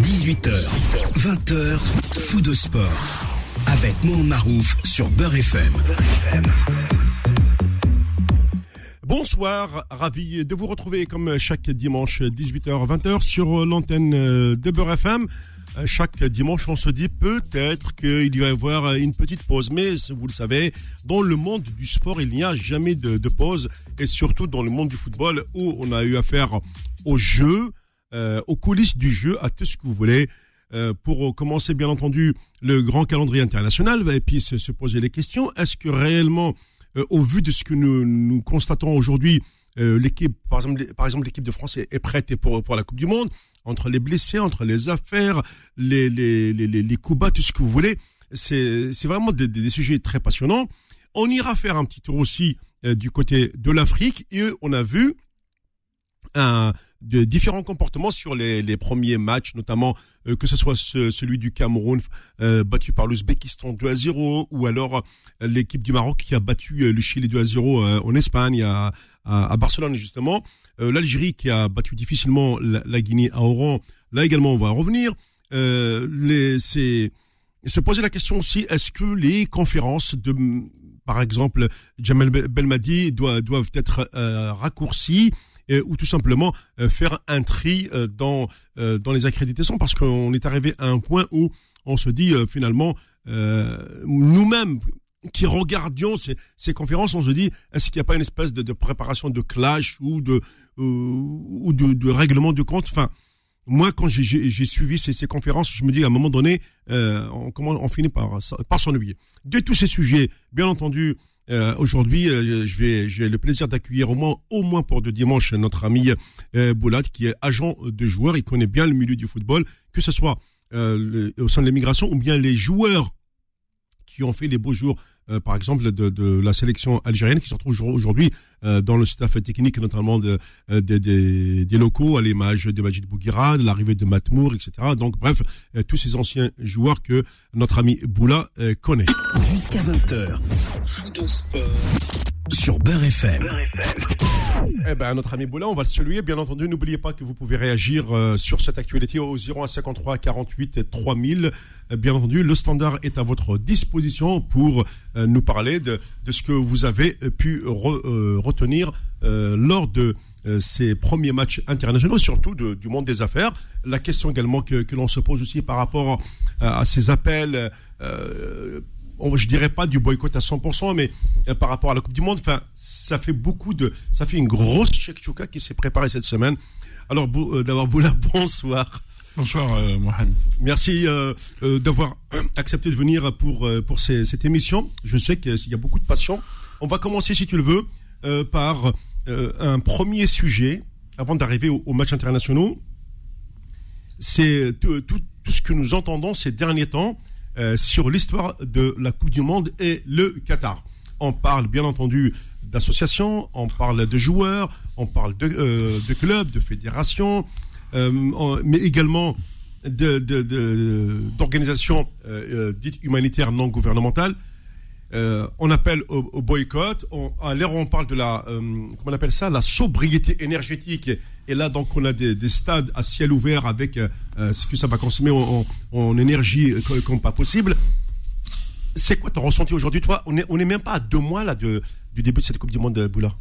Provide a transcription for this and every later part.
18h, 20h, fou de sport. Avec Mohamed Marouf sur Beurre FM. Bonsoir, ravi de vous retrouver comme chaque dimanche 18h 20h sur l'antenne de Beurre FM. Chaque dimanche, on se dit peut-être qu'il va y avoir une petite pause, mais vous le savez, dans le monde du sport, il n'y a jamais de, pause, et surtout dans le monde du football où on a eu affaire au jeu, euh, aux coulisses du jeu, à tout ce que vous voulez. Euh, pour commencer, bien entendu, le grand calendrier international, et puis se, se poser les questions. Est-ce que réellement, euh, au vu de ce que nous, nous constatons aujourd'hui, euh, l'équipe, par exemple, par exemple, l'équipe de France est, prête pour pour la Coupe du Monde? Entre les blessés, entre les affaires, les les les, les, les coups bas, tout ce que vous voulez, c'est c'est vraiment des, des, sujets très passionnants. On ira faire un petit tour aussi euh, du côté de l'Afrique et on a vu un, de différents comportements sur les, les premiers matchs, notamment euh, que ce soit ce, celui du Cameroun euh, battu par l'Ouzbékistan 2 à 0, ou alors euh, l'équipe du Maroc qui a battu euh, le Chili 2 à 0 euh, en Espagne, à, à, à Barcelone justement, l'Algérie qui a battu difficilement la, la, Guinée à Oran, là également on va revenir. les, c'est se poser la question aussi, est-ce que les conférences de par exemple, Jamal Belmadi doivent, doivent être raccourcies? Ou tout simplement euh, faire un tri euh, dans dans les accréditations parce qu'on est arrivé à un point où on se dit finalement nous-mêmes qui regardions ces, ces, conférences, on se dit est-ce qu'il n'y a pas une espèce de, de, préparation de clash ou de ou de, de, règlement de compte? Enfin, moi, quand j'ai suivi ces, ces, conférences, je me dis à un moment donné, euh, on, comment, on finit par, par s'ennuyer. De tous ces sujets, bien entendu, euh, Aujourd'hui, euh, j'ai le plaisir d'accueillir au moins au moins pour de dimanche notre ami euh, Boulat qui est agent de joueur. Il connaît bien le milieu du football, que ce soit euh, au sein de l'immigration ou bien les joueurs qui ont fait les beaux jours euh, par exemple de, de, la sélection algérienne qui se retrouve aujourd'hui euh, dans le staff technique notamment de, de, de des locaux à l'image de Majid Bouguira, de l'arrivée de Matmour, etc. Donc bref, euh, tous ces anciens joueurs que notre ami Boula connaît. Jusqu'à 20h, sur Beurre FM. Eh ben, notre ami Boula, on va le saluer. Bien entendu, n'oubliez pas que vous pouvez réagir euh, sur cette actualité au 0153 48 3000. bien entendu, le standard est à votre disposition pour euh, nous parler de, ce que vous avez pu euh, retenir lors de ces premiers matchs internationaux, surtout du monde des affaires. La question également que l'on se pose aussi par rapport à ces appels on, je dirais pas du boycott à 100%, mais euh, par rapport à la Coupe du Monde, enfin, ça fait beaucoup de, ça fait une grosse chouka qui s'est préparée cette semaine. Alors, euh, d'avoir Boula, bonsoir. Bonsoir, euh, Mohamed. Merci euh, euh, d'avoir accepté de venir pour pour ces, cette émission. Je sais qu'il y a beaucoup de passion. On va commencer, si tu le veux, par un premier sujet avant d'arriver aux, aux matchs internationaux. C'est tout, tout, tout ce que nous entendons ces derniers temps euh, sur l'histoire de la Coupe du Monde et le Qatar. On parle bien entendu d'associations, on parle de joueurs, on parle de, euh, clubs, de fédérations, euh, mais également d'organisations dites humanitaires non gouvernementales. Euh, on appelle au, boycott. On, à l'heure on parle de la, euh, comment on appelle ça, la sobriété énergétique. Et là, donc, on a des, des stades à ciel ouvert avec euh, ce que ça va consommer en, énergie comme pas possible. C'est quoi ton ressenti aujourd'hui, toi? On n'est on est même pas à deux mois là du début de cette Coupe du Monde, Boula.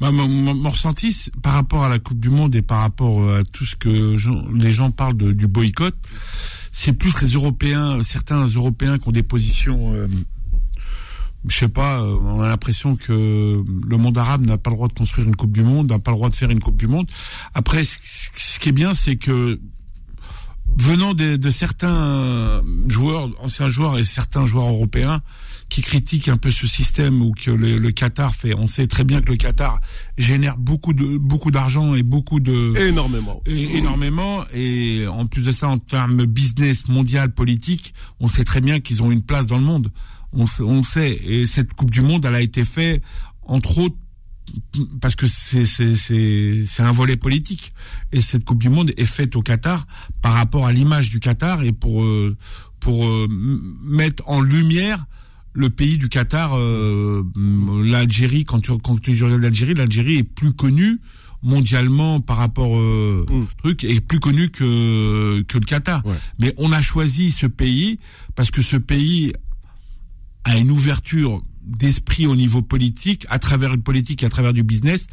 Bah, mon, ressenti par rapport à la Coupe du Monde et par rapport à tout ce que les gens parlent du boycott, c'est plus les Européens, certains Européens qui ont des positions je sais pas, on a l'impression que le monde arabe n'a pas le droit de construire une Coupe du Monde, n'a pas le droit de faire une Coupe du Monde. Après, ce qui est bien, c'est que venant de, de, certains joueurs, anciens joueurs et certains joueurs européens qui critiquent un peu ce système ou que le, le, Qatar fait, on sait très bien que le Qatar génère beaucoup de beaucoup d'argent et beaucoup de énormément, et, énormément. Et en plus de ça en termes business mondial politique, on sait très bien qu'ils ont une place dans le monde on, on sait. Et cette Coupe du Monde, elle a été faite, entre autres, parce que c'est un volet politique et cette Coupe du Monde est faite au Qatar par rapport à l'image du Qatar et pour euh, pour euh, mettre en lumière le pays du Qatar, euh, l'Algérie. Quand tu quand tu regardes l'Algérie, l'Algérie est plus connue mondialement par rapport euh, Mm. truc est plus connu que que le Qatar. Ouais. Mais on a choisi ce pays parce que ce pays a une ouverture d'esprit au niveau politique, à travers une politique et à travers du business.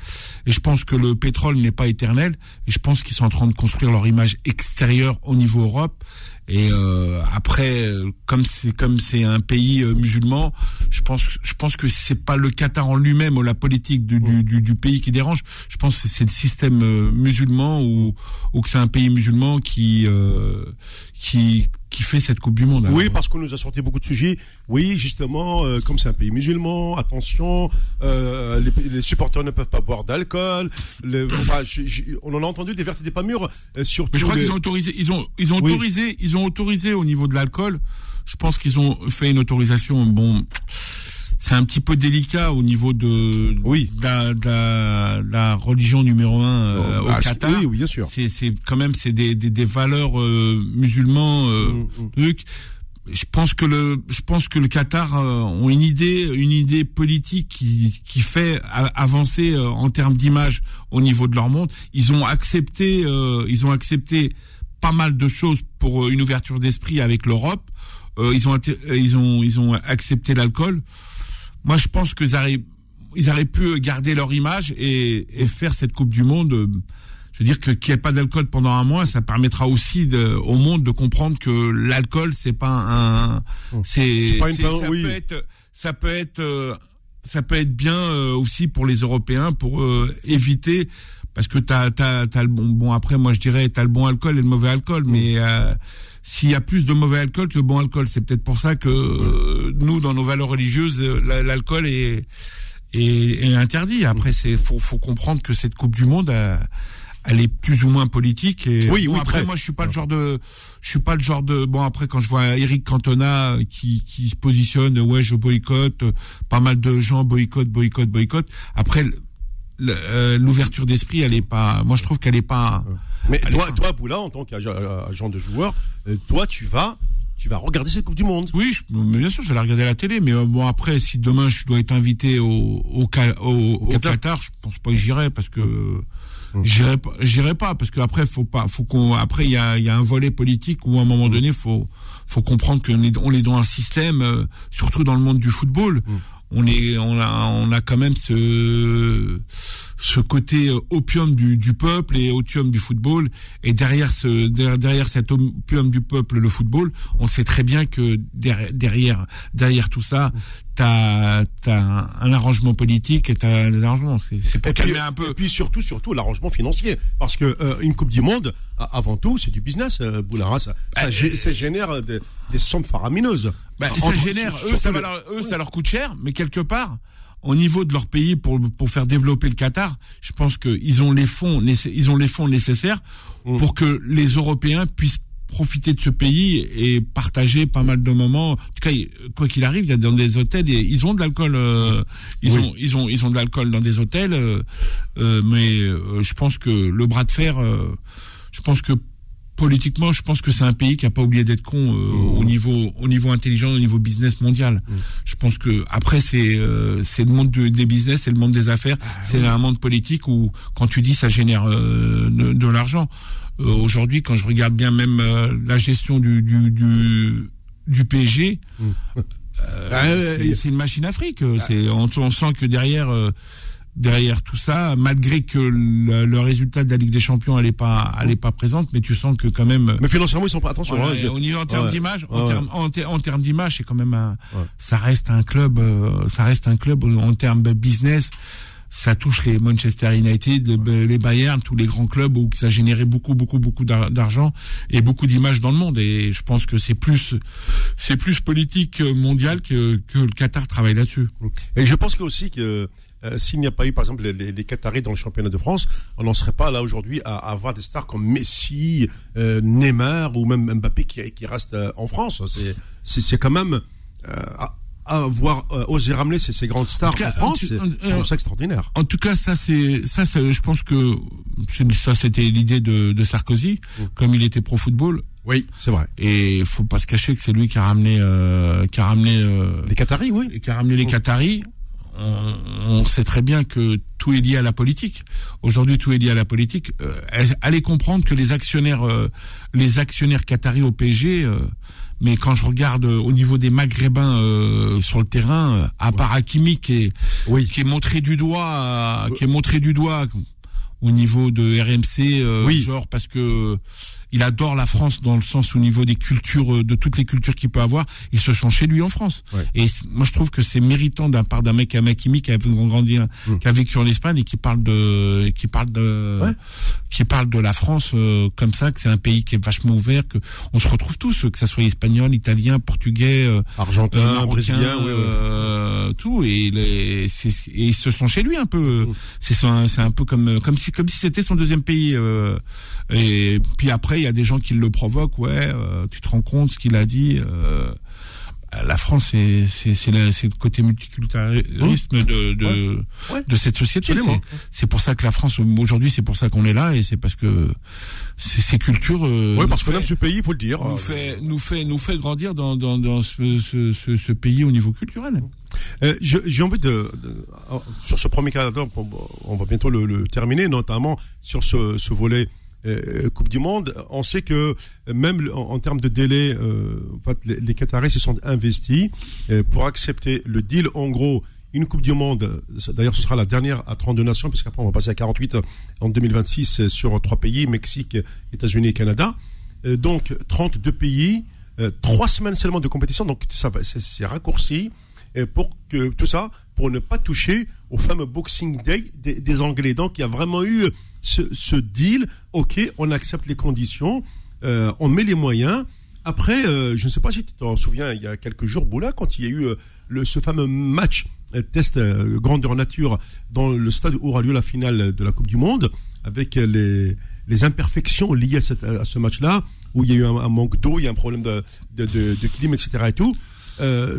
Et je pense que le pétrole n'est pas éternel. Et je pense qu'ils sont en train de construire leur image extérieure au niveau Europe. Et euh, après, comme c'est comme c'est un pays euh, musulman, je pense je pense que c'est pas le Qatar en lui-même ou la politique du, du, du, du pays qui dérange. Je pense que c'est le système euh, musulman ou ou que c'est un pays musulman qui euh, qui qui fait cette Coupe du Monde. Oui, parce qu'on nous a sorti beaucoup de sujets. Oui, justement, euh, comme c'est un pays musulman, attention, euh, les, les supporters ne peuvent pas boire d'alcool. Enfin, on en a entendu des vertes et des pas mûres, euh, surtout. Mais je crois les- qu'ils ont autorisé, ils ont, ils ont Oui. autorisé, ils ont autorisé au niveau de l'alcool. Je pense qu'ils ont fait une autorisation. Bon, c'est un petit peu délicat au niveau de, Oui. de la, de la- de la religion numéro un euh, Oh, au bah, Qatar. Oui, oui, bien sûr. C'est, c'est quand même, c'est des, des, des valeurs euh, musulmans, euh, Mm, mm. Je pense que le, je pense que le Qatar euh, ont une idée, une idée politique qui, qui fait a- avancer euh, en termes d'image au niveau de leur monde. Ils ont accepté, euh, ils ont accepté pas mal de choses pour une ouverture d'esprit avec l'Europe. Euh, ils ont, ils ont, ils ont accepté l'alcool. Moi, je pense qu'ils auraient, ils auraient pu garder leur image et, et faire cette Coupe du Monde. euh, Je veux dire que qu'il n'y ait pas d'alcool pendant un mois, ça permettra aussi de, au monde de comprendre que l'alcool c'est pas un, c'est, C'est pas une ça oui. peut être, ça peut être, euh, ça peut être bien euh, aussi pour les Européens pour euh, éviter parce que t'as t'as t'as le bon bon après moi je dirais t'as le bon alcool et le mauvais alcool mais euh, s'il y a plus de mauvais alcool que de bon alcool c'est peut-être pour ça que euh, nous dans nos valeurs religieuses euh, la- l'alcool est, est est interdit. Après c'est faut faut comprendre que cette coupe du monde euh, elle est plus ou moins politique et Oui, bon, oui, après moi je suis pas le genre de je suis pas le genre de bon après quand je vois Eric Cantona euh, qui qui se positionne ouais je boycotte pas mal de gens boycottent boycottent boycottent. Après l'ouverture d'esprit elle est pas moi je trouve qu'elle est pas Mais toi, toi, Boula, en tant qu'agent agent de joueur, euh, toi, tu vas, tu vas regarder cette Coupe du Monde. Oui, je- mais bien sûr, je vais la regarder à la télé, mais euh, bon après, si demain je dois être invité au au, au, au Qatar. Qatar, je pense pas que j'irai parce que j'irai pas, j'irai pas parce que après faut pas, faut qu'on, après il y a y a un volet politique où à un moment donné faut faut comprendre qu'on est on est dans un système, euh, surtout dans le monde du football. On est, on a, on a quand même ce, ce côté euh, opium du, du peuple et opium du football. Et derrière ce, derrière, cet opium du peuple, le football, on sait très bien que derrière, derrière, tout ça, t'as, t'as un, un arrangement politique et t'as des arrangements. C'est, pour Et puis, calmer un peu. et puis surtout, surtout l'arrangement financier, parce que euh, une Coupe du Monde, avant tout, c'est du business, euh, Boula. hein, ça, ça, gé- ça génère des, des sommes faramineuses. Bah, Entre- ça génère, eux, ça, le- leur, eux, ça leur coûte cher, mais quelque part, au niveau de leur pays pour pour faire développer le Qatar, je pense qu'ils ont les fonds, ils ont les fonds nécessaires Mm. pour que les Européens puissent profiter de ce pays et partager pas mal de moments. En tout cas, quoi qu'il arrive, il y a dans des hôtels, et ils ont de l'alcool, euh, ils Oui. ont ils ont ils ont de l'alcool dans des hôtels, euh, euh, mais euh, je pense que le bras de fer, euh, je pense que politiquement, je pense que c'est un pays qui a pas oublié d'être con euh, Mmh. au niveau au niveau intelligent, au niveau business mondial. Je pense que après c'est euh, c'est le monde de- des business, c'est le monde des affaires, Ah c'est un monde politique où quand tu dis ça génère euh, de, de l'argent. Euh, Aujourd'hui, quand je regarde bien même euh, la gestion du du du, du PSG, euh, Ah, c'est- une machine afrique. C'est on, on sent que derrière euh, derrière tout ça, malgré que le, le résultat de la Ligue des Champions elle est pas elle est pas présente, mais tu sens que quand même Mais financièrement, ils sont pas. Attention. voilà, hein, au niveau en termes Ouais. d'image, en Ouais. termes en, ter- en termes d'image, c'est quand même un, Ouais. ça reste un club, euh, ça reste un club où, en termes de business. Ça touche les Manchester United, le- les Bayern, tous les grands clubs où ça générait beaucoup, beaucoup, beaucoup d'ar- d'argent et beaucoup d'images dans le monde. Et je pense que c'est plus, c'est plus politique euh, mondial que, que le Qatar travaille là-dessus. Et je pense que aussi que euh, s'il n'y a pas eu, par exemple, les, les, les Qataris dans le championnat de France, on n'en serait pas là aujourd'hui à, à avoir des stars comme Messi, euh, Neymar ou même Mbappé qui, qui restent euh, en France. C'est, quand même euh, à- à avoir euh, osé ramener ces, ces grandes stars En tout cas, en France, c'est, euh, ça extraordinaire. En tout cas, ça c'est ça, c'est- je pense que ça c'était l'idée de, de Sarkozy, comme il était pro football. Oui, c'est vrai. Et faut pas se cacher que c'est lui qui a ramené, euh, qui a ramené, euh, Les Qataris, oui. qui a ramené les Qataris. On, sait très bien que tout est lié à la politique. Aujourd'hui, tout est lié à la politique. Euh, allez comprendre que les actionnaires, euh, les actionnaires qataris au PSG, euh, mais quand je regarde au niveau des Maghrébins sur le terrain, à part Hakimi qui est, oui. qui est montré du doigt, qui est montré du doigt au niveau de RMC, oui. genre parce que il adore la France dans le sens au niveau des cultures, euh, de toutes les cultures qu'il peut avoir. Il se sent chez lui en France. Et moi, je trouve que c'est méritant d'un part d'un mec à Makimi qui a grandi, mm. qui a vécu en Espagne et qui parle de, qui parle de, qui parle de la France euh, comme ça, que c'est un pays qui est vachement ouvert, que on se retrouve tous, que ça soit espagnol, italien, portugais, euh, argentin, brésilien, tout. Et, les, et ils se sont chez lui un peu. Mm. C'est c'est un peu comme comme si comme si c'était son deuxième pays. et puis après il y a des gens qui le provoquent. Ouais, euh, tu te rends compte ce qu'il a dit. Euh, la France, c'est le côté multiculturalisme de de, de cette société. C'est pour ça que la France aujourd'hui, c'est pour ça qu'on est là et c'est parce que ces cultures. Euh, oui, parce qu'on aime ce pays, il faut le dire. Nous fait nous fait nous fait grandir dans dans, dans ce, ce, ce, pays au niveau culturel. Euh, J'ai envie de, sur ce premier cas, on va bientôt le, le terminer, notamment sur ce, ce volet euh, Coupe du Monde, on sait que même en, termes de délai, euh, en les, les, Qataris se sont investis euh, pour accepter le deal. En gros, une Coupe du Monde, d'ailleurs ce sera la dernière à 32 nations, puisqu'après on va passer à 48 en 2026 sur trois pays, Mexique, États-Unis et Canada. donc 32 pays, trois semaines seulement de compétition, donc ça c'est raccourci pour que tout ça, pour ne pas toucher au fameux Boxing Day des, Anglais. Donc il y a vraiment eu ce, deal, ok, on accepte les conditions, euh, on met les moyens. Après, euh, je ne sais pas si tu t'en souviens, il y a quelques jours, Boula, quand il y a eu euh, ce fameux match test grandeur nature dans le stade où aura lieu la finale de la Coupe du Monde, avec les, imperfections liées à, ce match-là, où il y a eu un, manque d'eau, il y a un problème de, de, de, climat, etc. Et tout.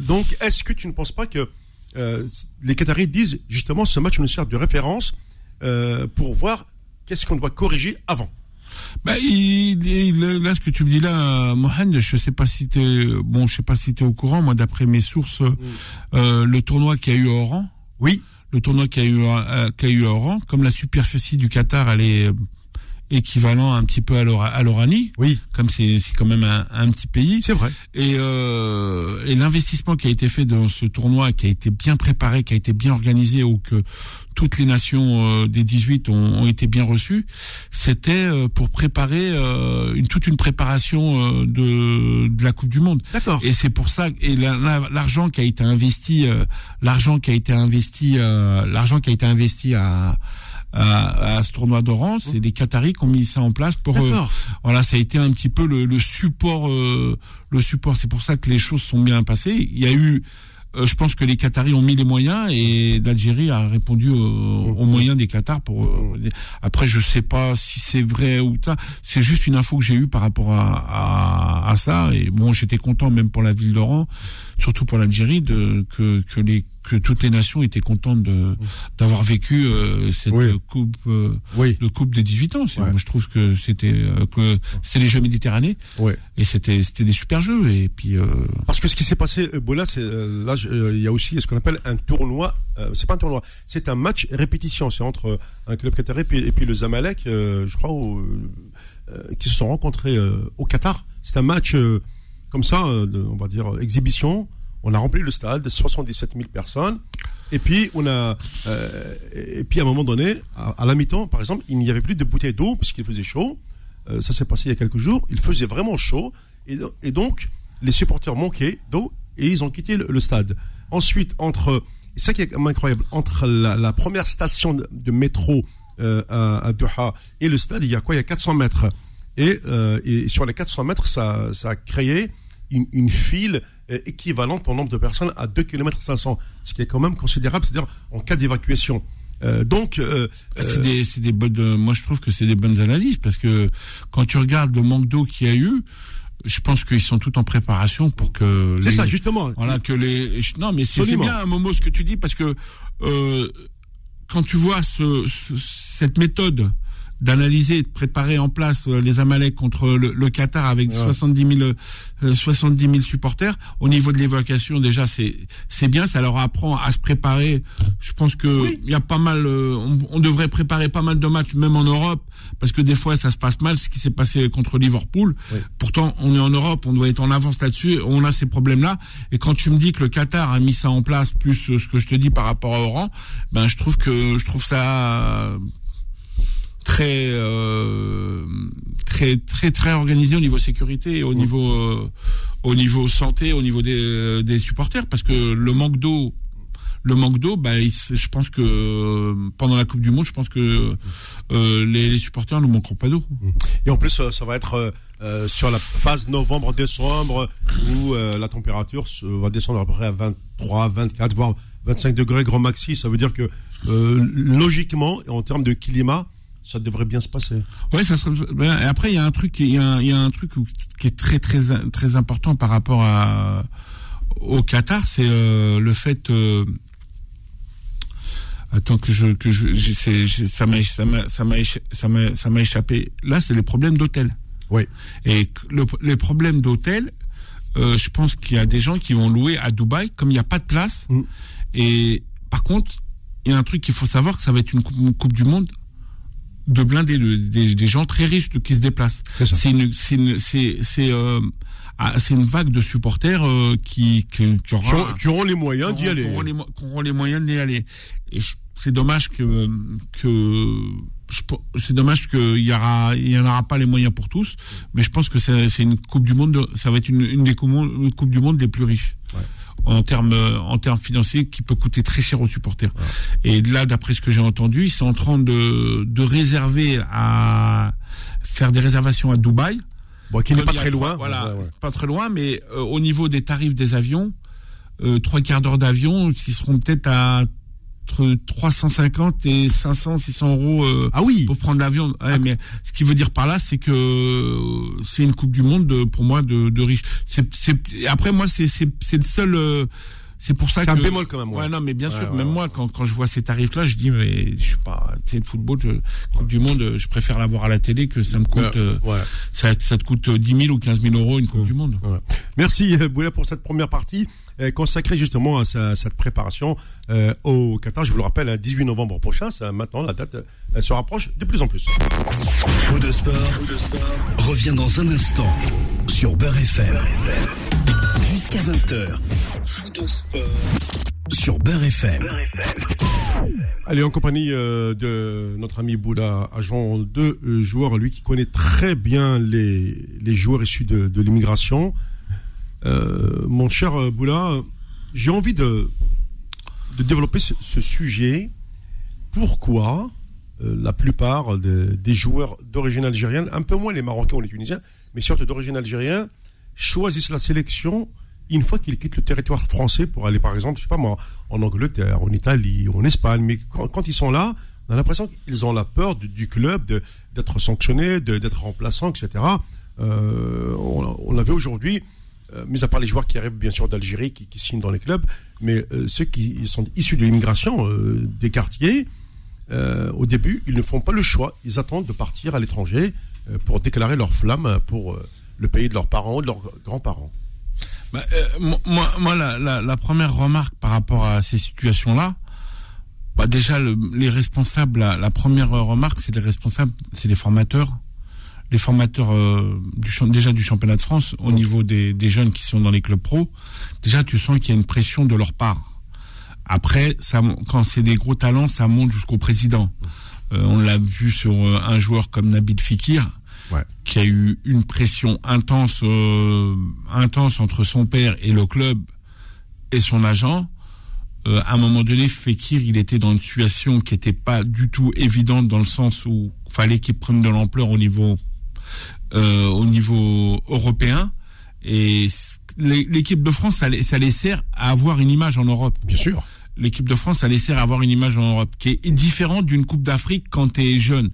donc, est-ce que tu ne penses pas que les Qataris disent justement ce match nous sert de référence pour voir Qu'est-ce qu'on doit corriger avant bah, il, là, ce que tu me dis là, Mohamed, je sais pas si t'es, bon, je sais pas si t'es au courant. Moi, d'après mes sources, mm. euh, le tournoi qui a eu à Oran. Oui. Le tournoi qui a eu, euh, qui a eu à Oran, comme la superficie du Qatar, elle est équivalent un petit peu à l'Oranie. Oui. Comme c'est quand même un, un, petit pays. C'est vrai. Et, euh, et l'investissement qui a été fait dans ce tournoi, qui a été bien préparé, qui a été bien organisé, où que toutes les nations euh, des 18 ont, ont, été bien reçues, c'était euh, pour préparer euh, une, toute une préparation de, de la Coupe du Monde. D'accord. Et c'est pour ça et l'argent qui a été investi, l'argent qui a été investi, l'argent qui a été investi à à, à ce tournoi d'Oran. C'est les Qataris qui ont mis ça en place pour. Euh, voilà, ça a été un petit peu le, le support. Euh, le support. C'est pour ça que les choses sont bien passées. Il y a eu euh, je pense que les Qataris ont mis les moyens et l'Algérie a répondu aux, moyens des Qatars. Pour après, je sais pas si c'est vrai ou pas. C'est juste une info que j'ai eue par rapport à, à, à, ça. Et bon, j'étais content même pour la ville d'Oran, surtout pour l'Algérie, de que, que les que toutes les nations étaient contentes de d'avoir vécu euh, cette coupe euh, oui. de coupe des 18 ans. Moi, je trouve que c'était euh, que c'était les Jeux Méditerranée et c'était c'était des super jeux et puis parce que ce qui s'est passé Bola c'est là il y a aussi ce qu'on appelle un tournoi c'est pas un tournoi c'est un match répétition c'est entre un club et puis, et puis le Zamalek je crois qui se sont rencontrés au Qatar c'est un match comme ça on va dire exhibition on a rempli le stade, 77 000 personnes. Et puis on a, euh, et puis à un moment donné, à, la mi-temps, par exemple, il n'y avait plus de bouteilles d'eau puisqu'il faisait chaud. Euh, ça s'est passé il y a quelques jours. Il faisait vraiment chaud et, donc les supporters manquaient d'eau et ils ont quitté le, stade. Ensuite, entre, ça qui est incroyable, entre la, première station de, métro euh, à, Doha et le stade, il y a quoi? Il y a 400 mètres. Et, euh, et sur les 400 mètres, ça, ça a créé une file équivalente en nombre de personnes à 2 km 500, ce qui est quand même considérable, c'est-à-dire en cas d'évacuation. Euh, donc, euh, bah, c'est des, c'est des bonnes. Moi, je trouve que c'est des bonnes analyses parce que quand tu regardes le manque d'eau qu'il y a eu, je pense qu'ils sont tout en préparation pour que. C'est ça, justement. Voilà que les. Non, mais c'est bien un moment ce que tu dis parce que euh, quand tu vois ce, cette méthode d'analyser, de préparer en place euh, les Amalek contre le, le Qatar avec 70 000 euh, 70 000 supporters. Au niveau de l'évacuation, déjà c'est c'est bien, ça leur apprend à se préparer. Je pense que il y a pas mal, euh, on, on devrait préparer pas mal de matchs même en Europe parce que des fois ça se passe mal, ce qui s'est passé contre Liverpool. Pourtant on est en Europe, on doit être en avance là-dessus, on a ces problèmes-là. Et quand tu me dis que le Qatar a mis ça en place, plus euh, ce que je te dis par rapport à Oran, ben je trouve que je trouve ça très euh, très très très organisé au niveau sécurité au niveau euh, au niveau santé au niveau des, euh, des supporters parce que le manque d'eau le manque d'eau bah je pense que euh, pendant la Coupe du monde je pense que euh, les, les supporters ne manqueront pas d'eau Et en plus, ça va être euh, sur la phase novembre-décembre où la température va descendre à peu près à 23, 24, voire 25 degrés grand maxi. Ça veut dire que logiquement, en termes de climat, ça devrait bien se passer. Ouais, ça serait. ben, et après, il y a un truc, qui- il y a, un- il y a un truc qui est très très très important par rapport à au Qatar, c'est euh, le fait. Euh, attends que je que je, j'ai- ça m'a ça m'a ça m'a ça m'a échappé. Là, c'est les problèmes d'hôtel. Oui. Et le- les problèmes d'hôtel, euh, je pense qu'il y a des gens qui vont louer à Dubaï comme il n'y a pas de place. Mm. Et par contre, il y a un truc qu'il faut savoir, que ça va être une coupe, une coupe du monde de blindés, de- des, des gens très riches qui se déplacent. C'est une, c'est une, c'est, c'est, euh, ah, c'est une vague de supporters euh, qui, qui, qui aura, Qui, ont, qui auront les moyens d'y qui aller. auront les, qui auront les moyens d'y aller. Et c'est dommage que que c'est dommage qu'il y aura il y en aura pas les moyens pour tous, mais je pense que c'est une coupe du monde, de- ça va être une, une des coupes, une coupe du monde les plus riches. Ouais. En termes en termes financiers, qui peut coûter très cher aux supporters. Et là, d'après ce que j'ai entendu, ils sont en train de de réserver à faire des réservations à Dubaï. Bon, qui n'est pas très loin. Voilà, Ouais, ouais. pas très loin, mais euh, au niveau des tarifs des avions, euh, trois quarts d'heure d'avion, qui seront peut-être à entre 350 et 500, 600 euros euh, Ah oui. pour prendre l'avion. Ouais, mais ce qui veut dire par là, c'est que euh, c'est une Coupe du Monde de, pour moi de, de riches. C'est, c'est, et après moi, c'est, c'est, c'est le seul. Euh, c'est pour ça C'est que. un bémol quand même, ouais. Ouais, non, mais bien Ouais, sûr. ouais, même ouais. moi, quand, quand je vois ces tarifs-là, je dis mais je suis pas. Tu sais, le football, je, Coupe du Monde, je préfère l'avoir à la télé que ça me coûte. euh, Ouais. ça, ça te coûte euh, 10 000 ou 15 000 euros une Coupe du Monde. Merci euh, Boulet pour cette première partie euh, consacrée justement à sa- cette préparation euh, au Qatar. Je vous le rappelle, hein, 18 novembre prochain, ça, maintenant la date euh, se rapproche de plus en plus. Faux de sport, revient dans un instant sur Beurre FM. Jusqu'à 20h. Faux de sport sur Beurre FM. Allez, en compagnie euh, de notre ami Boula, agent de euh, joueurs, lui qui connaît très bien les, les joueurs issus de, l'immigration. Euh, mon cher Boula, j'ai envie de, de développer ce, sujet. Pourquoi la plupart de- des joueurs d'origine algérienne, un peu moins les Marocains ou les Tunisiens, mais surtout d'origine algérienne, choisissent la sélection une fois qu'ils quittent le territoire français pour aller, par exemple, je sais pas moi, en Angleterre, en Italie, en Espagne. Mais quand, ils sont là, on a l'impression qu'ils ont la peur du, club, d'être sanctionnés, d'être remplaçants, etc. Euh, on, on avait aujourd'hui, euh, mis à part les joueurs qui arrivent bien sûr d'Algérie, qui, signent dans les clubs, mais euh, ceux qui sont issus de l'immigration des quartiers, au début, ils ne font pas le choix. Ils attendent de partir à l'étranger pour déclarer leur flamme pour le pays de leurs parents ou de leurs grands-parents. Bah, euh, moi- moi, la, la, la première remarque par rapport à ces situations-là, bah déjà le- les responsables, la, la première remarque, c'est les responsables, c'est les formateurs, les formateurs euh, du déjà du championnat de France au niveau des, des jeunes qui sont dans les clubs pro. Déjà, tu sens qu'il y a une pression de leur part. Après, ça, quand c'est des gros talents, ça monte jusqu'au président. Euh, on l'a vu sur euh, un joueur comme Nabil Fekir, Ouais. qui a eu une pression intense, euh, intense entre son père et le club et son agent. Euh, à un moment donné, Fekir, il était dans une situation qui n'était pas du tout évidente dans le sens où fallait qu'il prenne de l'ampleur au niveau, euh, au niveau européen. Et l'équipe de France, ça, les- ça les sert à avoir une image en Europe Bien sûr. l'équipe de France, ça les sert à avoir une image en Europe qui est différente d'une Coupe d'Afrique quand tu es jeune.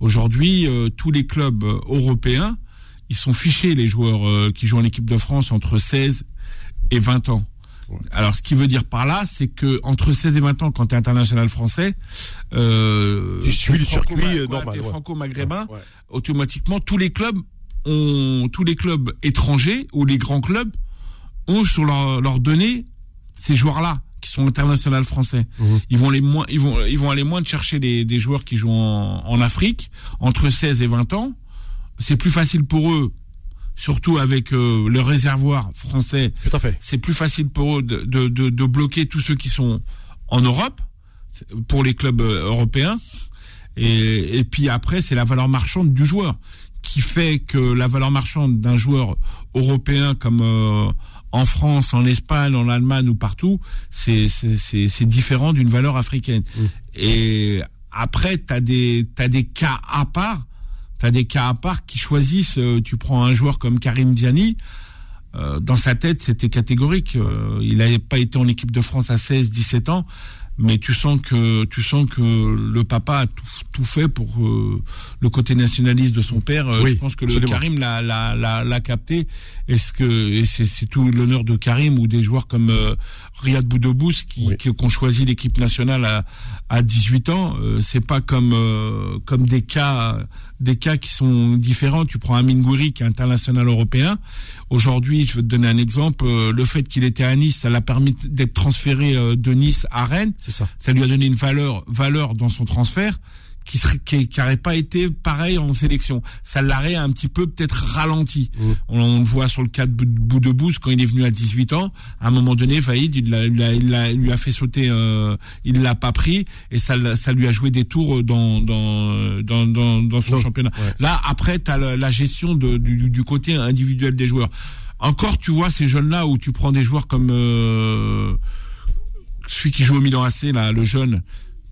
Aujourd'hui, euh, tous les clubs euh, européens, ils sont fichés, les joueurs euh, qui jouent en équipe de France entre 16 et 20 ans. Alors, ce qui veut dire par là, c'est que entre 16 et 20 ans, quand tu es international français, euh, tu suis le circuit normal, franco-maghrébin, automatiquement tous les clubs ont, tous les clubs étrangers ou les grands clubs ont sur leur, leur données ces joueurs-là qui sont internationaux français. Mmh. Ils vont les moins, ils vont, ils vont aller moins de chercher des, des joueurs qui jouent en, en Afrique entre 16 et 20 ans. C'est plus facile pour eux surtout avec euh, le réservoir français. Tout à fait. C'est plus facile pour eux de, de, de, de, bloquer tous ceux qui sont en Europe pour les clubs euh, européens. Et, et puis après, c'est la valeur marchande du joueur qui fait que la valeur marchande d'un joueur européen comme euh, en France, en Espagne, en Allemagne ou partout, c'est différent d'une valeur africaine. Mmh. Et après, t'as des t'as des cas à part T'as des cas à part qui choisissent. Euh, tu prends un joueur comme Karim Diani. Euh, dans sa tête, c'était catégorique. Euh, il n'avait pas été en équipe de France à 16, 17 ans mais tu sens que tu sens que le papa a tout, tout fait pour euh, le côté nationaliste de son père. Euh, je pense que le Karim l'a l'a l'a capté. Est-ce que et c'est tout l'honneur de Karim ou des joueurs comme euh, Riyad Boudobous qui qui ont choisi l'équipe nationale à à 18 ans. c'est pas comme comme des cas des cas qui sont différents. Tu prends Amin Gouiri qui est international européen. Aujourd'hui, je veux te donner un exemple. le fait qu'il était à Nice, ça l'a permis d'être transféré de Nice à Rennes. Ça. ça. lui a donné une valeur, valeur dans son transfert qui serait, qui, n'aurait pas été pareil en sélection. Ça l'aurait un petit peu peut-être ralenti. Mmh. On, le voit sur le cas de Boudebouze quand il est venu à 18 ans. À un moment donné, Vaïd, il, il, lui a fait sauter, euh, il l'a pas pris et ça, ça lui a joué des tours dans dans dans, dans, son championnat. Là, après, tu as la, gestion de, du, du, côté individuel des joueurs. Encore, tu vois ces jeunes-là où tu prends des joueurs comme euh, celui qui joue au Milan AC, là, le jeune,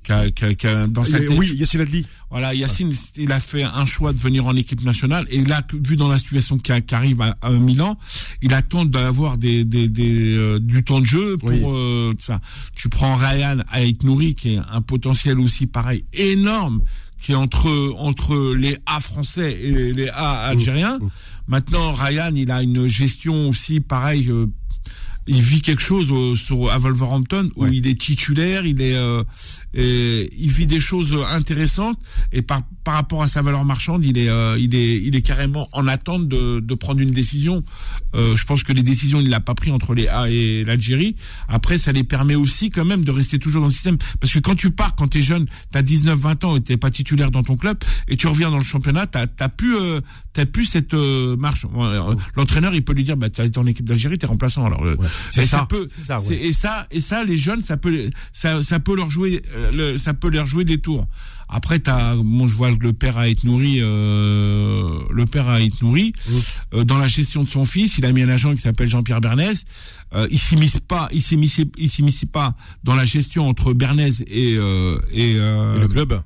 qui a, qui a, qui a dans sa tête, Oui, Yacine Adli. Voilà, Yacine, il a fait un choix de venir en équipe nationale et là, vu dans la situation qui, arrive à, à, Milan, il attend d'avoir des, des, des euh, du temps de jeu pour euh, ça. Tu prends Ryan Aït Nouri, qui est un potentiel aussi pareil énorme, qui est entre entre les A français et les, A algériens. Mmh, mmh. Maintenant, Ryan, il a une gestion aussi pareil. Euh, il vit quelque chose au, sur, à Wolverhampton où il est titulaire, il est, euh, et il vit des choses intéressantes et par par rapport à sa valeur marchande, il est euh, il est il est carrément en attente de, de prendre une décision. Euh, je pense que les décisions il l'a pas pris entre les A et l'Algérie. Après, ça les permet aussi quand même de rester toujours dans le système parce que quand tu pars, quand tu es jeune, tu as 19 20 ans et t'es pas titulaire dans ton club et tu reviens dans le championnat, tu as plus euh, t'as plus cette euh, marche. Euh, l'entraîneur, il peut lui dire bah tu été en équipe d'Algérie, tu es remplaçant. Alors c'est ça. peut, ça et ça et ça les jeunes, ça peut ça ça peut leur jouer le, ça peut leur jouer des tours. Après, t'as, bon, je vois le père a été nourri, euh, le père a été nourri euh, dans la gestion de son fils. Il a mis un agent qui s'appelle Jean-Pierre Bernès. Euh, il s'immisce pas, il s'immisce, il s'immisce pas dans la gestion entre Bernès et euh, et, euh, et, le club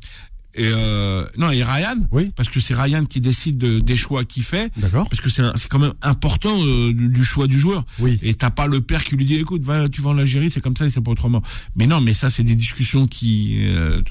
et euh, non et Ryan oui. parce que c'est Ryan qui décide de, des choix qu'il fait. D'accord. Parce que c'est c'est quand même important euh, du, choix du joueur. Oui. Et t'as pas le père qui lui dit écoute va tu vas en Algérie c'est comme ça et c'est pas autrement. Mais non mais ça c'est des discussions qui euh,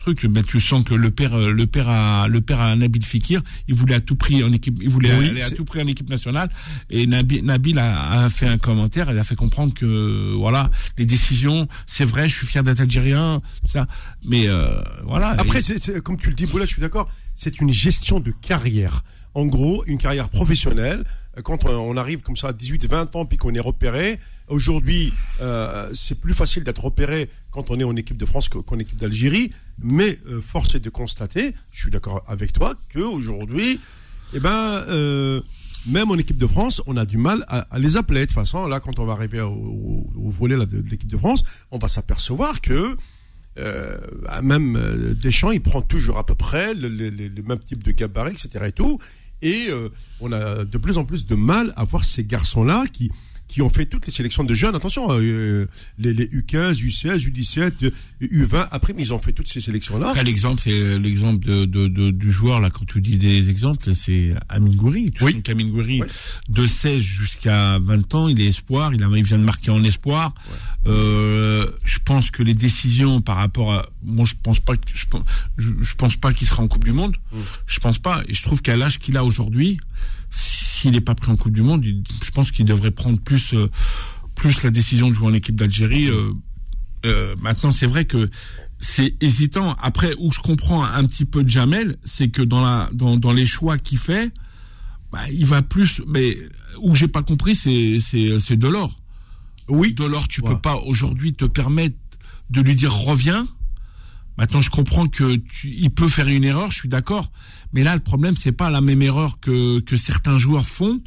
truc ben tu sens que le père le père a le père a un Nabil Fikir il voulait à tout prix en équipe il voulait aller à tout prix en équipe nationale et Nabil, Nabil a, a, fait un commentaire il a fait comprendre que voilà les décisions c'est vrai je suis fier d'être algérien tout ça mais euh, voilà après c'est comme tu le dis, Boula, je suis d'accord, c'est une gestion de carrière. En gros, une carrière professionnelle. Quand on arrive comme ça à 18, 20 ans, puis qu'on est repéré, aujourd'hui, euh, c'est plus facile d'être repéré quand on est en équipe de France qu'en équipe d'Algérie. Mais euh, force est de constater, je suis d'accord avec toi, qu'aujourd'hui, eh ben, euh, même en équipe de France, on a du mal à, les appeler. De toute façon, là, quand on va arriver au, volet de, l'équipe de France, on va s'apercevoir que euh, même Deschamps, il prend toujours à peu près le, même type de gabarit, etc. et tout. Et on a de plus en plus de mal à voir ces garçons-là qui qui ont fait toutes les sélections de jeunes. Attention, euh, les, les, U15, U16, U17, U20. Après, mais ils ont fait toutes ces sélections-là. L'exemple, c'est l'exemple de, de, de, du joueur là. Quand tu dis des exemples, c'est Amin Gouiri. Tu oui. Amin de 16 jusqu'à 20 ans, il est espoir. Il, a, il vient de marquer en espoir. Ouais. Euh, je pense que les décisions par rapport à, moi, je pense pas, je, je, je pense pas qu'il sera en Coupe du Monde. Mmh. Je pense pas. Et je trouve qu'à l'âge qu'il a aujourd'hui s'il n'est pas pris en Coupe du Monde, je pense qu'il devrait prendre plus, euh, plus la décision de jouer en équipe d'Algérie. maintenant, c'est vrai que c'est hésitant. Après, où je comprends un petit peu de Jamel, c'est que dans la dans, dans les choix qu'il fait, bah, il va plus. Mais où j'ai pas compris, c'est c'est c'est Delors. Oui. Delors, tu peux pas aujourd'hui te permettre de lui dire reviens. Maintenant, je comprends que tu, il peut faire une erreur, je suis d'accord. Mais là, le problème, c'est pas la même erreur que que certains joueurs font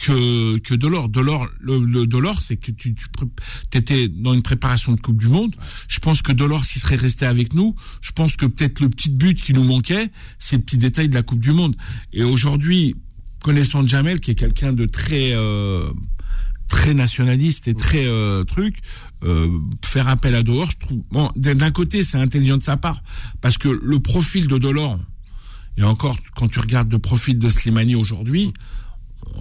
que que Delors. Delors, le, le Delors, c'est que tu, tu étais dans une préparation de Coupe du Monde. Je pense que Delors, s'il serait resté avec nous, je pense que peut-être le petit but qui nous manquait, c'est le petit détail de la Coupe du Monde. Et aujourd'hui, connaissant Jamel, qui est quelqu'un de très euh, très nationaliste et très euh, truc, euh, faire appel à Delors, je trouve. Bon, d'un côté, c'est intelligent de sa part parce que le profil de Delors, et encore quand tu regardes le profil de Slimani aujourd'hui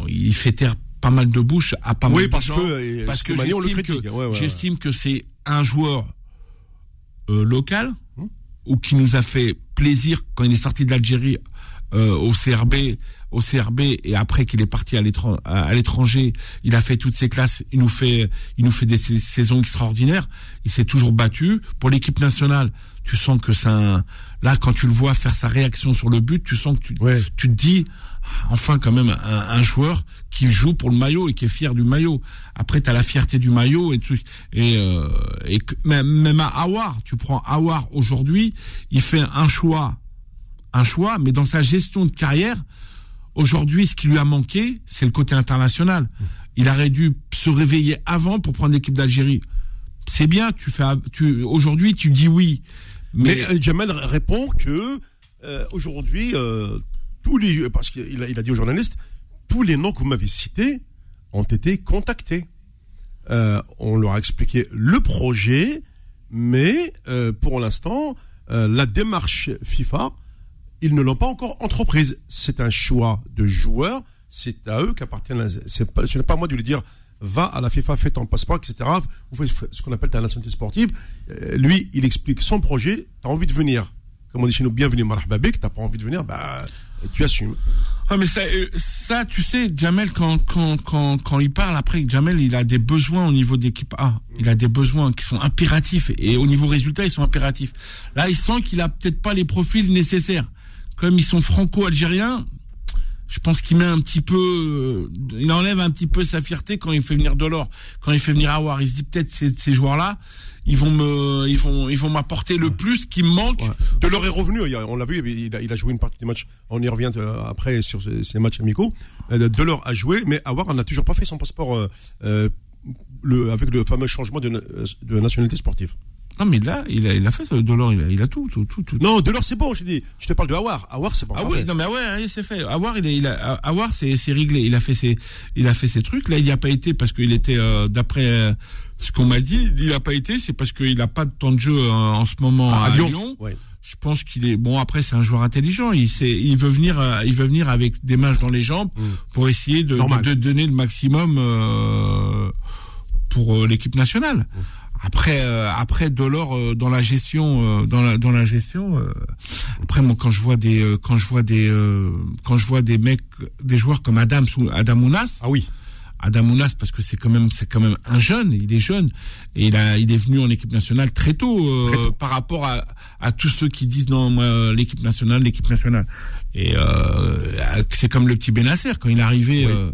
il fait taire pas mal de bouches à pas mal de gens. Que, parce que j'estime que, c'est un joueur euh, local hum. ou qui nous a fait plaisir quand il est sorti de l'Algérie euh, au CRB au CRB et après qu'il est parti à l'étranger, il a fait toutes ses classes, il nous fait il nous fait des saisons extraordinaires, il s'est toujours battu pour l'équipe nationale. Tu sens que c'est un là quand tu le vois faire sa réaction sur le but, tu sens que tu tu te dis enfin quand même un, joueur qui joue pour le maillot et qui est fier du maillot. Après, tu as la fierté du maillot et tout. Et, euh, et même, même à Awar, tu prends Awar aujourd'hui, il fait un choix, un choix, mais dans sa gestion de carrière, aujourd'hui, ce qui lui a manqué, c'est le côté international. Il aurait dû se réveiller avant pour prendre l'équipe d'Algérie. C'est bien, tu fais, tu, aujourd'hui, tu dis oui. Mais, mais Jamal répond que euh, aujourd'hui, euh, tous les, parce qu'il a, il a dit aux journalistes, tous les noms que vous m'avez cités ont été contactés. Euh, on leur a expliqué le projet, mais euh, pour l'instant, euh, la démarche FIFA, ils ne l'ont pas encore entreprise. C'est un choix de joueurs, c'est à eux pas, ce n'est pas à moi de lui dire va à la FIFA, fais ton passeport, etc. Vous faites ce qu'on appelle ta nationalité sportive. lui, il explique son projet. Tu as envie de venir, comme on dit chez nous, bienvenue, Marhababik. T'as pas envie de venir, bah tu assumes. Ah mais ça, euh, ça, tu sais, Jamel quand quand quand quand il parle après, Jamel il a des besoins au niveau d'équipe A. Il a des besoins qui sont impératifs et au niveau résultat ils sont impératifs. Là il sent qu'il a peut-être pas les profils nécessaires. Comme ils sont franco-algériens, je pense qu'il met un petit peu, euh, il enlève un petit peu sa fierté quand il fait venir Delors, quand il fait venir Awar. Il se dit peut-être ces, ces joueurs-là, ils vont me, ils vont, ils vont m'apporter le plus qui me manque. De leur est revenu. On l'a vu, il a, il a, joué une partie du match. On y revient euh, après sur ces, matchs amicaux. Euh, de leur a joué, mais Awar n'a toujours pas fait son passeport euh, le, avec le fameux changement de, de nationalité sportive. Non, mais là, il a, il a fait Delors, il a, il a tout, tout, tout, tout. Non, Delors, c'est bon, je dis. Je te parle de Awar. Awar, c'est pas Ah oui, non, mais Awar, c'est fait. Awar, il a, il a, Awar, c'est, c'est réglé. Il a fait ses, il a fait ses trucs. Là, il n'y a pas été parce qu'il était, d'après, ce qu'on m'a dit, il n'a pas été, c'est parce qu'il n'a pas de temps de jeu euh, en ce moment ah, à, Lyon. Je pense qu'il est bon. Après, c'est un joueur intelligent. Il sait, il veut venir, euh, il veut venir avec des mains dans les jambes mm. pour essayer de, de, donner le maximum euh, pour l'équipe nationale. Mm. Après, après Delors dans la gestion, dans la dans la gestion. après, moi, quand je vois des, quand je vois des, quand je vois des mecs, des joueurs comme Adam, Adam Ounas. Ah oui Adamounas parce que c'est quand même c'est quand même un jeune, il est jeune et il a il est venu en équipe nationale très tôt, euh, par rapport à, à tous ceux qui disent non moi l'équipe nationale l'équipe nationale et euh, c'est comme le petit Benasser quand il est arrivé euh,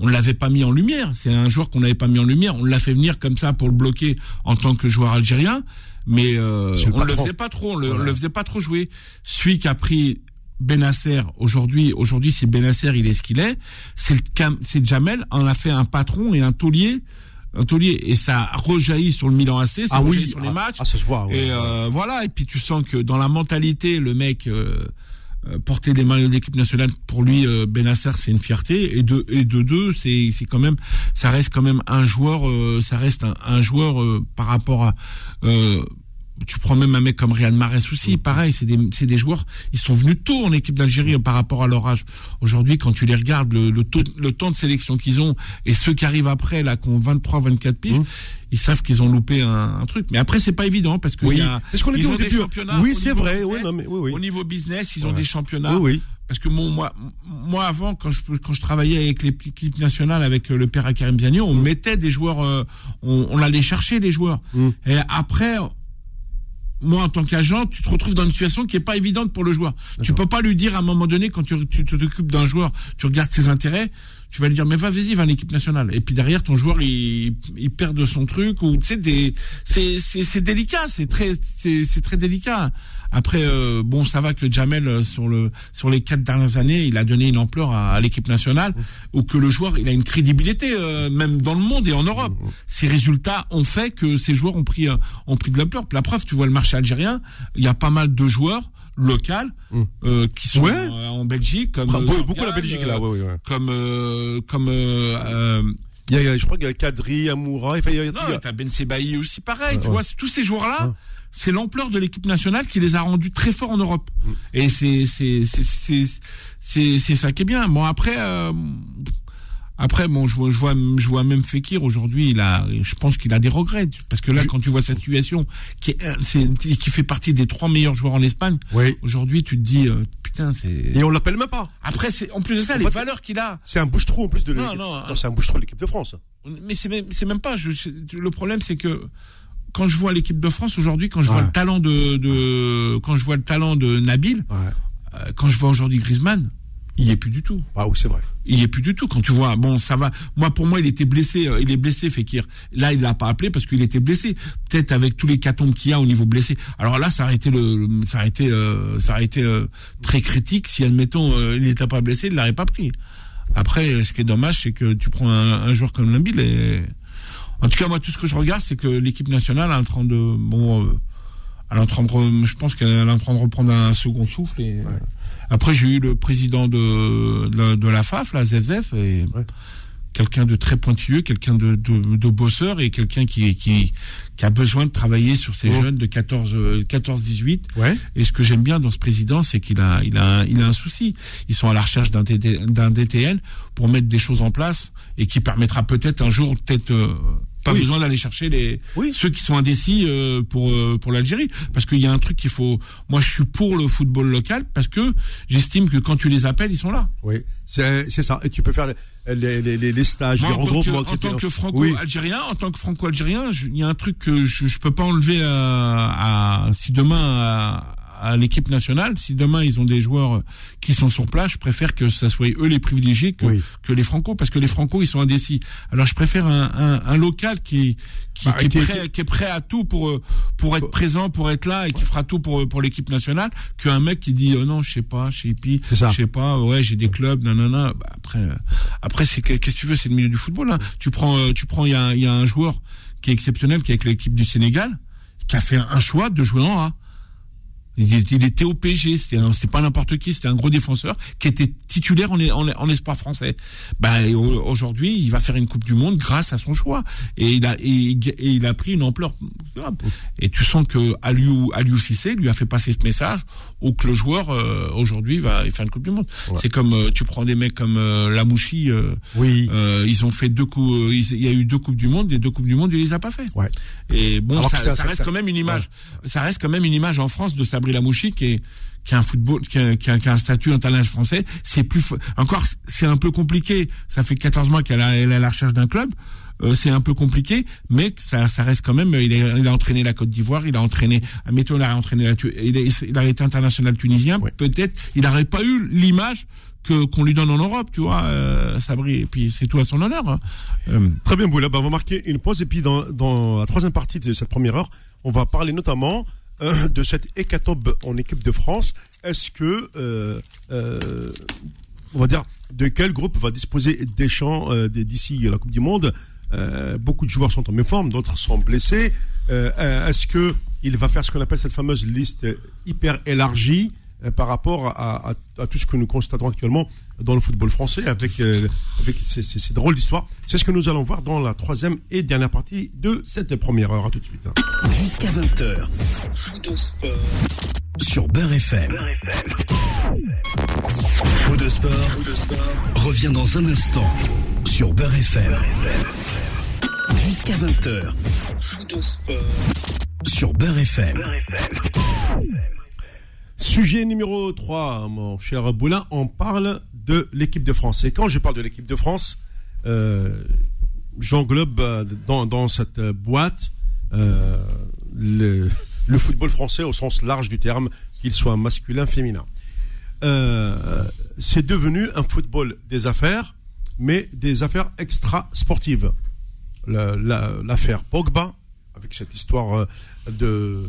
on l'avait pas mis en lumière, c'est un joueur qu'on n'avait pas mis en lumière, on l'a fait venir comme ça pour le bloquer en tant que joueur algérien. Mais euh, on le faisait pas trop, on le, le faisait pas trop jouer. Celui qui a pris Benasser aujourd'hui, aujourd'hui si Benasser il est ce qu'il est, c'est c'est Jamel. En a fait un patron et un taulier. Un taulier. Et ça rejaillit sur le Milan AC, ça ah oui, sur les ah, matchs. Ah, ça se voit. et euh, voilà. Et puis tu sens que dans la mentalité le mec euh porter les maillots d'équipe nationale pour lui euh, Benasser c'est une fierté. Et de et de deux c'est c'est quand même ça reste quand même un joueur ça reste un joueur par rapport à tu prends même un mec comme Riyad Mahrez aussi, pareil, c'est des, c'est des joueurs, ils sont venus tôt en équipe d'Algérie par rapport à leur âge. Aujourd'hui, quand tu les regardes, le, le, taux, le temps de sélection qu'ils ont et ceux qui arrivent après, là, qui ont 23, 24 piges, Mmh. ils savent qu'ils ont loupé un, un truc. Mais après, c'est pas évident parce que Oui, y a, c'est ce qu'on ils ont des championnats Oui, c'est vrai, business, oui, non, mais oui, oui. Au niveau business, ils ont des championnats. Oui, oui. Parce que mon, moi, moi avant, quand je, quand je travaillais avec l'équipe nationale, avec euh, le père Karim Ziani, on mettait des joueurs, euh, on, on allait chercher des joueurs. Mm. Et après, moi, en tant qu'agent, tu te retrouves dans une situation qui est pas évidente pour le joueur. Tu peux pas lui dire à un moment donné, quand tu tu t'occupes d'un joueur, tu regardes ses intérêts, tu vas lui dire, mais va, vas-y, va à l'équipe nationale. Et puis derrière, ton joueur, il, il perd de son truc, ou tu sais, des, c'est, délicat, c'est très, c'est, très délicat. Après, euh, bon, ça va que Jamel euh, sur le, sur les quatre dernières années, il a donné une ampleur à, à l'équipe nationale, ou que le joueur, il a une crédibilité, euh, même dans le monde et en Europe. Ces résultats ont fait que ces joueurs ont pris, ont pris de l'ampleur. La preuve, tu vois le marché algérien, il y a pas mal de joueurs locaux euh, qui sont Ouais. euh, en Belgique, comme euh, beaucoup, la Belgique là, oui. oui. comme euh, comme euh, euh, Il y a, je crois qu'il y a Kadri, Amoura, il y a, non, t'as Ben Sebaï aussi pareil, Ouais, tu ouais. vois, tous ces joueurs-là, Ouais. c'est l'ampleur de l'équipe nationale qui les a rendus très forts en Europe. Mm. Et c'est c'est c'est c'est ça qui est bien. Bon après après bon je vois je vois je vois même Fekir aujourd'hui, il a je pense qu'il a des regrets parce que là quand tu vois sa situation qui est c'est qui fait partie des trois meilleurs joueurs en Espagne, Oui. aujourd'hui tu te dis euh, putain, c'est Et on l'appelle même pas. Après c'est en plus de ça En les fait, valeurs qu'il a. C'est un bouche-trou en plus de Non, l'équipe. non, c'est un bouche-trou de l'équipe de France. Mais c'est même, c'est même pas. Je, le problème, c'est que quand je vois l'équipe de France aujourd'hui, quand je vois le talent de, de, quand je vois le talent de Nabil, Ouais. euh, quand je vois aujourd'hui Griezmann, il y est plus du tout. Ah oui, c'est vrai. Il y est plus du tout. Quand tu vois, bon, ça va. Moi, pour moi, il était blessé. euh, Il est blessé, Fekir. Là, il l'a pas appelé parce qu'il était blessé. Peut-être avec tous les catombes qu'il y a au niveau blessé. Alors là, ça aurait été le, ça aurait été, euh, ça aurait été euh, très critique si, admettons, il n'était pas blessé, il l'aurait pas pris. Après, ce qui est dommage, c'est que tu prends un, un joueur comme Nabil et, en tout cas, moi, tout ce que je regarde, c'est que l'équipe nationale est en train de, bon, elle est en train de, je pense qu'elle est en train de reprendre un second souffle. Après, j'ai eu le président de, de, la- de la FAF, la ZFZF, et Ouais. quelqu'un de très pointilleux, quelqu'un de, de, de bosseur et quelqu'un qui, qui, qui a besoin de travailler sur ces Oh. jeunes de 14, euh, 14, 18. Ouais. Et ce que j'aime bien dans ce président, c'est qu'il a, il a, il a un souci. Ils sont à la recherche d'un DTN pour mettre des choses en place et qui permettra peut-être un jour, peut-être, euh, pas Oui. besoin d'aller chercher les Oui. ceux qui sont indécis euh, pour euh, pour l'Algérie parce qu'il y a un truc qu'il faut moi je suis pour le football local parce que j'estime que quand tu les appelles ils sont là Oui. C'est, c'est ça. Et tu peux faire les, les, les, les stages, moi, les en tant que, regroupements, en etc. tant que Oui. franco-algérien, en tant que franco-algérien, il y a un truc que je, je peux pas enlever à, à- si demain à, à l'équipe nationale, si demain ils ont des joueurs qui sont sur place, je préfère que ça soit eux les privilégiés que, Oui. que les franco, parce que les franco ils sont indécis. Alors je préfère un, un, un local qui qui, Bah, qui, qui- est prêt, qui est prêt à tout pour euh, pour être présent, pour être là et qui fera tout pour pour l'équipe nationale, qu'un mec qui dit euh, non je sais pas, je sais ça. je sais pas, ouais j'ai des clubs, nanana. Bah, après euh, après c'est que- qu'est-ce que tu veux, c'est le milieu du football. Hein. Tu prends euh, tu prends il y a il y a un joueur qui est exceptionnel qui est avec l'équipe du Sénégal qui a fait un choix de jouer en A. Il, était au PG, c'était pas n'importe qui, c'était un gros défenseur qui était titulaire en, espoir français. Au- aujourd'hui, il va faire une Coupe du Monde grâce à son choix et il a il a pris une ampleur. Et tu sens que Aliou Aliou Cissé lui a fait passer ce message ou que le joueur euh, aujourd'hui va faire une Coupe du Monde. C'est comme euh, tu prends des mecs comme euh, Lamouchi, euh, Oui. euh, ils ont fait deux coups, euh, il y a eu deux coupes du monde, les deux coupes du monde, il les a pas fait. Ouais. Et bon, Alors ça, reste quand même une image. Ça reste quand même une image en France de Sabri Lamouchi qui est qui a un football, qui a, qui a- qui a un statut international français. C'est plus encore, c'est un peu compliqué. Ça fait 14 mois qu'elle est à la recherche d'un club. Euh, c'est un peu compliqué, mais ça, ça reste quand même. Il a, il a entraîné la Côte d'Ivoire, il a entraîné, admettons, il a entraîné la, il a, il a été international tunisien. Peut-être, il n'aurait pas eu l'image que qu'on lui donne en Europe, tu vois, euh, Sabri. Et puis c'est tout à son honneur. hein. Euh, Très bien, Boula. Bah, on va marquer une pause et puis dans, dans la troisième partie de cette première heure, on va parler notamment euh, de cette hécatombe en équipe de France. Est-ce que, euh, euh, on va dire, de quel groupe va disposer Deschamps euh, d'ici la Coupe du Monde? Euh, Beaucoup de joueurs sont en même forme, d'autres sont blessés. Euh, euh, Est-ce que il va faire ce qu'on appelle cette fameuse liste hyper élargie par rapport à, tout ce que nous constatons actuellement dans le football français avec, euh, avec ces, ces, drôles d'histoires. C'est ce que nous allons voir dans la troisième et dernière partie de cette première heure. À tout de suite. Jusqu'à 20h. Sur Beurre FM. Fou de sport, revient dans un instant sur Beurre FM. Jusqu'à 20h. Sur Beurre FM. Sujet numéro 3, mon cher Boulin, on parle de l'équipe de France. Et quand je parle de l'équipe de France, euh, j'englobe euh, dans, cette boîte euh, le, football français au sens large du terme, qu'il soit masculin, féminin. c'est devenu un football des affaires, mais des affaires extra-sportives. L'affaire Pogba, avec cette histoire de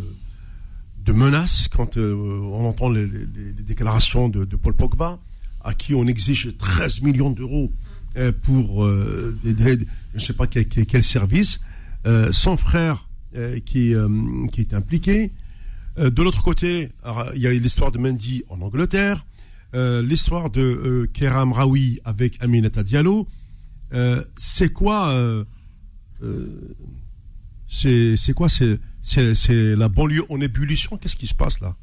de menaces quand euh, on entend les, déclarations de, Paul Pogba, à qui on exige 13 millions d'euros euh, pour euh, je ne sais pas quel, service, son frère qui, qui est impliqué. de l'autre côté, il y a l'histoire de Mendy en Angleterre, l'histoire de Keram Raoui avec Aminata Diallo. c'est quoi c'est quoi c'est c'est la banlieue en ébullition. Qu'est-ce qui se passe là?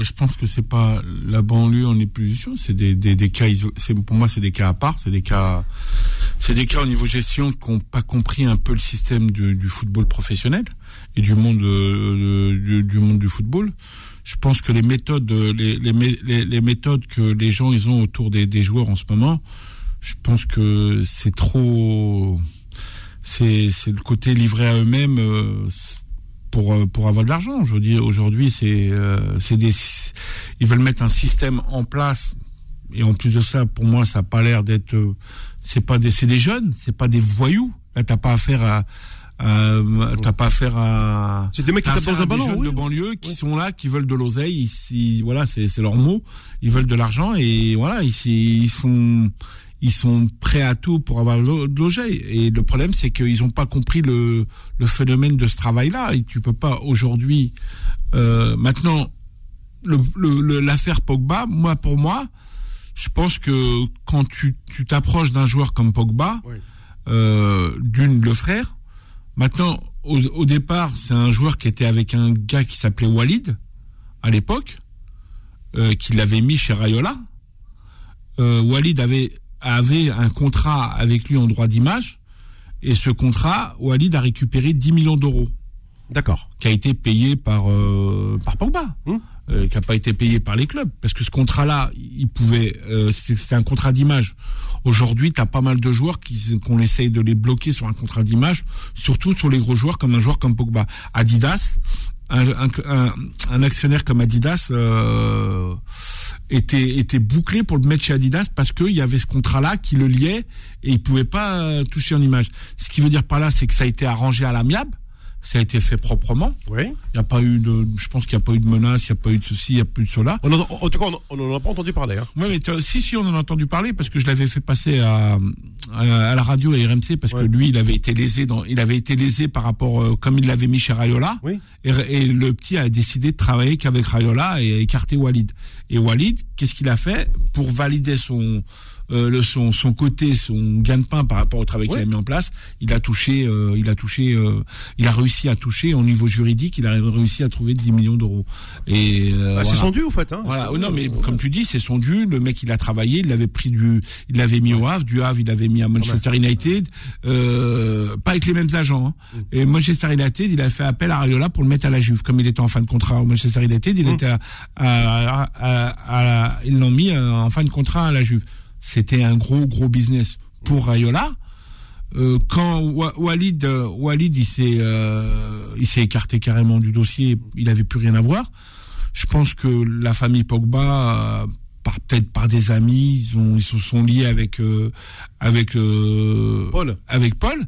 Je pense que c'est pas la banlieue en ébullition, c'est des, des, des, cas pour moi c'est des cas à part, c'est des cas c'est des cas au niveau gestion qui n'ont pas compris un peu le système du, du football professionnel et du monde euh, du, du, monde du football. Je pense que les méthodes les, les, les, méthodes que les gens ils ont autour des, des joueurs en ce moment, je pense que c'est trop c'est c'est le côté livré à eux-mêmes euh, pour euh, pour avoir de l'argent. Je dis aujourd'hui c'est euh, c'est des ils veulent mettre un système en place et en plus de ça pour moi ça a pas l'air d'être c'est pas des c'est des jeunes, c'est pas des voyous. Là t'as pas affaire à euh, t'as pas affaire à c'est des mecs qui tapent dans un ballon jeunes de banlieue qui sont là qui veulent de l'oseille ils, voilà c'est c'est leur mot ils veulent de l'argent et voilà ils, ils sont ils sont prêts à tout pour avoir logé. Et le problème, c'est qu'ils n'ont pas compris le, le phénomène de ce travail-là. Et tu peux pas aujourd'hui. Euh, maintenant, l'affaire le, Pogba, moi pour moi, je pense que quand tu t'approches d'un joueur comme Pogba, euh, d'une le frère. Maintenant, au, au départ, c'est un joueur qui était avec un gars qui s'appelait Walid à l'époque, euh, qui l'avait mis chez Rayola. Euh, Walid avait avait un contrat avec lui en droit d'image. Et ce contrat, Walid a récupéré 10 millions d'euros. D'accord. Qui a été payé par, euh, par Pogba. Hum. Euh, qui n'a pas été payé par les clubs. Parce que ce contrat-là, il pouvait, euh, c'était un contrat d'image. Aujourd'hui, tu as pas mal de joueurs qui, qu'on essaye de les bloquer sur un contrat d'image, surtout sur les gros joueurs comme un joueur comme Pogba. Adidas, un, actionnaire comme Adidas euh, était était bouclé pour le mettre chez Adidas parce qu'il y avait ce contrat-là qui le liait et il pouvait pas euh, toucher en image. Ce qui veut dire par là, c'est que ça a été arrangé à l'amiable ça a été fait proprement. Oui. Il n'y a pas eu de, je pense qu'il n'y a pas eu de menace, il n'y a pas eu de soucis, il n'y a plus de cela. en tout cas, on n'en a pas entendu parler. Hein. Oui, mais si, si, on en a entendu parler parce que je l'avais fait passer à, à, la radio à RMC parce que lui, il avait été lésé dans, il avait été lésé par rapport, euh, comme il l'avait mis chez Rayola. Oui. Et, et, le petit a décidé de travailler qu'avec Rayola et écarter Walid. Et Walid, qu'est-ce qu'il a fait? Pour valider son, euh, le, son, son côté, son gain-pain par rapport au travail qu'il a mis en place, il a touché, euh, il a touché, euh, il a réussi à toucher au niveau juridique, il a réussi à trouver 10 millions d'euros. Et bah, c'est son dû, en fait. Hein. Voilà. non, mais comme tu dis, c'est son dû. Le mec, il a travaillé, il l'avait pris du, il l'avait mis au Havre, du Havre, il l'avait mis à Manchester United, pas avec les mêmes agents. Hein. Mm. Et Manchester United, il a fait appel à Ariola pour le mettre à la Juve, comme il était en fin de contrat au Manchester United, il mm. était à, à, ils l'ont mis en fin de contrat à la Juve c'était un gros gros business pour Rayola. Euh, quand Walid Walid il s'est euh, il s'est écarté carrément du dossier, il avait plus rien à voir. Je pense que la famille Pogba euh, par peut-être par des amis, ils, ont, ils se sont liés avec avec Paul avec Paul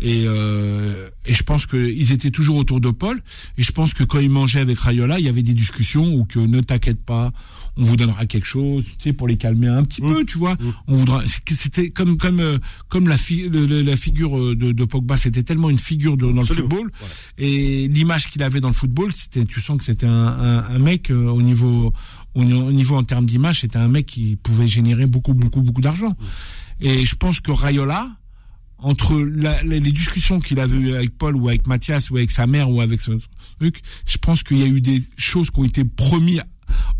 Et, euh, et je pense qu'ils étaient toujours autour de Paul. Et je pense que quand ils mangeaient avec Rayola, il y avait des discussions où que ne t'inquiète pas, on vous donnera quelque chose, tu sais, pour les calmer un petit peu, tu vois. On voudra. C'était comme comme euh, comme la, fi- figure euh, de, de Pogba, c'était tellement une figure de- dans Absolument. le football. Et l'image qu'il avait dans le football, c'était, tu sens que c'était un, un, un mec euh, au niveau au, au niveau en termes d'image, c'était un mec qui pouvait générer beaucoup beaucoup beaucoup d'argent. Et je pense que Rayola, entre la- les, discussions qu'il avait eues avec Paul ou avec Mathias ou avec sa mère ou avec ce truc, je pense qu'il y a eu des choses qui ont été promis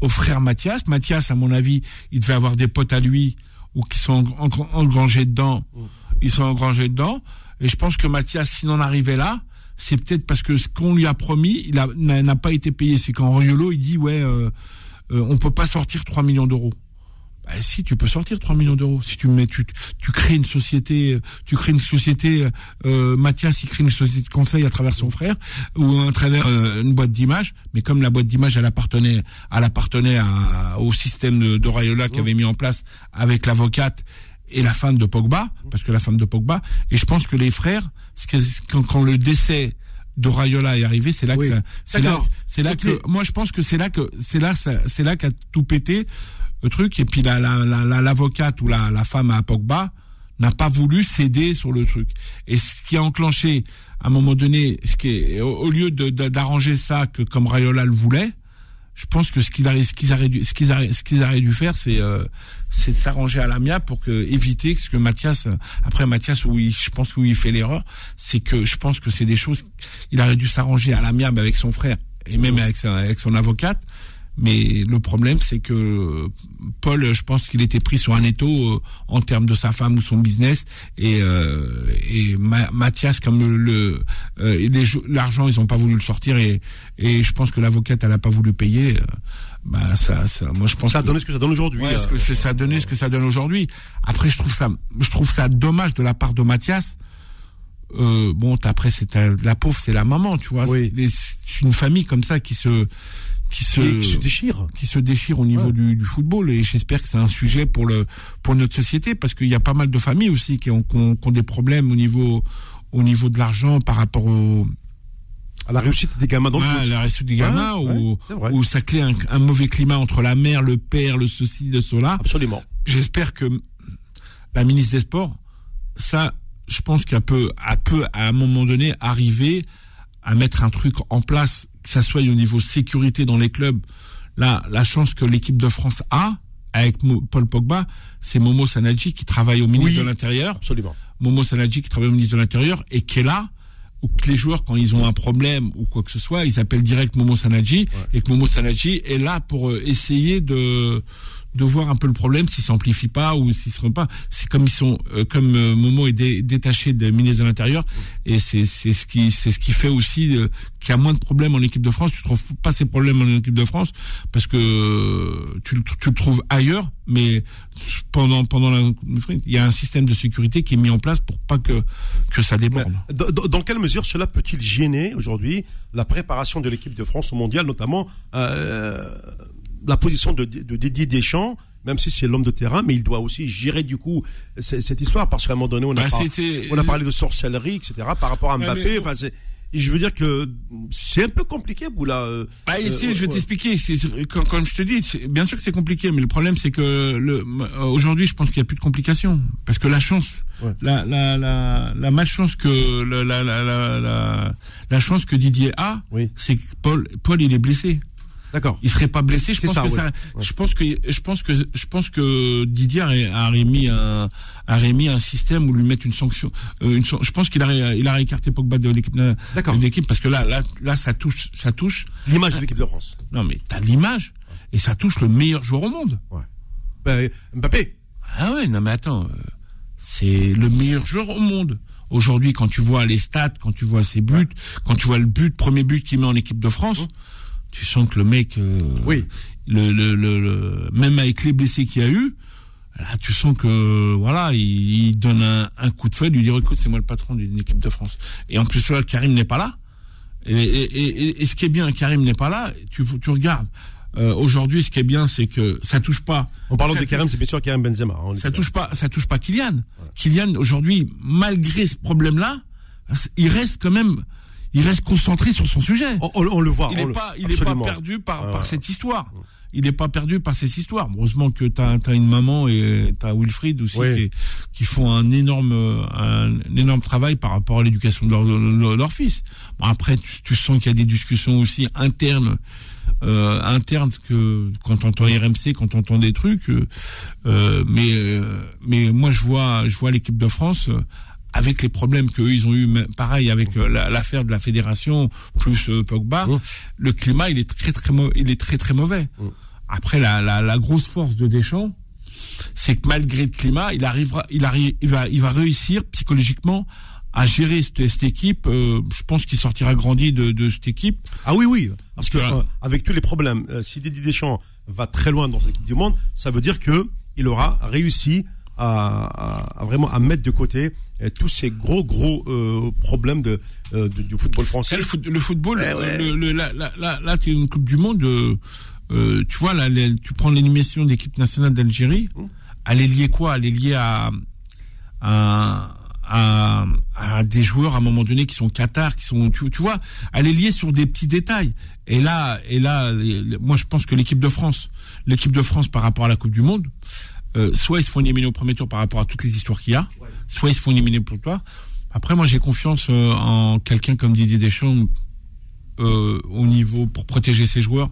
au frère Mathias. Mathias, à mon avis, il devait avoir des potes à lui ou qui sont en- en- engrangés dedans. Ils sont engrangés dedans. Et je pense que Mathias, s'il en arrivait là, c'est peut-être parce que ce qu'on lui a promis, il n'a pas été payé. C'est quand Riolo, il dit, ouais, euh, euh, on peut pas sortir 3 millions d'euros. Bah, si tu peux sortir 3 millions d'euros, si tu mets, tu, tu crées une société, euh, tu crées une société, euh, Mathias il crée une société de conseil à travers son frère ou à travers euh, une boîte d'image, mais comme la boîte d'image elle appartenait, elle appartenait à- au système de, de Rayola qui avait mis en place avec l'avocate et la femme de Pogba, parce que la femme de Pogba, et je pense que les frères, quand, quand le décès de Rayola est arrivé, c'est là Oui. que ça- c'est là, là que moi je pense que c'est là que c'est là c'est là qu'a tout pété le truc. Et puis la la la la- l'avocate ou la la femme à Pogba n'a pas voulu céder sur le truc. Et ce qui a enclenché à un moment donné ce qui est au, au lieu d'arranger ça que comme Rayola le voulait je pense que ce qu'ils auraient dû ce qu'ils auraient dû faire c'est euh, c'est de s'arranger à l'amiable pour que éviter que ce que Mathias après Mathias où il, je pense où il fait l'erreur c'est que je pense que c'est des choses il aurait dû s'arranger à l'amiable avec son frère et même avec avec son avocate mais le problème, c'est que Paul, je pense qu'il était pris sur un étau euh, en termes de sa femme ou son business, et, euh, et Ma- Mathias, comme le, le euh, l'argent, ils ont pas voulu le sortir, et, et je pense que l'avocate, elle a pas voulu payer. euh, bah ça, ça, moi je pense. Ça a que- donné ce que ça donne aujourd'hui. Ouais, euh, ça a donné ce que ça donne aujourd'hui. Après, je trouve ça, je trouve ça dommage de la part de Mathias. Euh, bon, après, c'est la pauvre, c'est la maman, tu vois. Oui. C'est une famille comme ça qui se, qui se, qui, qui se déchire. qui se déchire au niveau Ouais. du, du football. Et j'espère que c'est un sujet pour le, pour notre société, parce qu'il y a pas mal de familles aussi qui ont, qui ont, qui ont des problèmes au niveau, au niveau de l'argent par rapport au, À la réussite des gamins dans le Ouais, foot. la réussite des gamins, Ouais, ou ça crée un, un mauvais climat entre la mère, le père, le ceci, le cela. Absolument. J'espère que la ministre des Sports, ça, je pense qu'elle peut, elle peut à un moment donné arriver à mettre un truc en place, que ça soit au niveau sécurité dans les clubs. Là, la chance que l'équipe de France a avec Paul Pogba, c'est Momo Sanadji qui travaille au ministre Oui. de l'Intérieur. Absolument. Momo Sanadji qui travaille au ministre de l'Intérieur et qui est là ou que les joueurs quand ils ont un problème ou quoi que ce soit, ils appellent direct Momo Sanadji et que Momo Sanadji est là pour euh, essayer de de voir un peu le problème s'il s'amplifie pas ou s'il se pas. C'est comme ils sont euh, comme euh, Momo est dé- détaché des ministre de l'Intérieur et c'est ce qui c'est ce qui fait aussi euh, qu'il y a moins de problèmes en équipe de France. Tu trouves pas ces problèmes en équipe de France parce que tu tu le trouves ailleurs mais pendant pendant la il y a un système de sécurité qui est mis en place pour pas que que ça déborde. Dans, quelle mesure cela peut-il gêner aujourd'hui la préparation de l'équipe de France au mondial, notamment la position de, de Didier Deschamps, même si c'est l'homme de terrain, mais il doit aussi gérer du coup cette histoire parce qu'à un moment donné on a, Bah, par- on a parlé de sorcellerie, etc. Par rapport à Mbappé, mais- enfin c'est je veux dire que c'est un peu compliqué, Boula. euh, Bah, ici, euh, je vais ouais. t'expliquer. Comme, comme je te dis, bien sûr que c'est compliqué, mais le problème, c'est que euh, aujourd'hui, je pense qu'il y a plus de complications. Parce que la chance, Ouais. la, la, la, la malchance que, la, la, la, la, la, la chance que Didier a, Oui. c'est que Paul, Paul, il est blessé. D'accord. Il serait pas blessé. Je pense ça, que ouais. ça, Ouais. je pense que, je pense que, je pense que Didier a, remis un, a remis un système où lui mettre une sanction, euh, une, je pense qu'il a, il a écarté Pogba de l'équipe, de D'accord. l'équipe parce que là, là, là, ça touche, ça touche L'image de l'équipe de France. non, mais t'as l'image et ça touche le meilleur joueur au monde. Ouais. Ben, Mbappé. Ah ouais, non mais attends, euh, c'est le meilleur joueur au monde. Aujourd'hui, quand tu vois les stats, quand tu vois ses buts, quand tu vois le but, premier but qu'il met en équipe de France, tu sens que le mec, euh, Oui. le, le, le, le- même avec les blessés qu'il y a eu, là, tu sens que voilà, il, il donne un, un coup de feuille, lui dire écoute, c'est moi le patron d'une équipe de France. Et en plus là, Karim n'est pas là. Et, et, et, et ce qui est bien, Karim n'est pas là. Tu, tu regardes. euh, Aujourd'hui, ce qui est bien, c'est que ça touche pas. En parlant de Karim, c'est bien sûr Karim Benzema. hein, ça touche pas, ça touche pas Kylian. Kylian aujourd'hui, malgré ce problème-là, il reste quand même, il reste concentré sur son sujet. On, on- on le voit. il n'est pas, il est pas perdu par, Ah. par cette histoire. Il n'est pas perdu par cette histoire. Heureusement que t'as as une maman et t'as Wilfried aussi Oui. qui, qui font un énorme un, un énorme travail par rapport à l'éducation de leur, de leur fils. Bon, après, tu, tu sens qu'il y a des discussions aussi internes euh, internes que quand on entend RMC, quand on entend des trucs. euh, euh, mais euh, mais moi je vois je vois l'équipe de France. Avec les problèmes qu'eux ils ont eu, pareil avec euh, la- l'affaire de la fédération plus euh, Pogba, Mmh. le climat il est très très mau- il est très très mauvais. Mmh. Après la, la, la grosse force de Deschamps, c'est que malgré le climat, il arrivera, il arrive, il va, il va réussir psychologiquement à gérer cette, cette équipe. euh, je pense qu'il sortira grandi de, de cette équipe. Ah oui, oui. Parce que Voilà. euh, avec tous les problèmes, euh, si Didier Deschamps va très loin dans cette Coupe du Monde, ça veut dire que il aura réussi à, à- vraiment à mettre de côté euh, tous ces gros gros euh, problèmes de, euh, de- du football français. Le, foot- le football, Ouais, ouais. le, le- là, là, là, là, t'es une Coupe du Monde. euh, euh, tu vois, là, les- tu prends l'élimination d'équipe nationale d'Algérie. Mmh. Elle est liée quoi? Elle est liée à, à, à, à des joueurs à un moment donné qui sont Qatar, qui sont, tu, tu vois, elle est liée sur des petits détails. Et là, et là, moi, je pense que l'équipe de France, l'équipe de France par rapport à la Coupe du Monde, euh, soit ils se font éliminer au premier tour par rapport à toutes les histoires qu'il y a, soit ils se font éliminer pour toi. Après, moi, j'ai confiance euh, en quelqu'un comme Didier Deschamps euh, au niveau pour protéger ses joueurs.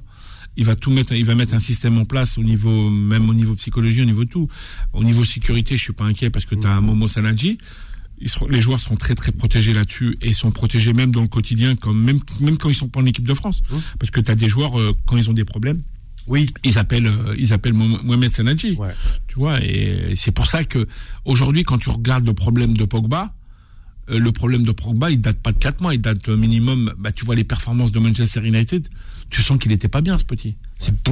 Il va tout mettre, il va mettre un système en place au niveau, même au niveau psychologie, au niveau de tout. Au niveau sécurité, je suis pas inquiet parce que tu as un Momo Sanadji. Ils seront, les joueurs seront très très protégés là-dessus et sont protégés même dans le quotidien, comme même même quand ils sont pas en équipe de France, parce que tu as des joueurs euh, quand ils ont des problèmes, Oui. ils appellent euh, ils appellent Mo- Mohamed Sanadji. Ouais. Tu vois, et c'est pour ça que aujourd'hui, quand tu regardes le problème de Pogba, euh, le problème de Pogba, il date pas de 4 mois, il date euh, minimum. Bah, tu vois les performances de Manchester United, tu sens qu'il était pas bien, ce petit.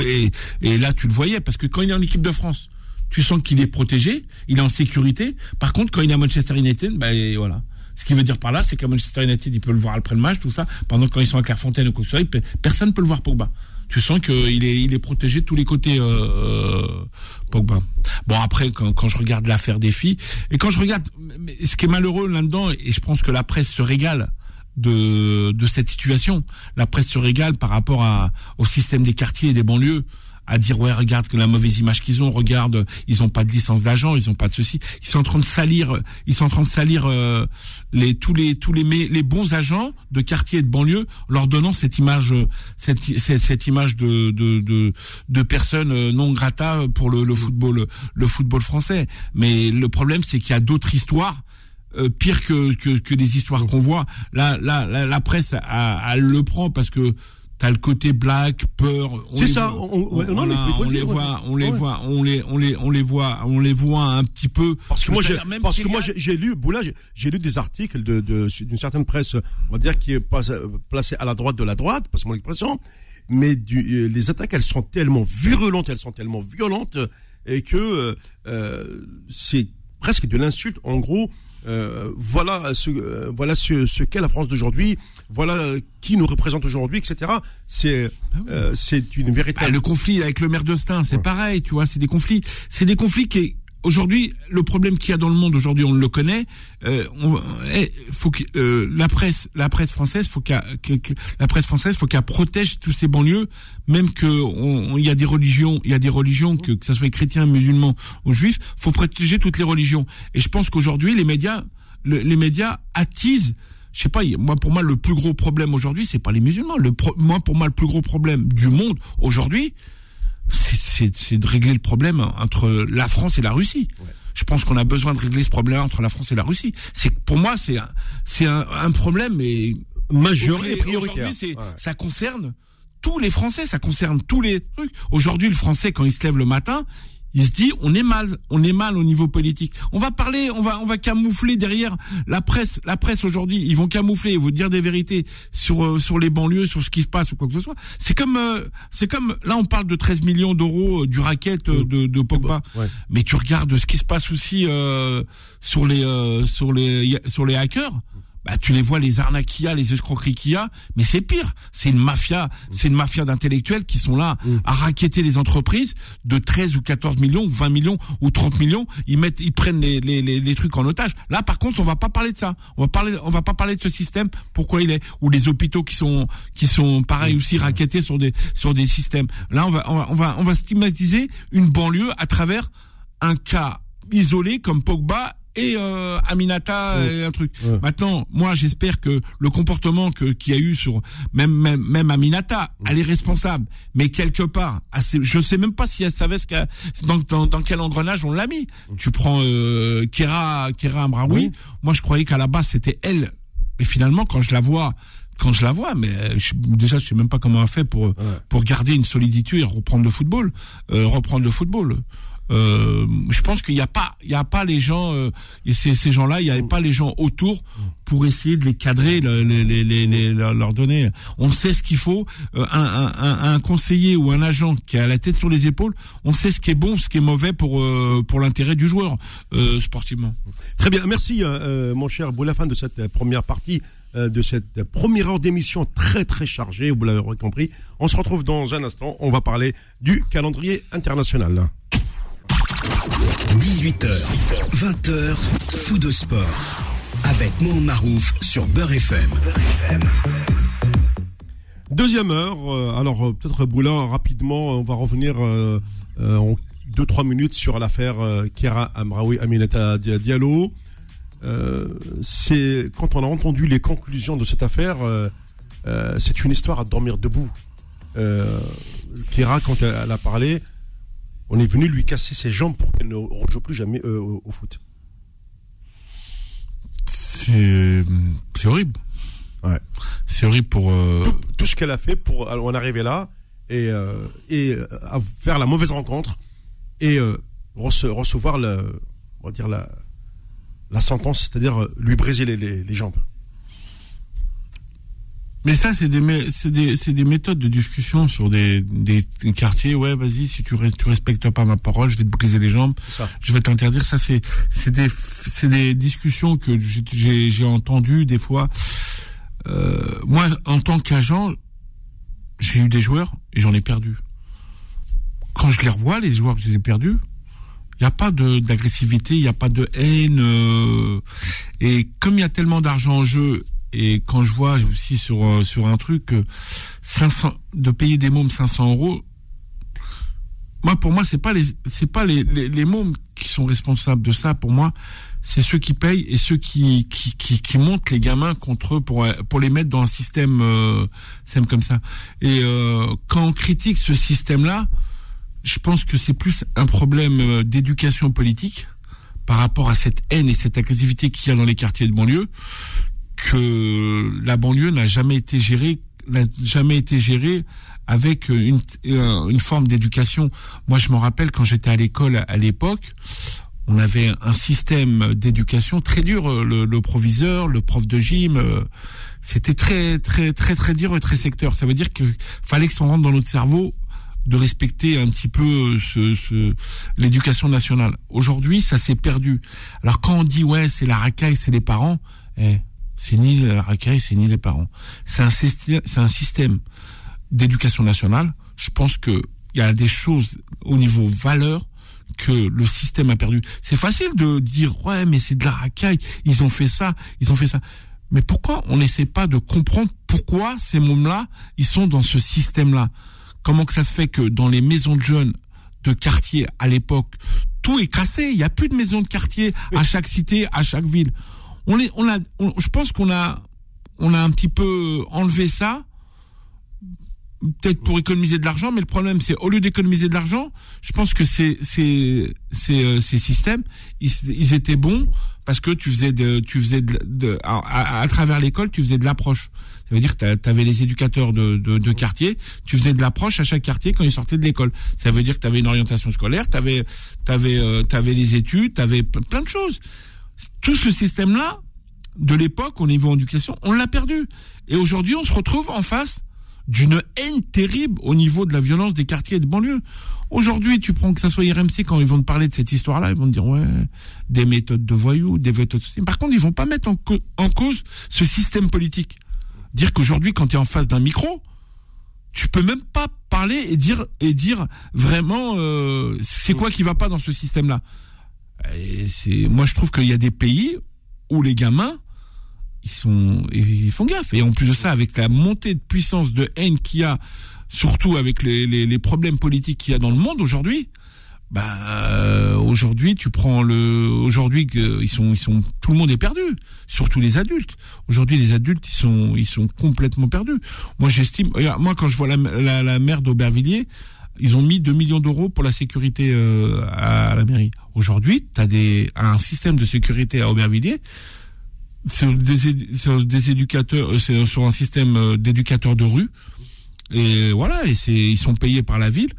Et, et là, tu le voyais parce que quand il est en équipe de France, tu sens qu'il est protégé, il est en sécurité. Par contre, quand il est à Manchester United, bah et voilà. Ce qui veut dire par là, c'est qu'à Manchester United, il peut le voir après le match, tout ça. Pendant que quand ils sont à Clairefontaine ou quoi que ce soit, personne ne peut le voir Pogba. Tu sens qu'il est, il est protégé de tous les côtés, euh, euh, Pogba. Bon après, quand, quand je regarde l'affaire des filles et quand je regarde, ce qui est malheureux là-dedans, et je pense que la presse se régale de de cette situation. La presse se régale par rapport à au système des quartiers et des banlieues à dire ouais regarde que la mauvaise image qu'ils ont regarde ils ont pas de licence d'agent ils ont pas de ceci. Ils sont en train de salir ils sont en train de salir euh, les tous les tous les les bons agents de quartier et de banlieue leur donnant cette image euh, cette cette, cette image de de de, de personnes euh, non grata pour le, le football le football français. Mais le problème c'est qu'il y a d'autres histoires euh, pire que, que que des histoires qu'on voit. Là là la, la presse elle le prend parce que T'as le côté black, peur. C'est ça, voit- on- a- les voit, on les voit, on les, on les, on les voit, on les voit un petit peu. Parce que moi, j'ai, parce que moi, j'ai lu, Boula, j'ai- lu des articles de, d'une certaine presse, on va dire, qui est pas, placée à la droite de la droite, passe mon expression, mais du, euh, les attaques, elles sont tellement virulentes, elles sont tellement violentes, euh, et que, euh, euh, c'est presque de l'insulte. En gros, euh, voilà ce, euh, voilà ce, ce qu'est la France d'aujourd'hui, voilà qui nous représente aujourd'hui, etc. C'est, euh, c'est une Bah, véritable. le conflit avec le maire d'Austin, c'est Ouais. pareil, tu vois, c'est des conflits, c'est des conflits qui aujourd'hui le problème qu'il y a dans le monde aujourd'hui, on le connaît. Euh, on, eh, faut que euh, la presse, la presse française, faut qu'elle, que- que- la presse française, faut qu'elle protège tous ces banlieues, même que on- y a des religions, il y a des religions que que ça soit chrétiens, musulmans ou juifs, faut protéger toutes les religions. Et je pense qu'aujourd'hui les médias, le- les médias attisent je sais pas, moi pour moi le plus gros problème aujourd'hui, c'est pas les musulmans. Le pro- moi pour moi le plus gros problème du monde aujourd'hui, c'est- de régler le problème entre la France et la Russie. Je pense qu'on a besoin de régler ce problème entre la France et la Russie. C'est pour moi c'est un c'est un, un problème mais majeur et aujourd'hui, prioritaire. Ouais. ça concerne tous les Français, ça concerne tous les trucs. Aujourd'hui, le Français, quand il se lève le matin, il se dit on est mal, on est mal au niveau politique. On va parler, on va on va camoufler derrière la presse. La presse aujourd'hui, ils vont camoufler, ils vont dire des vérités sur euh, sur les banlieues, sur ce qui se passe ou quoi que ce soit. C'est comme euh, c'est comme là on parle de 13 millions d'euros euh, du racket euh, de, de Pogba. Ouais. Mais tu regardes ce qui se passe aussi euh, sur les euh, sur les sur les hackers. Bah, tu les vois les arnaques qu'il y a, les escroqueries qu'il y a, mais c'est pire. C'est une mafia, c'est une mafia d'intellectuels qui sont là Mm. à raqueter les entreprises de 13 ou 14 millions, ou 20 millions ou 30 millions. Ils mettent, ils prennent les, les, les, les trucs en otage. Là, par contre, on va pas parler de ça. On va parler, on va pas parler de ce système. Pourquoi il est ou les hôpitaux qui sont qui sont pareil aussi raquettés sur des sur des systèmes. Là, on va on va on va, on va stigmatiser une banlieue à travers un cas isolé comme Pogba et euh, Aminata Ouais. et un truc. Ouais. Maintenant, moi, j'espère que le comportement que qu'il y a eu sur même même même Aminata, elle est responsable. Mais quelque part, assez, je sais même pas si elle savait ce qu'a- dans, dans dans quel engrenage on l'a mis. Tu prends euh, Kera Kera Amraoui. Oui. Moi, je croyais qu'à la base c'était elle. Mais finalement, quand je la vois, quand je la vois, mais euh, je- déjà, je sais même pas comment elle fait pour pour garder une solidité et reprendre le football, euh, reprendre le football. Euh, je pense qu'il n'y a pas, il y a pas les gens, euh, ces, gens-là, il n'y avait pas les gens autour pour essayer de les cadrer, le- les, les, les, les- leur donner. On sait ce qu'il faut. Euh, un, un, un- conseiller ou un agent qui a la tête sur les épaules, on sait ce qui est bon, ce qui est mauvais pour euh, pour l'intérêt du joueur sportivement. Très bien, merci mon cher Boulafan de cette première partie, de cette première heure d'émission très très chargée, vous l'avez compris. On se retrouve dans un instant, on va parler du calendrier international. 18h, 20h, fou de sport. Avec Mohamed Marouf sur Beurre FM. Deuxième heure, euh, alors euh, peut-être Boula, rapidement, on va revenir euh, en deux trois minutes sur l'affaire Kera Amraoui Aminata Dia- Diallo. C'est quand on a entendu les conclusions de cette affaire, c'est une histoire à dormir debout. Kera, quand elle a parlé, on est venu lui casser ses jambes pour qu'elle ne rejoue plus jamais euh, au, au foot. C'est horrible. Ouais. C'est horrible pour. euh, Tout ce qu'elle a fait pour en arriver là et, euh, et faire la mauvaise rencontre et rece- recevoir le, on va dire la, la sentence, c'est-à-dire lui briser les, les, les jambes. Mais ça, c'est des, des, des méthodes de discussion sur des, des quartiers. Ouais, vas-y, si tu, res- tu respectes pas ma parole, je vais te briser les jambes. Ça. Je vais t'interdire. Ça, c'est, des, des discussions que j'ai- entendues des fois. Euh, moi, en tant qu'agent, j'ai eu des joueurs et j'en ai perdu. Quand je les revois, les joueurs que j'ai perdus, il n'y a pas de d'agressivité, il n'y a pas de haine. euh, et comme il y a tellement d'argent en jeu, et quand je vois aussi sur euh, sur un truc, euh, 500 de payer des mômes 500 euros, moi pour moi c'est pas les c'est pas les, les les mômes qui sont responsables de ça. Pour moi, c'est ceux qui payent et ceux qui qui qui, qui montent les gamins contre eux pour pour les mettre dans un système euh, comme ça. Et euh, quand on critique ce système là je pense que c'est plus un problème euh, d'éducation politique par rapport à cette haine et cette agressivité qu'il y a dans les quartiers de banlieue que la banlieue n'a jamais été gérée n'a jamais été gérée avec une, euh, une forme d'éducation. Moi, je me rappelle quand j'étais à l'école à l'époque, on avait un système d'éducation très dur. euh, Le, le proviseur, le prof de gym, euh, c'était très très très très dur et très secteur. Ça veut dire qu'il fallait que ça rentre dans notre cerveau de respecter un petit peu ce, ce l'éducation nationale. Aujourd'hui, ça s'est perdu. Alors quand on dit ouais, c'est la racaille, c'est les parents, eh, c'est ni la racaille, c'est ni les parents. C'est un système, un système d'éducation nationale. Je pense que il y a des choses au niveau valeur que le système a perdu. C'est facile de dire ouais, mais c'est de la racaille. Ils ont fait ça, ils ont fait ça. Mais pourquoi on n'essaie pas de comprendre pourquoi ces mômes-là, ils sont dans ce système-là? Comment que ça se fait que dans les maisons de jeunes de quartier à l'époque, tout est cassé. Il n'y a plus de maisons de quartier à chaque cité, à chaque ville. On les, on a, on- je pense qu'on a, on a un petit peu enlevé ça, peut-être pour économiser de l'argent. Mais le problème, c'est au lieu d'économiser de l'argent, je pense que ces, ces, ces, euh, ces systèmes, ils, étaient bons parce que tu faisais de, tu faisais de, de- à, à- travers l'école, tu faisais de l'approche. Ça veut dire que tu avais les éducateurs de, de, de quartier, tu faisais de l'approche à chaque quartier quand ils sortaient de l'école. Ça veut dire que tu avais une orientation scolaire, tu avais, t'avais, euh, t'avais les études, tu avais plein de choses. Tout ce système-là, de l'époque, au niveau éducation, on l'a perdu. Et aujourd'hui, on se retrouve en face d'une haine terrible au niveau de la violence des quartiers et de banlieues. Aujourd'hui, tu prends que ça soit RMC quand ils vont te parler de cette histoire-là, ils vont te dire ouais, des méthodes de voyous, des méthodes. Par contre, ils vont pas mettre en, cause ce système politique. Dire qu'aujourd'hui, quand tu es en face d'un micro, tu peux même pas parler et dire et dire vraiment euh, c'est quoi qui va pas dans ce système-là. C'est moi je trouve qu'il y a des pays où les gamins ils sont ils font gaffe. Et en plus de ça avec la montée de puissance de haine qu'il y a surtout avec les, les, les problèmes politiques qu'il y a dans le monde aujourd'hui ben euh, aujourd'hui tu prends le aujourd'hui ils sont ils sont tout le monde est perdu. Surtout les adultes. Aujourd'hui les adultes ils sont ils sont complètement perdus. Moi j'estime moi quand je vois la la, la maire d'Aubervilliers ils ont mis 2 millions d'euros pour la sécurité euh, à, la mairie. Aujourd'hui, tu as des, un système de sécurité à Aubervilliers sur des, éducateurs, euh, sur un système euh, d'éducateurs de rue. Et voilà, et ils sont payés par la ville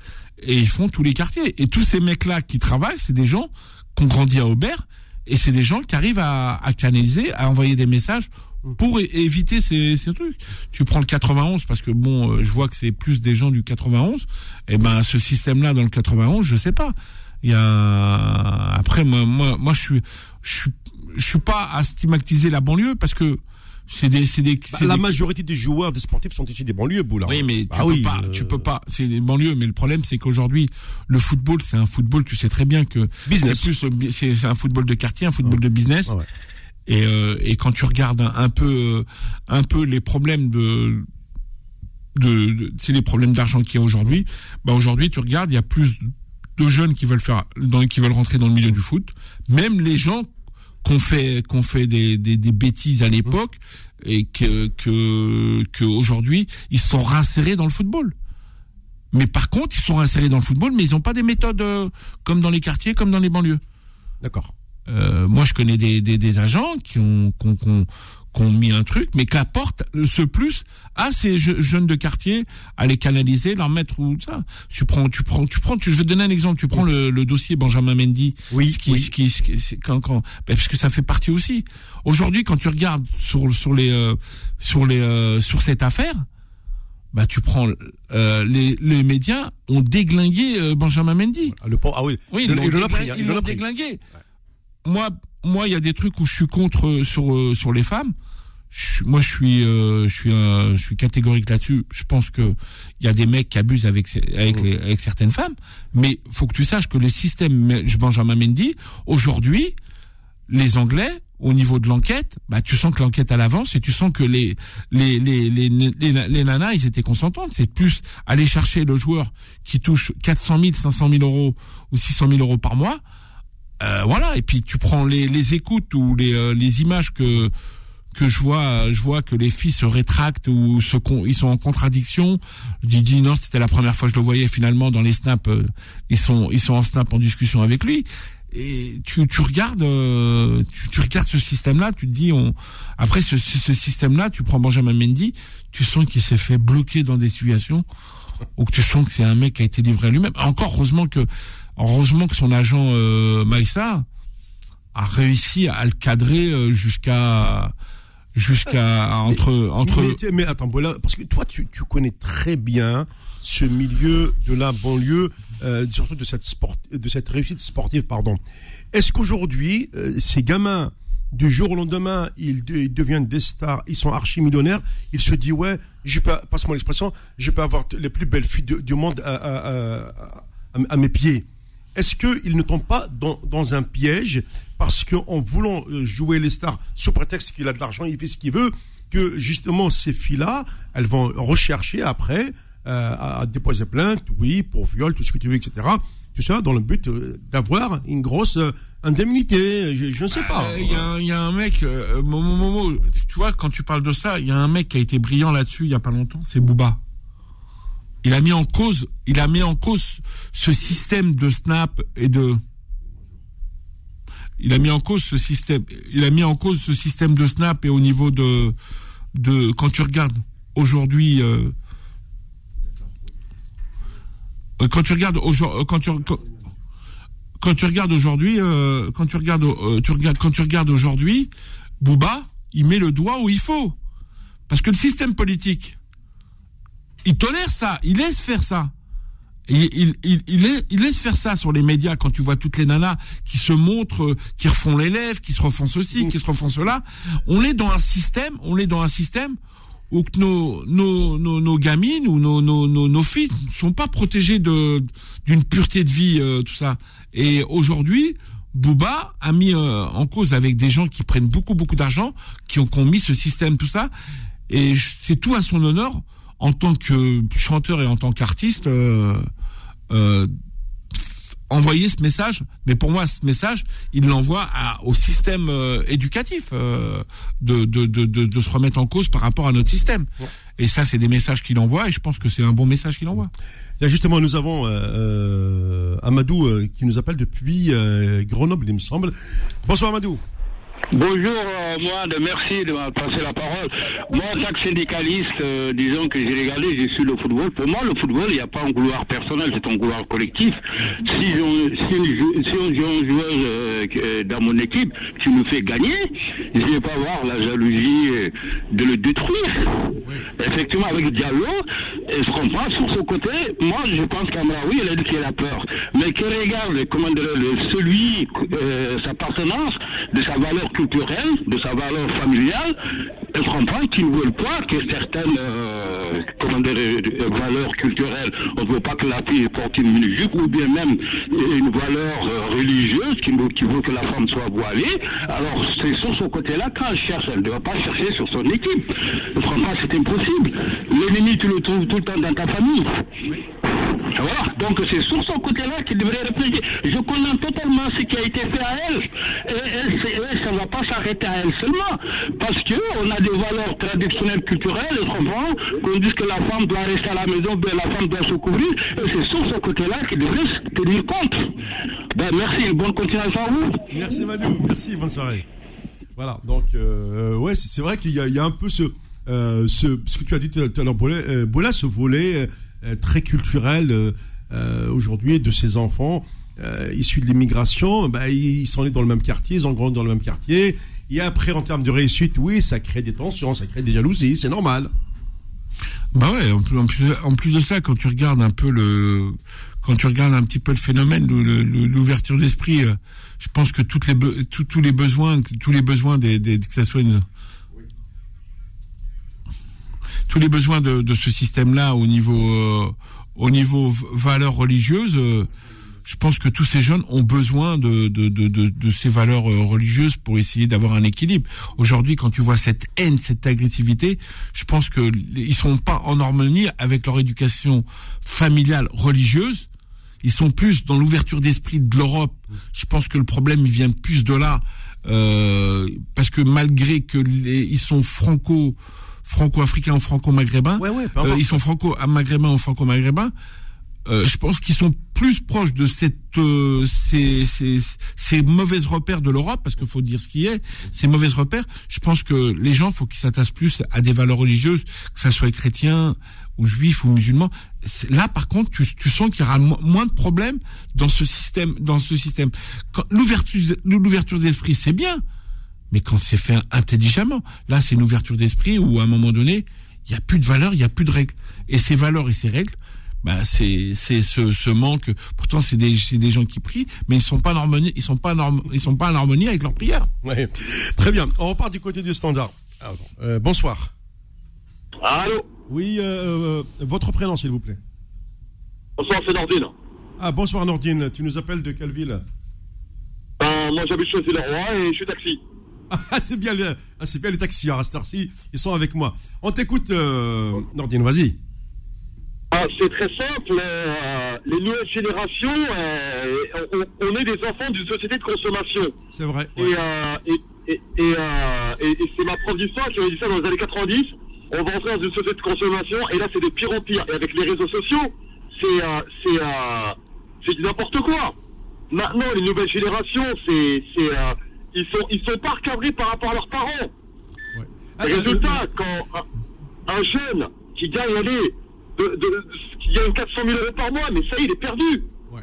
et ils font tous les quartiers. Et tous ces mecs-là qui travaillent, c'est des gens qui ont grandi à Aubert et c'est des gens qui arrivent à canaliser, à envoyer des messages pour éviter ces, ces, trucs. Tu prends le 91 parce que bon, euh, je vois que c'est plus des gens du 91. Et eh ben ce système-là dans le 91, je sais pas. Il y a après moi moi moi je suis je suis je suis pas à stigmatiser la banlieue parce que c'est des, c'est des, bah, la majorité des joueurs des sportifs sont ici des banlieues, Boula. Oui, mais tu bah peux pas, tu peux pas. C'est des banlieues, mais le problème c'est qu'aujourd'hui le football, c'est un football. Tu sais très bien que business. C'est plus, c'est un football de quartier, un football de business. ouais. Et, euh, et quand tu regardes un, peu, un peu les problèmes de, de, de c'est les problèmes d'argent qu'il y a aujourd'hui. Bah aujourd'hui, tu regardes, il y a plus de jeunes qui veulent faire, dans, qui veulent rentrer dans le milieu du foot. Même les gens qu'on fait, qu'on fait des, des, des, bêtises à l'époque et que, que, que aujourd'hui ils sont rinsérés dans le football. Mais par contre, ils sont insérés dans le football, mais ils n'ont pas des méthodes euh, comme dans les quartiers, comme dans les banlieues. D'accord. Euh, moi, je connais des, des, des agents qui ont, qui ont, qui ont, qui ont mis un truc, mais qui apportent ce plus à ces jeunes de quartier, à les canaliser, leur mettre ou ça. Tu prends, tu prends, tu prends. Tu, je vais te donner un exemple. Tu prends le, le, dossier Benjamin Mendy. Oui. Ce qui, oui. Ce qui, ce qui quand, quand, ben, parce que ça fait partie aussi. Aujourd'hui, quand tu regardes sur sur les euh, sur les euh, sur cette affaire, bah tu prends euh, les, les médias ont déglingué euh, Benjamin Mendy. Ah, le, ah oui, oui, ils l'ont déglingué. Ils l'ont déglingué. Ouais. Moi, moi, il y a des trucs où je suis contre euh, sur euh, sur les femmes. Je, moi, je suis euh, je suis je suis catégorique là-dessus. Je pense que il y a des mecs qui abusent avec avec, les, avec certaines femmes, mais faut que tu saches que le système Benjamin Mendy aujourd'hui, les Anglais au niveau de l'enquête, bah tu sens que l'enquête à l'avance et tu sens que les les les les, les, les nanas ils étaient consentantes. C'est plus aller chercher le joueur qui touche 400 000, 500 000 euros ou 600 000 euros par mois. Euh, voilà. Et puis tu prends les les écoutes ou les euh, les images que que je vois, je vois que les filles se rétractent ou se con, ils sont en contradiction. Je dis non, c'était la première fois que je le voyais. Finalement, dans les snaps, euh, ils sont ils sont en snap en discussion avec lui et tu, tu regardes euh, tu, tu, regardes ce système là tu te dis on après ce, ce système là tu prends Benjamin Mendy tu sens qu'il s'est fait bloquer dans des situations ou que tu sens que c'est un mec qui a été livré à lui-même encore heureusement que heureusement que son agent euh, Maïssa a réussi à le cadrer euh, jusqu'à jusqu'à entre mais, entre mais, mais attends voilà parce que toi tu, tu connais très bien ce milieu de la banlieue euh, surtout de cette, sport, de cette réussite sportive. pardon. Est-ce qu'aujourd'hui, euh, ces gamins, du jour au lendemain, ils, ils, deviennent des stars, ils sont archi-millionnaires, ils se disent, ouais, je peux, passe-moi l'expression, je peux avoir les plus belles filles de, du monde à, à, à, à mes pieds? Est-ce qu'ils ne tombent pas dans, dans un piège parce qu'en voulant euh, jouer les stars sous prétexte qu'il a de l'argent, il fait ce qu'il veut, que justement ces filles-là, elles vont rechercher après euh, à déposer plainte, oui, pour viol, tout ce que tu veux, etc. Tout ça dans le but euh, d'avoir une grosse euh, indemnité. Je, ne sais pas. Il y, y, a un mec, tu vois, quand tu parles de ça, il y a un mec qui a été brillant là-dessus il y a pas longtemps, c'est Booba. Il a mis en cause, il a mis en cause ce système de snap et de. Il a mis en cause ce système. Il a mis en cause ce système de snap et au niveau de de quand tu regardes aujourd'hui. Euh, quand tu regardes quand tu quand, tu regardes aujourd'hui euh, quand tu regardes euh, tu regardes quand tu regardes aujourd'hui Bouba il met le doigt où il faut parce que le système politique il tolère ça, il laisse faire ça. Il, il, il, laisse faire ça sur les médias quand tu vois toutes les nanas qui se montrent, qui refont les lèvres, qui se refont ceci, qui se refont cela. On est dans un système, on est dans un système où nos, nos, nos, nos gamines ou nos, nos, nos, nos filles ne sont pas protégées de d'une pureté de vie, euh, tout ça. Et aujourd'hui, Booba a mis euh, en cause avec des gens qui prennent beaucoup beaucoup d'argent, qui ont, qui ont mis ce système, tout ça. Et c'est tout à son honneur en tant que chanteur et en tant qu'artiste, euh, euh, envoyer ce message. Mais pour moi, ce message, il l'envoie au système euh, éducatif euh, de, de, de, de, se remettre en cause par rapport à notre système. Et ça, c'est des messages qu'il envoie, et je pense que c'est un bon message qu'il envoie. Là, justement, nous avons euh, Amadou qui nous appelle depuis Grenoble, il me semble. Bonsoir Amadou. Bonjour, euh, moi, de merci de m'avoir passé la parole. Moi, en tant que syndicaliste, euh, disons que j'ai regardé, j'ai su le football. Pour moi, le football, il n'y a pas un couloir personnel, c'est un couloir collectif. Si on, si si un joueur euh, dans mon équipe qui nous fait gagner, je ne vais pas avoir la jalousie de le détruire. Effectivement, avec Diallo, je comprends sur ce côté, moi, je pense qu'Amraoui, il a dit qu'il a peur. Mais qu'il regarde, comment celui, sa appartenance, de sa valeur culturelle, de sa valeur familiale, elle comprend qu'ils ne veulent pas que certaines euh, euh, valeurs culturelles, on ne veut pas que la fille porte une mini-jupe ou bien même une valeur euh, religieuse qui, veut que la femme soit voilée. Alors c'est sur ce côté-là qu'elle cherche, elle ne doit pas chercher sur son équipe. Franchement, c'est impossible. L'ennemi, tu le trouves tout le temps dans ta famille. Voilà, donc c'est sur ce côté-là qu'il devrait réfléchir. Je connais totalement ce qui a été fait à elle. Ça ne va pas s'arrêter à elle seulement. Parce qu'on a des valeurs traditionnelles, culturelles, comprend qu'on dit que la femme doit rester à la maison, bien la femme doit se couvrir. Et c'est sur ce côté-là qu'il devrait tenir compte. Ben, merci, bonne continuation à vous. Merci Madou, merci, bonne soirée. Voilà, donc euh, ouais, c'est vrai qu'il y, a un peu ce, euh, ce, ce que tu as dit tout à l'heure, Bola, euh, ce volet euh, très culturel euh, euh, aujourd'hui de ces enfants issus de l'immigration. Bah, ils sont nés dans le même quartier, ils ont grandi dans le même quartier. Et après, en termes de réussite, oui, ça crée des tensions, ça crée des jalousies, c'est normal. Bah ouais, en plus, de ça, quand tu regardes un peu le, quand tu regardes un petit peu le phénomène, l'ouverture d'esprit, je pense que les, tous les besoins, tous les besoins des, que ça soit une, tous les besoins de, de ce système-là au niveau euh, au niveau valeurs religieuses. Euh, je pense que tous ces jeunes ont besoin de, de, de, de ces valeurs euh, religieuses pour essayer d'avoir un équilibre. Aujourd'hui, quand tu vois cette haine, cette agressivité, je pense que ils sont pas en harmonie avec leur éducation familiale religieuse. Ils sont plus dans l'ouverture d'esprit de l'Europe. Je pense que le problème il vient plus de là, euh, parce que malgré que les, ils sont franco franco-africains ou franco-maghrébins. Euh, ils sont franco-maghrébins ou franco-maghrébins. Euh, je pense qu'ils sont plus proches de cette euh, ces, ces, ces mauvaises repères de l'Europe parce qu'il faut dire ce qui est ces mauvaises repères je pense que les gens faut qu'ils s'attachent plus à des valeurs religieuses que ça soit chrétien ou juif ou musulman là par contre tu, tu sens qu'il y aura moins de problèmes dans ce système dans ce système l'ouverture l'ouverture d'esprit c'est bien mais quand c'est fait intelligemment. Là, c'est une ouverture d'esprit où, à un moment donné, il n'y a plus de valeurs, il n'y a plus de règles. Et ces valeurs et ces règles, bah, c'est c'est ce, ce manque. Pourtant, c'est des c'est des gens qui prient, mais ils sont pas en harmonie, ils sont pas en, ils sont pas en harmonie avec leur prière. Ouais. Très bien. On repart du côté du standard. Euh, bonsoir. Allô. Oui, euh, euh, votre prénom, s'il vous plaît. Bonsoir, c'est Nordine. Ah, bonsoir Nordine. Tu nous appelles de quelle ville? Euh, Moi, j'habite chez le roi et je suis taxi. Ah, c'est bien, les, ah, c'est bien les taxis, à cette ci ils sont avec moi. On t'écoute, euh, Nordine, vas-y. Ah, c'est très simple. Euh, les nouvelles générations, euh, on, est des enfants d'une société de consommation. C'est vrai. Et, euh, et, et, et, et c'est ma prof d'histoire qui m'a dit ça dans les années 90. On va entrer dans une société de consommation et là, c'est de pire en pire. Et avec les réseaux sociaux, c'est c'est c'est n'importe quoi. Maintenant, les nouvelles générations, c'est c'est ils sont, ils sont pas recadrés par rapport à leurs parents. Ouais. Ah, Résultat, quand un, jeune qui gagne, allez, de, de, qui gagne 400 000 euros par mois, mais ça, il est perdu. Ouais.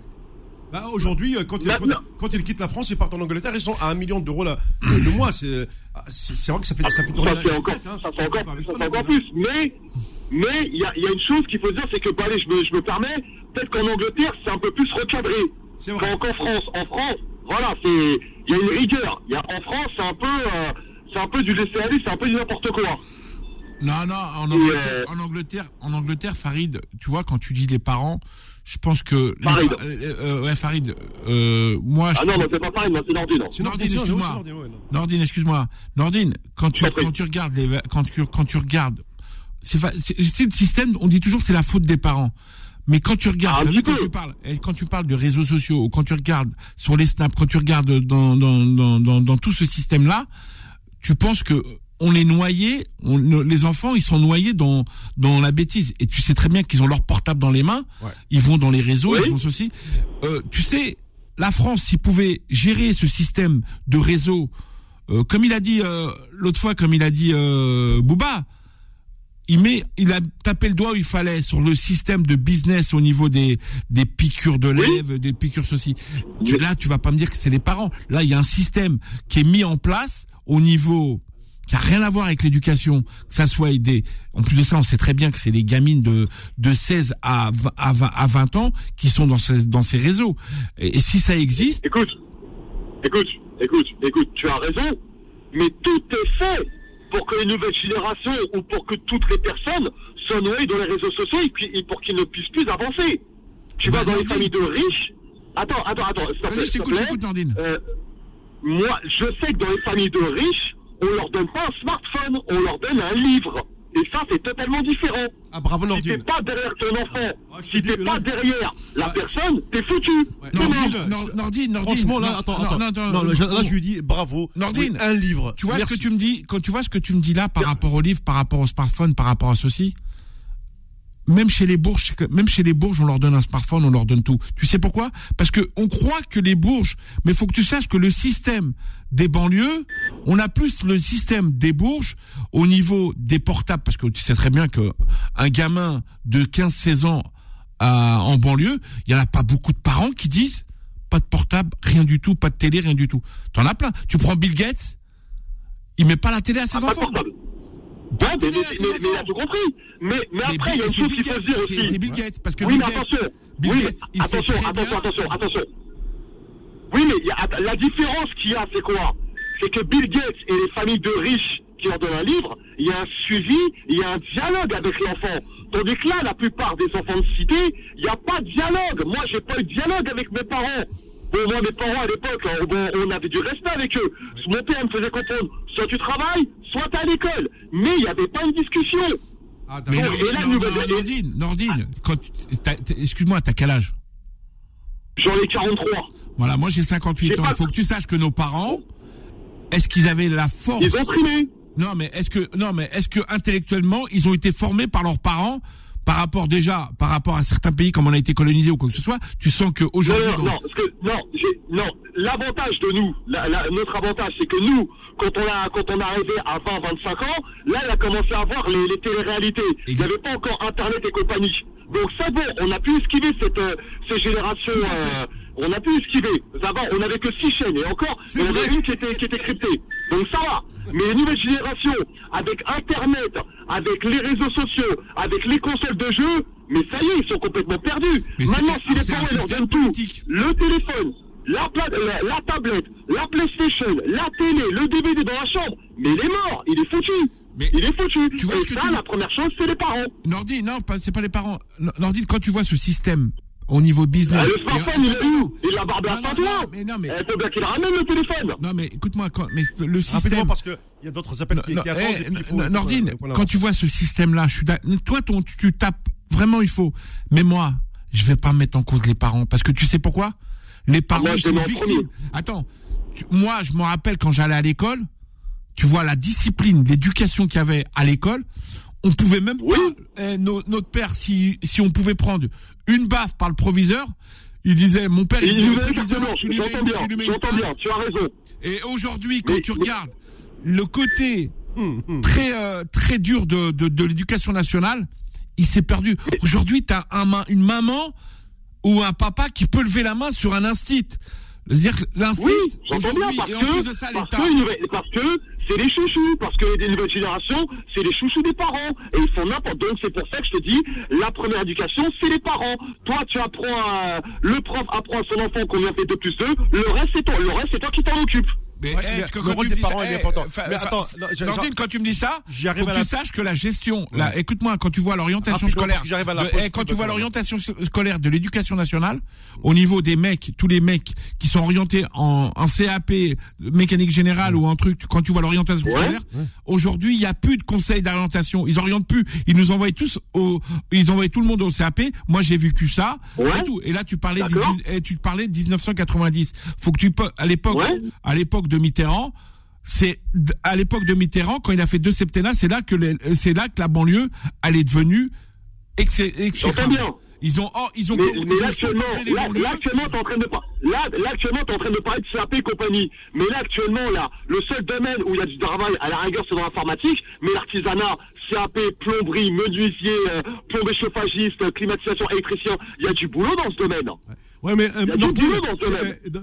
Bah, aujourd'hui, euh, quand, quand, quand, ils quittent la France, ils partent en Angleterre, ils sont à un million d'euros le mois. C'est, c'est vrai que ça fait, ça fait tourner ça la encore, hein. ça fait encore, ça fait encore plus. Mais, Mais il y a, y a une chose qu'il faut dire, c'est que, bah, allez, je me, je me permets, peut-être qu'en Angleterre, c'est un peu plus recadré C'est vrai. qu'en France. En France, voilà, c'est, il y a une rigueur. Il y a, en France, c'est un peu, euh, c'est un peu du laisser aller, c'est un peu du n'importe quoi. Non, non, en Et, Angleterre, euh, en Angleterre, en Angleterre, Farid, tu vois, quand tu dis les parents, je pense que Farid. pa- euh, euh, ouais, Farid, euh, moi, je Ah non, trouve- mais c'est pas non, c'est Nordine. C'est Nordine, excuse-moi. Nordine, excuse-moi. Nordine, quand tu, quand tu regardes les, quand tu, quand tu regardes, c'est, le système, on dit toujours que c'est la faute des parents. Mais quand tu regardes, Ah, vu quand tu parles, et quand tu parles de réseaux sociaux, ou quand tu regardes sur les snaps, quand tu regardes dans, dans, dans, dans, dans tout ce système-là, tu penses que on est noyé, on, les enfants, ils sont noyés dans, dans la bêtise. Et tu sais très bien qu'ils ont leur portable dans les mains, Ouais. ils vont dans les réseaux, Oui. ils font ceci. Euh, tu sais, la France, s'il pouvait gérer ce système de réseau, euh, comme il a dit euh, l'autre fois, comme il a dit euh, Booba, il met, il a tapé le doigt où il fallait sur le système de business au niveau des des piqûres de lèvres, des piqûres ceci. Tu, là, tu vas pas me dire que c'est les parents. Là, il y a un système qui est mis en place au niveau qui a rien à voir avec l'éducation, que ça soit des. En plus de ça, on sait très bien que c'est les gamines de de 16 à 20, à 20, à 20 ans qui sont dans ces dans ces réseaux. Et, et si ça existe, Écoute, écoute, écoute, écoute, tu as raison, mais tout est fait pour que les nouvelles générations ou pour que toutes les personnes soient noyées dans les réseaux sociaux et, puis, et pour qu'ils ne puissent plus avancer. Tu Bah, vas dans les familles de riches. Attends, attends, attends, vas-y, je t'écoute, Nordine. Euh, moi, je sais que dans les familles de riches, on leur donne pas un smartphone, on leur donne un livre. Et ça, c'est totalement différent. Ah, bravo Si t'es pas derrière ton enfant, Ah, te si t'es pas là- derrière la Ouais. personne, t'es foutu. Ouais. Nordine, Nor- Nordine, Nordine. Franchement, là, non, attends, non, attends. non, attends, Non, là, je- là, non. je lui dis bravo. Nordine. Oui, un livre. Tu vois Merci. ce que tu me dis quand tu vois ce que tu me dis là par rapport au livre, par rapport au smartphone, par rapport à ceci? Même chez les bourges, même chez les bourges, on leur donne un smartphone, on leur donne tout. Tu sais pourquoi? Parce que on croit que les bourges, mais faut que tu saches que le système des banlieues, on a plus le système des bourges au niveau des portables, parce que tu sais très bien que un gamin de 15-16 ans à- en banlieue, il y en a pas beaucoup de parents qui disent pas de portable, rien du tout, pas de télé, rien du tout. T'en as plein. Tu prends Bill Gates, il met pas la télé à ses Ah, enfants. Pas de mais, mais, mais, mais il a enfants. tout compris. Mais, mais après, il y a une chose qu'il faut Gates, dire aussi. c'est Bill Gates, parce que oui, Bill mais attention. Bill oui, Gates, mais il sait attention, attention, attention, attention. Oui, mais a, la différence qu'il y a, c'est quoi? C'est que Bill Gates et les familles de riches qui leur donnent un livre, il y a un suivi, il y a un dialogue avec l'enfant. Tandis que là, la plupart des enfants de cité, il n'y a pas de dialogue. Moi, j'ai pas eu de dialogue avec mes parents. Bon, moi, mes parents à l'époque, hein, on avait du respect avec eux. Mon père me faisait comprendre, soit tu travailles, soit tu à l'école. Mais il n'y avait pas une discussion. Ah, Mais là, Nordine, nous, t'as- excuse-moi, t'as quel âge? J'en ai 43. Voilà, moi j'ai 58 J'ai ans. pas- Il faut que tu saches que nos parents, est-ce qu'ils avaient la force Ils ont primé. Non, mais est-ce que non, mais est-ce que intellectuellement ils ont été formés par leurs parents par rapport déjà par rapport à certains pays comme on a été colonisé ou quoi que ce soit Tu sens que Non, aujourd'hui non, non, parce que, non, non, l'avantage de nous, la- la- notre avantage, c'est que nous, quand on a, quand on est arrivé à 20, 25 ans, là, il a commencé à voir les, les téléréalités. Il n'y avait pas encore Internet et compagnie. Donc, c'est bon, on a pu esquiver cette, euh, ces générations, euh, on a pu esquiver. Avant, on avait que six chaînes, et encore, en avait une qui était, qui était cryptée. Donc, ça va. Mais les nouvelles générations, avec Internet, avec les réseaux sociaux, avec les consoles de jeux, mais ça y est, ils sont complètement perdus. Mais Maintenant, si les parents leur donnent tout, le téléphone, la, pla- la, la tablette, la PlayStation, la télé, le DVD dans la chambre, mais il est mort, il est foutu. Mais il est foutu. tu vois Et ce que ça, tu la première chose, c'est les parents. Nordine, non, pas- c'est pas les parents. N- Nordine, quand tu vois ce système au niveau business. Ah, le et- smartphone, il est où. Il l'a barbé à Non, non, Saint-Ouen. non, mais non, mais Il faut bien qu'il ramène le téléphone. non, mais écoute-moi, quand mais le système. Parce qu'il y a d'autres appels qui, Non, qui eh, attendent. faut- Nordine, quand tu vois ce système-là, je suis toi, ton, tu, tu tapes vraiment, il faut. Mais moi, je vais pas mettre en cause les parents parce que tu sais pourquoi? Les parents, moi, ils sont victimes. Attends, tu- moi, je me rappelle quand j'allais à l'école, tu vois la discipline, l'éducation qu'il y avait à l'école. On pouvait même Oui. pas, eh, no- notre père, si si on pouvait prendre une baffe par le proviseur, il disait, mon père, il il disait proviseur, tu lui mets, bien, tu lui mets bien, tu as raison. Et aujourd'hui, quand Mais- tu mais- regardes le côté Hum, hum. très euh, très dur de, de, de l'éducation nationale, il s'est perdu. Aujourd'hui, tu as un, une maman ou un papa qui peut lever la main sur un instit. C'est-à-dire que l'instinct, Oui, j'entends bien aujourd'hui, parce et en plus de que, ça, parce l'État. que, parce que c'est les chouchous, parce que les nouvelles générations, c'est les chouchous des parents. Et ils font n'importe Donc c'est pour ça que je te dis, la première éducation, c'est les parents. Toi, tu apprends à, le prof apprend à son enfant combien fait 2 plus 2, le reste c'est toi, le reste c'est toi qui t'en occupe. Mais, Ouais, eh, mais que le quand rôle tu des dis ça, parents, il est important. Mais fa- attends, non, j'ai- Nordine, quand tu me dis ça, J'y faut que tu saches que la gestion, Ouais. là, écoute-moi, quand tu vois l'orientation Rapidement, scolaire, parce que j'arrive à la de- eh, quand tu vois l'orientation scolaire de l'éducation nationale, au niveau des mecs, tous les mecs qui sont orientés en, en CAP, mécanique générale ou en truc, quand tu vois l'orientation Ouais. scolaire, aujourd'hui, il y a plus de conseils d'orientation. Ils orientent plus. Ils nous envoient tous au, ils envoient tout le monde au CAP. Moi, j'ai vécu ça. Ouais. Et tout. Et là, tu parlais, du eh, tu parlais de 1990. Faut que tu peux, à l'époque, à l'époque de Mitterrand, c'est à l'époque de Mitterrand quand il a fait deux septennats, c'est là que c'est là que la banlieue elle est devenue exécrable. bien. Ils ont oh, ils ont Mais, ils mais ont là, actuellement, surpeuplé les là, banlieues. là, actuellement, t'es en train de pas, là, là, actuellement, t'es en train de parler de CAP et compagnie. Mais là, actuellement, là, le seul domaine où il y a du travail, à la rigueur, c'est dans l'informatique, mais l'artisanat, CAP, plomberie, menuisier, euh, plombier chauffagiste, climatisation, électricien, il y a du boulot dans ce domaine. Ouais, mais euh,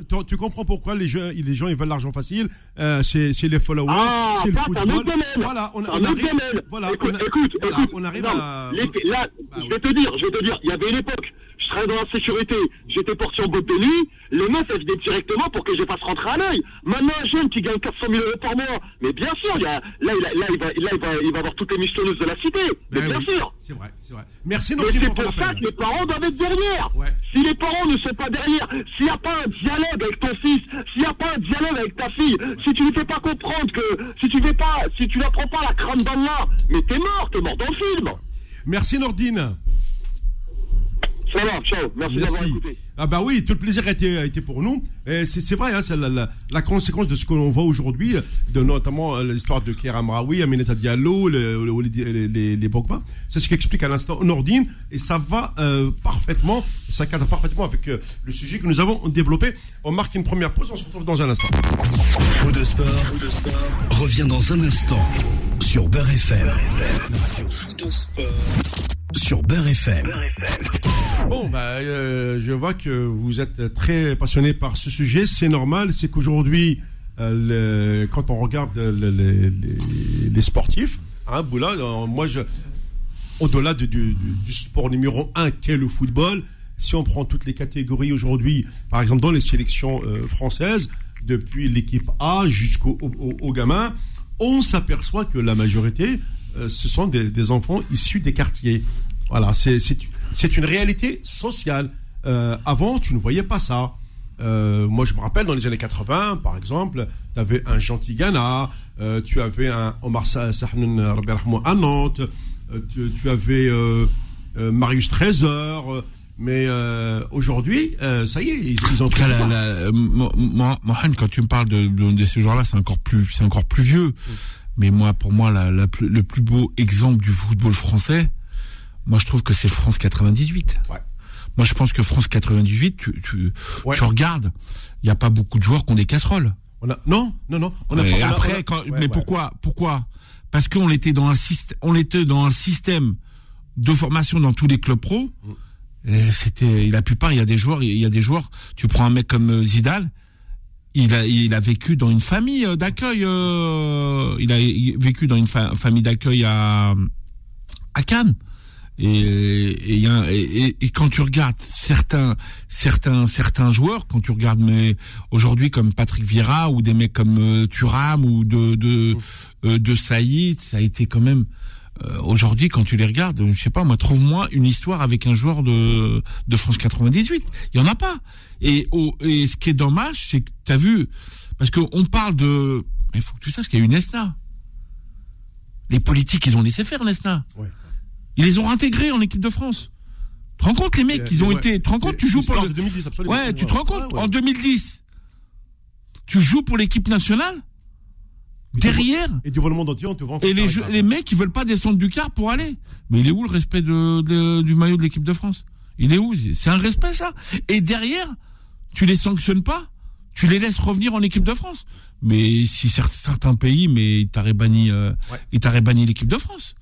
tu- tu comprends pourquoi les gens, les gens ils veulent l'argent facile. Euh, c'est les followers, Ah, c'est le football. Voilà, on, on arrive. Voilà, écoute, on a- écoute, voilà, écoute. on arrive non, à. les- là, Bah je vais te dire, je vais te dire, il y avait une époque, je travaillais dans la sécurité, j'étais de nuit, les meufs, elles venaient directement pour que je fasse rentrer à l'œil. Maintenant, un jeune qui gagne 400 000 euros par mois, mais bien sûr, il y a, là, il a- là, il va, là, il va, il va avoir toutes les missionneuses de la cité. Mais Ben bien oui. sûr. C'est vrai, c'est vrai. Merci Mais Nordine c'est pour ça que les parents doivent être derrière. Ouais. Si les parents ne sont pas derrière, s'il n'y a pas un dialogue avec ton fils, s'il n'y a pas un dialogue avec ta fille, si tu ne fais pas comprendre que, si tu fais pas, si tu n'apprends pas la crâne là, mais t'es mort, t'es mort dans le film. Merci Nordine. Ça va, ciao, merci, d'avoir Merci. écouté. Ah bah oui, tout le plaisir a été, a été pour nous. Et c'est c'est vrai, hein, c'est la, la, la conséquence de ce que l'on voit aujourd'hui, de notamment euh, l'histoire de Claire Amraoui, Aminata Diallo, le- le- les, les, les Pogba. C'est ce qu'explique à l'instant Nordine, et ça va euh, parfaitement, ça cadre parfaitement avec euh, le sujet que nous avons développé. On marque une première pause, on se retrouve dans un instant. Faux de sport, revient dans un instant sur Beurre FM. Faux de sport sur Beurre FM. Bon, bah, euh, je vois que vous êtes très passionné par ce sujet. C'est normal. C'est qu'aujourd'hui, euh, quand on regarde le- le- les, sportifs, hein, Boula, euh, moi, je, au-delà du, du- sport numéro un qu'est le football, si on prend toutes les catégories aujourd'hui, par exemple dans les sélections françaises, depuis l'équipe A jusqu'au au, on s'aperçoit que la majorité, ce sont des enfants issus des quartiers. Voilà, c'est c'est c'est une réalité sociale. Euh, avant, tu ne voyais pas ça. Euh, moi, je me rappelle dans les années 80, par exemple, tu avais un Gentil Ghana, euh, tu avais un Omar Sa- Sahnoun Rahman à Nantes, euh, tu, tu avais euh, euh, Marius Trésor, euh, mais euh, aujourd'hui, euh, ça y est, ils, ils ont cas, la, la, euh, Mo- Mo- Mohan, quand tu me parles de, de, de ces joueurs-là, c'est encore plus, c'est encore plus vieux. Mais moi, pour moi, la, le plus beau exemple du football français, moi, je trouve que c'est France 98. Ouais. Moi, je pense que France 98, tu, tu, Ouais. tu regardes, il n'y a pas beaucoup de joueurs qui ont des casseroles. On a, non, non, non. On a Et pas- on a- après, on a- quand, ouais, mais pourquoi, pourquoi? Parce qu'on était dans un système, on était dans un système de formation dans tous les clubs pro. Mm. C'était, la plupart, il y a des joueurs, il y a des joueurs. Tu prends un mec comme euh, Zidane, il a, il a vécu dans une famille euh, d'accueil. euh, il a vécu dans une fa- famille d'accueil à à Cannes. Et, et, il y a- et, et- quand tu regardes certains certains certains joueurs, quand tu regardes mais aujourd'hui comme Patrick Vieira ou des mecs comme euh, Thuram ou de de euh, de Saïd, ça a été quand même euh, aujourd'hui quand tu les regardes, je sais pas moi, trouve-moi une histoire avec un joueur de de France 98. Il y en a pas. Et au, et ce qui est dommage, c'est que tu as vu parce que on parle de mais il faut que tu saches qu'il y a une ESNA. Les politiques, ils ont laissé faire l'ESNA. Ouais. Ils les ont intégrés en équipe de France. Tu te rends compte les mecs, ils ont Ouais. été. Tu te rends compte, tu joues pour L'histoire le. de 2010, absolument. Ouais, tu te rends compte, en 2010, tu joues pour l'équipe nationale. Derrière. Et du monde entier, on te vend. Et les, jeux- les mecs, ils veulent pas descendre du car pour aller. Mais il est où le respect de, de- du maillot de l'équipe de France? Il est où? C'est un respect ça. Et derrière, tu les sanctionnes pas, tu les laisses revenir en équipe de France. Mais si cer- certains pays, mais ils t'auraient banni, euh, Ouais. ils t'auraient banni l'équipe de France.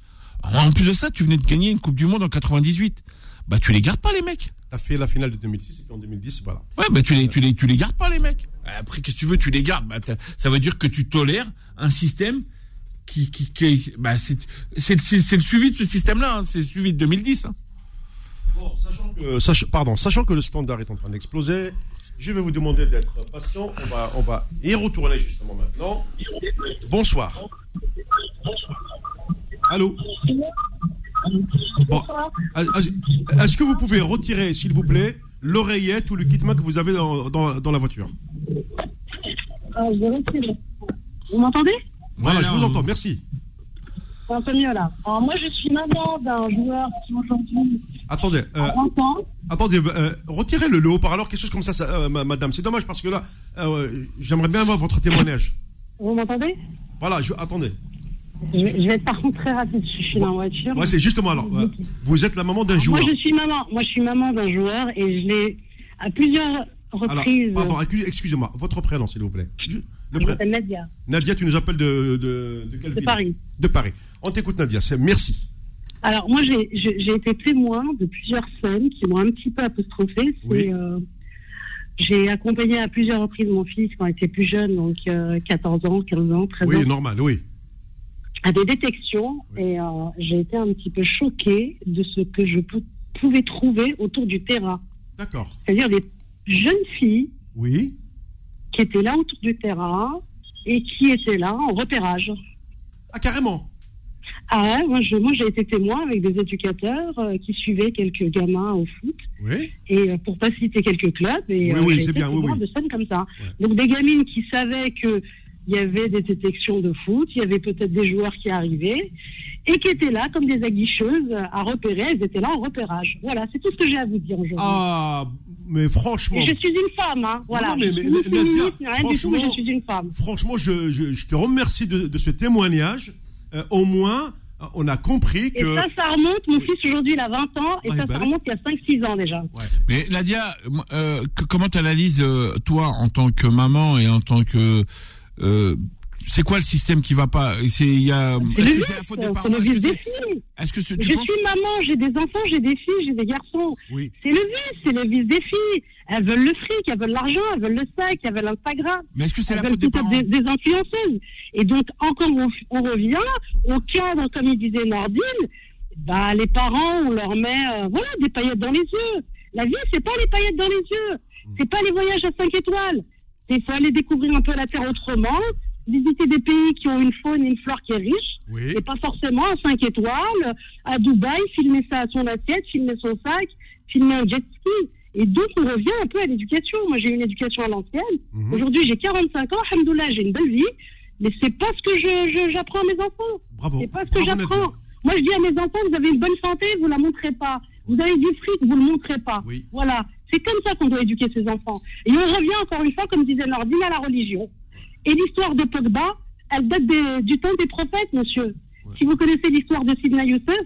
Alors, en plus de ça, tu venais de gagner une Coupe du Monde en 98. Bah tu les gardes pas les mecs. T'as fait la finale de 2006 et puis en 2010, voilà. Ouais, bah tu les, tu les, tu les gardes pas les mecs. Après, qu'est-ce que tu veux, tu les gardes? Bah, ça veut dire que tu tolères un système qui, qui, qui bah c'est, c'est, c'est, c'est le suivi de ce système-là. hein. C'est le suivi de 2010. hein. Bon, sachant que, sach- pardon, sachant que le standard est en train d'exploser, je vais vous demander d'être patient. On va, on va y retourner justement maintenant. Bonsoir. Allô Bon, est- est-ce que vous pouvez retirer, s'il vous plaît, l'oreillette ou le kit que vous avez dans, dans, dans la voiture? Ah, je vais retirer. Vous m'entendez? Voilà, je vous entends, merci. C'est un peu mieux là. Alors moi je suis maman d'un joueur qui aujourd'hui Attendez, euh, a 20 ans. attendez, euh, retirez le, le haut-parleur, quelque chose comme ça, ça, euh, ma- madame. C'est dommage parce que là, euh, j'aimerais bien avoir votre témoignage. Vous m'entendez? Voilà, je, attendez. Je, vais- je vais être par contre très rapide, je suis dans la voiture. Ouais, c'est justement alors. vous êtes la maman d'un Moi joueur. je suis maman, moi je suis maman d'un joueur et je l'ai à plusieurs Alors, reprises. pardon, excusez-moi, votre prénom, s'il vous plaît. Je- m'appelle Nadia, Nadia, tu nous appelles de, de, de quelle de ville Paris. De Paris. On t'écoute, Nadia. Merci. Alors moi j'ai été témoin de plusieurs scènes qui m'ont un petit peu apostrophée. Oui. euh, j'ai accompagné à plusieurs reprises mon fils quand il était plus jeune, donc euh, 14 ans, 15 ans, 13 ans. Oui, normal, oui. À des détections et euh, j'ai été un petit peu choquée de ce que je pou- pouvais trouver autour du terrain. D'accord. C'est-à-dire des jeunes filles Oui. qui étaient là autour du terrain et qui étaient là en repérage. Ah, carrément. Ah ouais, moi, je, moi j'ai été témoin avec des éducateurs euh, qui suivaient quelques gamins au foot Oui. et euh, pour pas citer quelques clubs et Oui, euh, oui, c'est bien, témoin de scènes comme ça. Ouais. Donc des gamines qui savaient que il y avait des détections de foot, il y avait peut-être des joueurs qui arrivaient et qui étaient là comme des aguicheuses à repérer, elles étaient là en repérage. Voilà, c'est tout ce que j'ai à vous dire aujourd'hui. Ah, mais franchement. Et je suis une femme, hein. Voilà. Non, mais- je mais- suis ni mais- Nadia, féministe, ni rien du tout, mais je franchement- suis une femme. Franchement, je, je, je te remercie de, de ce témoignage. Euh, au moins, euh, on a compris Et que. ça, ça remonte, mon fils aujourd'hui il a 20 ans, et Ouais, ça, bah ça oui. remonte il y a 5-6 ans déjà. Mais Nadia, euh, que- comment tu analyses, toi, en tant que maman et en tant que... euh, c'est quoi le système qui va pas? C'est il y a. Est-ce que c'est la faute des parents? Est-ce que c'est filles. Est-ce que ce- Je penses suis maman, j'ai des enfants, j'ai des filles, j'ai des garçons. Oui. C'est le vice, c'est le vice des filles. Elles veulent le fric, elles veulent l'argent, elles veulent le sac, elles veulent l'Instagram. Mais est-ce que c'est la faute des parents? des, des influenceuses. Et donc, encore, on, on revient au cadre, comme il disait Nordine, bah, les parents, on leur met, euh, voilà, des paillettes dans les yeux. La vie, c'est pas les paillettes dans les yeux. C'est pas les voyages à 5 étoiles. Il faut aller découvrir un peu la Terre autrement, visiter des pays qui ont une faune et une flore qui est riche, Oui. et pas forcément à 5 étoiles, à Dubaï, filmer ça à son assiette, filmer son sac, filmer un jet ski. Et donc, on revient un peu à l'éducation. Moi, j'ai une éducation à l'ancienne. Mhm. Aujourd'hui, j'ai 45 ans, alhamdoulilah, j'ai une belle vie, mais c'est pas ce que je, je- j'apprends à mes enfants. Bravo. C'est pas ce que j'apprends. Moi, je dis à mes enfants, vous avez une bonne santé, vous la montrez pas. Vous avez du fric, vous le montrez pas. Oui. Voilà. C'est comme ça qu'on doit éduquer ses enfants. Et on revient encore une fois, comme disait Nordine, à la religion. Et l'histoire de Pogba, elle date des- du temps des prophètes, monsieur. Si vous connaissez l'histoire de Sidna Youssef,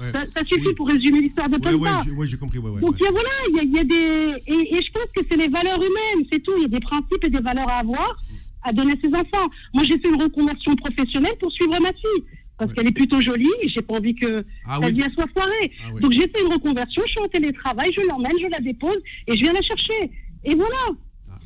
Ouais, ça, ça suffit Oui. pour résumer l'histoire de Pogba. j'ai ouais, j'ai compris. Ouais, ouais, Donc a, voilà, il y a, il y a des et, et je pense que c'est les valeurs humaines, c'est tout. Il y a des principes et des valeurs à avoir, à donner à ses enfants. Moi, j'ai fait une reconversion professionnelle pour suivre ma fille parce Ouais. qu'elle est plutôt jolie et j'ai pas envie que Ah sa oui. vie soit foirée. Ah oui. Donc j'ai fait une reconversion, je suis en télétravail, je l'emmène, je la dépose et je viens la chercher. Et voilà,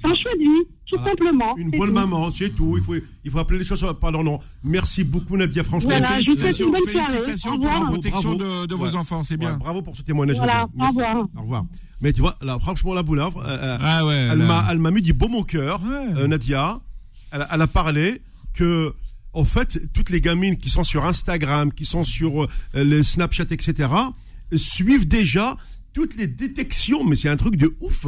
c'est un choix de vie, tout Ah, simplement. Une bonne tout. maman, c'est tout. Il faut, il faut appeler les choses par leur nom. Merci beaucoup, Nadia. Franchement, Voilà, je vous souhaite une bonne soirée. félicitations pour la protection Bravo. de, de Ouais. vos enfants, c'est bien. Ouais, bravo pour ce témoignage. Voilà, au revoir. Au revoir. Mais tu vois, là, franchement, la boulavre, euh, euh, Ah ouais. elle m'a, elle m'a mis du baume au cœur, Ouais. euh, Nadia. Elle a parlé que, en fait, toutes les gamines qui sont sur Instagram, qui sont sur euh, les Snapchat, etc., suivent déjà toutes les détections. Mais c'est un truc de ouf.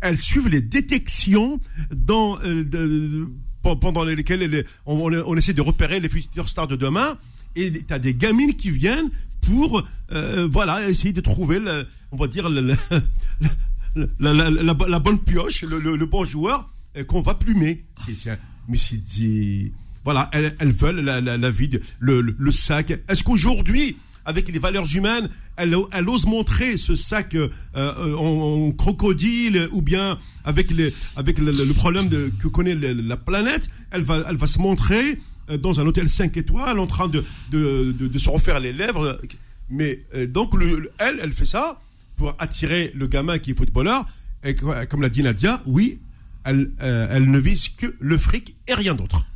Elles suivent les détections dans, euh, pendant lesquelles elles- on, essaie de repérer les futures stars de demain. Et tu as des gamines qui viennent pour, euh, voilà, essayer de trouver, on va dire, la, bonne pioche, le, bon joueur qu'on va plumer. C'est- mais c'est voilà, elles, veulent la, la, la vie, de- le, sac. Est-ce qu'aujourd'hui, avec les valeurs humaines, elle, ose montrer ce sac euh, euh, en, crocodile ou bien avec, le, problème que connaît la planète, elle va, se montrer euh, dans un hôtel 5 étoiles en train de, se refaire les lèvres. Mais donc, le, le- elle, elle fait ça pour attirer le gamin qui est footballeur. Et comme l'a dit Nadia, oui, elle ne vise que le fric et rien d'autre.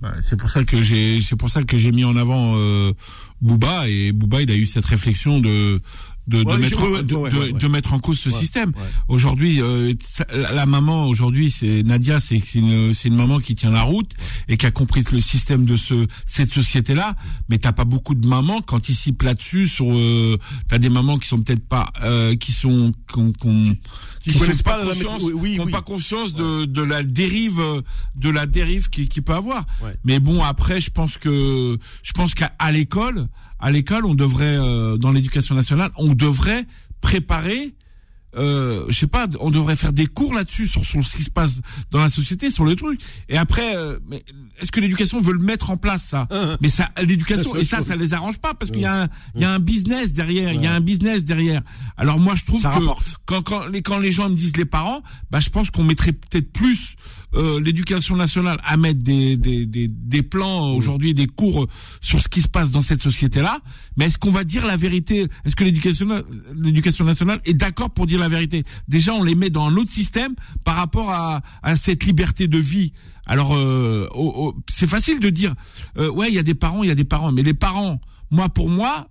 Bah, c'est pour ça que j'ai c'est pour ça que j'ai mis en avant euh, Booba. Et Booba il a eu cette réflexion de de, de, mettre, en, de, de, mettre en cause ce système. Aujourd'hui, euh, la maman aujourd'hui, c'est Nadia, c'est une, une maman qui tient la route et qui a compris le système de ce cette société-là. Mais t'as pas beaucoup de mamans ils s'y là-dessus. Sur, euh, t'as des mamans qui sont peut-être pas, euh, qui sont, qu'on, qui, qui connaissent pas, conscience, oui, oui, pas conscience de, de la dérive, de la dérive qui, qui peut avoir. Mais bon, après, je pense que, je pense qu'à l'école à l'école, on devrait, euh, dans l'éducation nationale, on devrait préparer euh, je sais pas, on devrait faire des cours là-dessus sur, sur, ce qui se passe dans la société, sur le truc. Et après, euh, est-ce que l'éducation veut le mettre en place ça? Hein, hein. Mais ça, l'éducation et ça, ça les arrange pas parce qu'il y a un, il y a un business derrière, il y a un business derrière. Alors moi, je trouve que quand quand les quand les gens me disent les parents, bah je pense qu'on mettrait peut-être plus euh, l'éducation nationale à mettre des des des, des plans aujourd'hui, des cours sur ce qui se passe dans cette société-là. Mais est-ce qu'on va dire la vérité? Est-ce que l'éducation l'éducation nationale est d'accord pour dire la vérité? Déjà, on les met dans un autre système par rapport à, à cette liberté de vie. Alors, euh, c'est facile de dire, euh, ouais, il y a des parents, il y a des parents, mais les parents, moi, pour moi,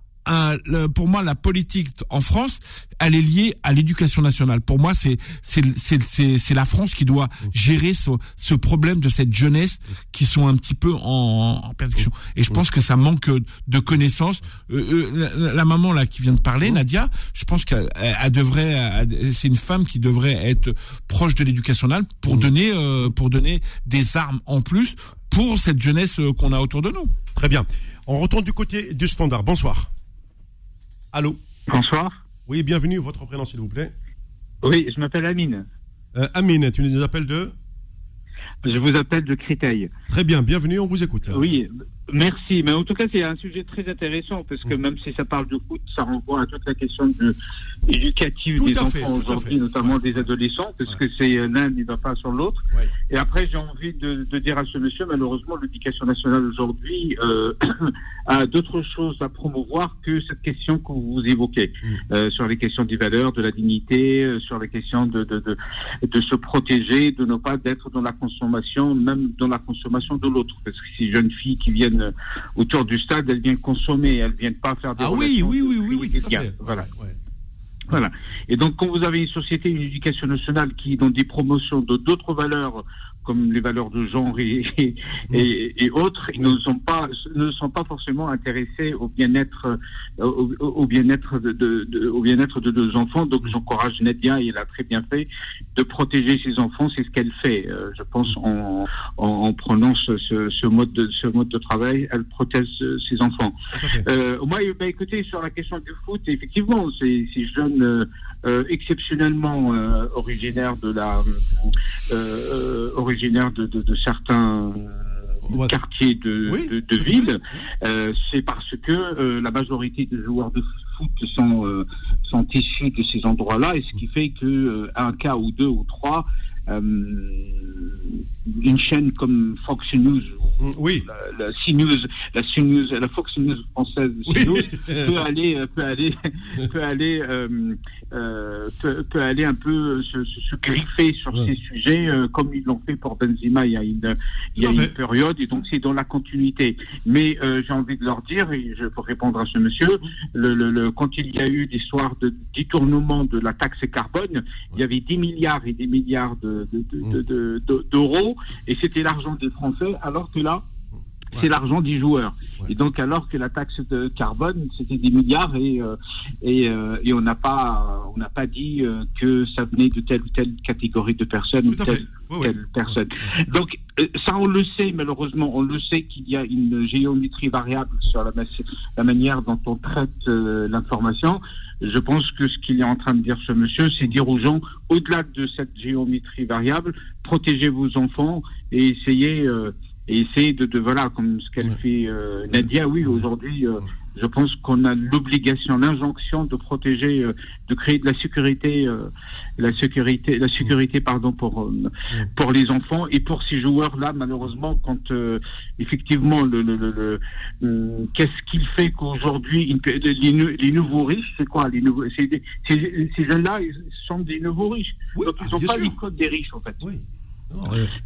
pour moi, la politique en France, elle est liée à l'éducation nationale. Pour moi, c'est c'est c'est c'est la France qui doit gérer ce, ce problème de cette jeunesse qui sont un petit peu en, en perdition. Et je pense que ça manque de connaissances. Euh, euh, la, maman là qui vient de parler, Nadia, je pense qu'elle devrait, c'est une femme qui devrait être proche de l'éducation nationale pour donner euh, pour donner des armes en plus pour cette jeunesse qu'on a autour de nous. Très bien. On retourne du côté du standard. Bonsoir. Allô Bonsoir. Oui, bienvenue. Votre prénom, s'il vous plaît Oui, je m'appelle Amine. Euh, Amine, tu nous appelles de Je vous appelle de Créteil. Très bien, bienvenue, on vous écoute. Oui, Merci, mais en tout cas c'est un sujet très intéressant parce que mm. même si ça parle de foot, ça renvoie à toute la question de, éducative des enfants aujourd'hui, notamment des adolescents, parce que c'est l'un ne va pas sur l'autre. Et après j'ai envie de, de, dire à ce monsieur, malheureusement l'éducation nationale aujourd'hui euh, a d'autres choses à promouvoir que cette question que vous évoquez mm. euh, sur les questions des valeurs, de la dignité, euh, sur les questions de, de, de, de se protéger, de ne pas être dans la consommation, même dans la consommation de l'autre, parce que ces jeunes filles qui viennent autour du stade, elles viennent consommer, elles viennent pas faire des ah oui, oui, oui, oui, oui, Voilà. Voilà. Et donc, quand vous avez une société, une éducation nationale qui, dans des promotions de d'autres valeurs, comme les valeurs de genre et, et, autres, ils ne sont pas ne sont pas forcément intéressés au bien-être au, au bien-être de, de, au bien-être de nos enfants. Donc j'encourage Nadia, et elle a très bien fait, de protéger ses enfants. C'est ce qu'elle fait, euh, je pense, en, en, prenant ce, ce, mode de ce mode de travail, elle protège ses enfants. Euh, moi, bah, écoutez, sur la question du foot, effectivement, ces, ces jeunes euh, exceptionnellement euh, originaires de la euh, originaire de, de, de certains quartiers de, de, ville, euh, c'est parce que euh, la majorité des joueurs de foot sont, euh, sont issus de ces endroits-là, et ce qui fait que un cas ou deux ou trois une chaîne comme Fox News, mm, oui. la, la CNews, la CNews, la Fox News française CNews, peut aller, peut aller, peut aller, euh, euh, peut, peut, aller un peu se, se griffer sur ces sujets, euh, comme ils l'ont fait pour Benzema il y a une, il y a une période, et donc c'est dans la continuité. Mais euh, j'ai envie de leur dire, et je peux répondre à ce monsieur, le, le, le quand il y a eu l'histoire de détournement de la taxe carbone, il y avait 10 milliards et des milliards de, d'euros. De, de, de, et c'était l'argent des Français, alors que là, c'est l'argent des joueurs. Et donc, alors que la taxe de carbone, c'était des milliards et euh, et, euh, et, on n'a pas on n'a pas dit euh, que ça venait de telle ou telle catégorie de personnes ou telle, telle personne. Donc, ça, on le sait malheureusement. On le sait qu'il y a une géométrie variable sur la, la manière dont on traite l'information. Je pense que ce qu'il est en train de dire ce monsieur, c'est dire aux gens, au-delà de cette géométrie variable, protégez vos enfants et essayez et essayer de, de voilà comme ce qu'elle fait euh, Nadia. Oui, aujourd'hui, euh, je pense qu'on a l'obligation, l'injonction de protéger, euh, de créer de la sécurité, euh, la sécurité, la sécurité, pardon, pour euh, pour les enfants et pour ces joueurs-là. Malheureusement, quand euh, effectivement le, le, le, le- qu'est-ce qu'il fait qu'aujourd'hui les, les nouveaux riches, c'est quoi les nouveaux, c'est des- ces, ces jeunes-là, ils sont des nouveaux riches. Oui, Donc ah, ils n'ont bien pas sûr. les codes des riches en fait. Oui.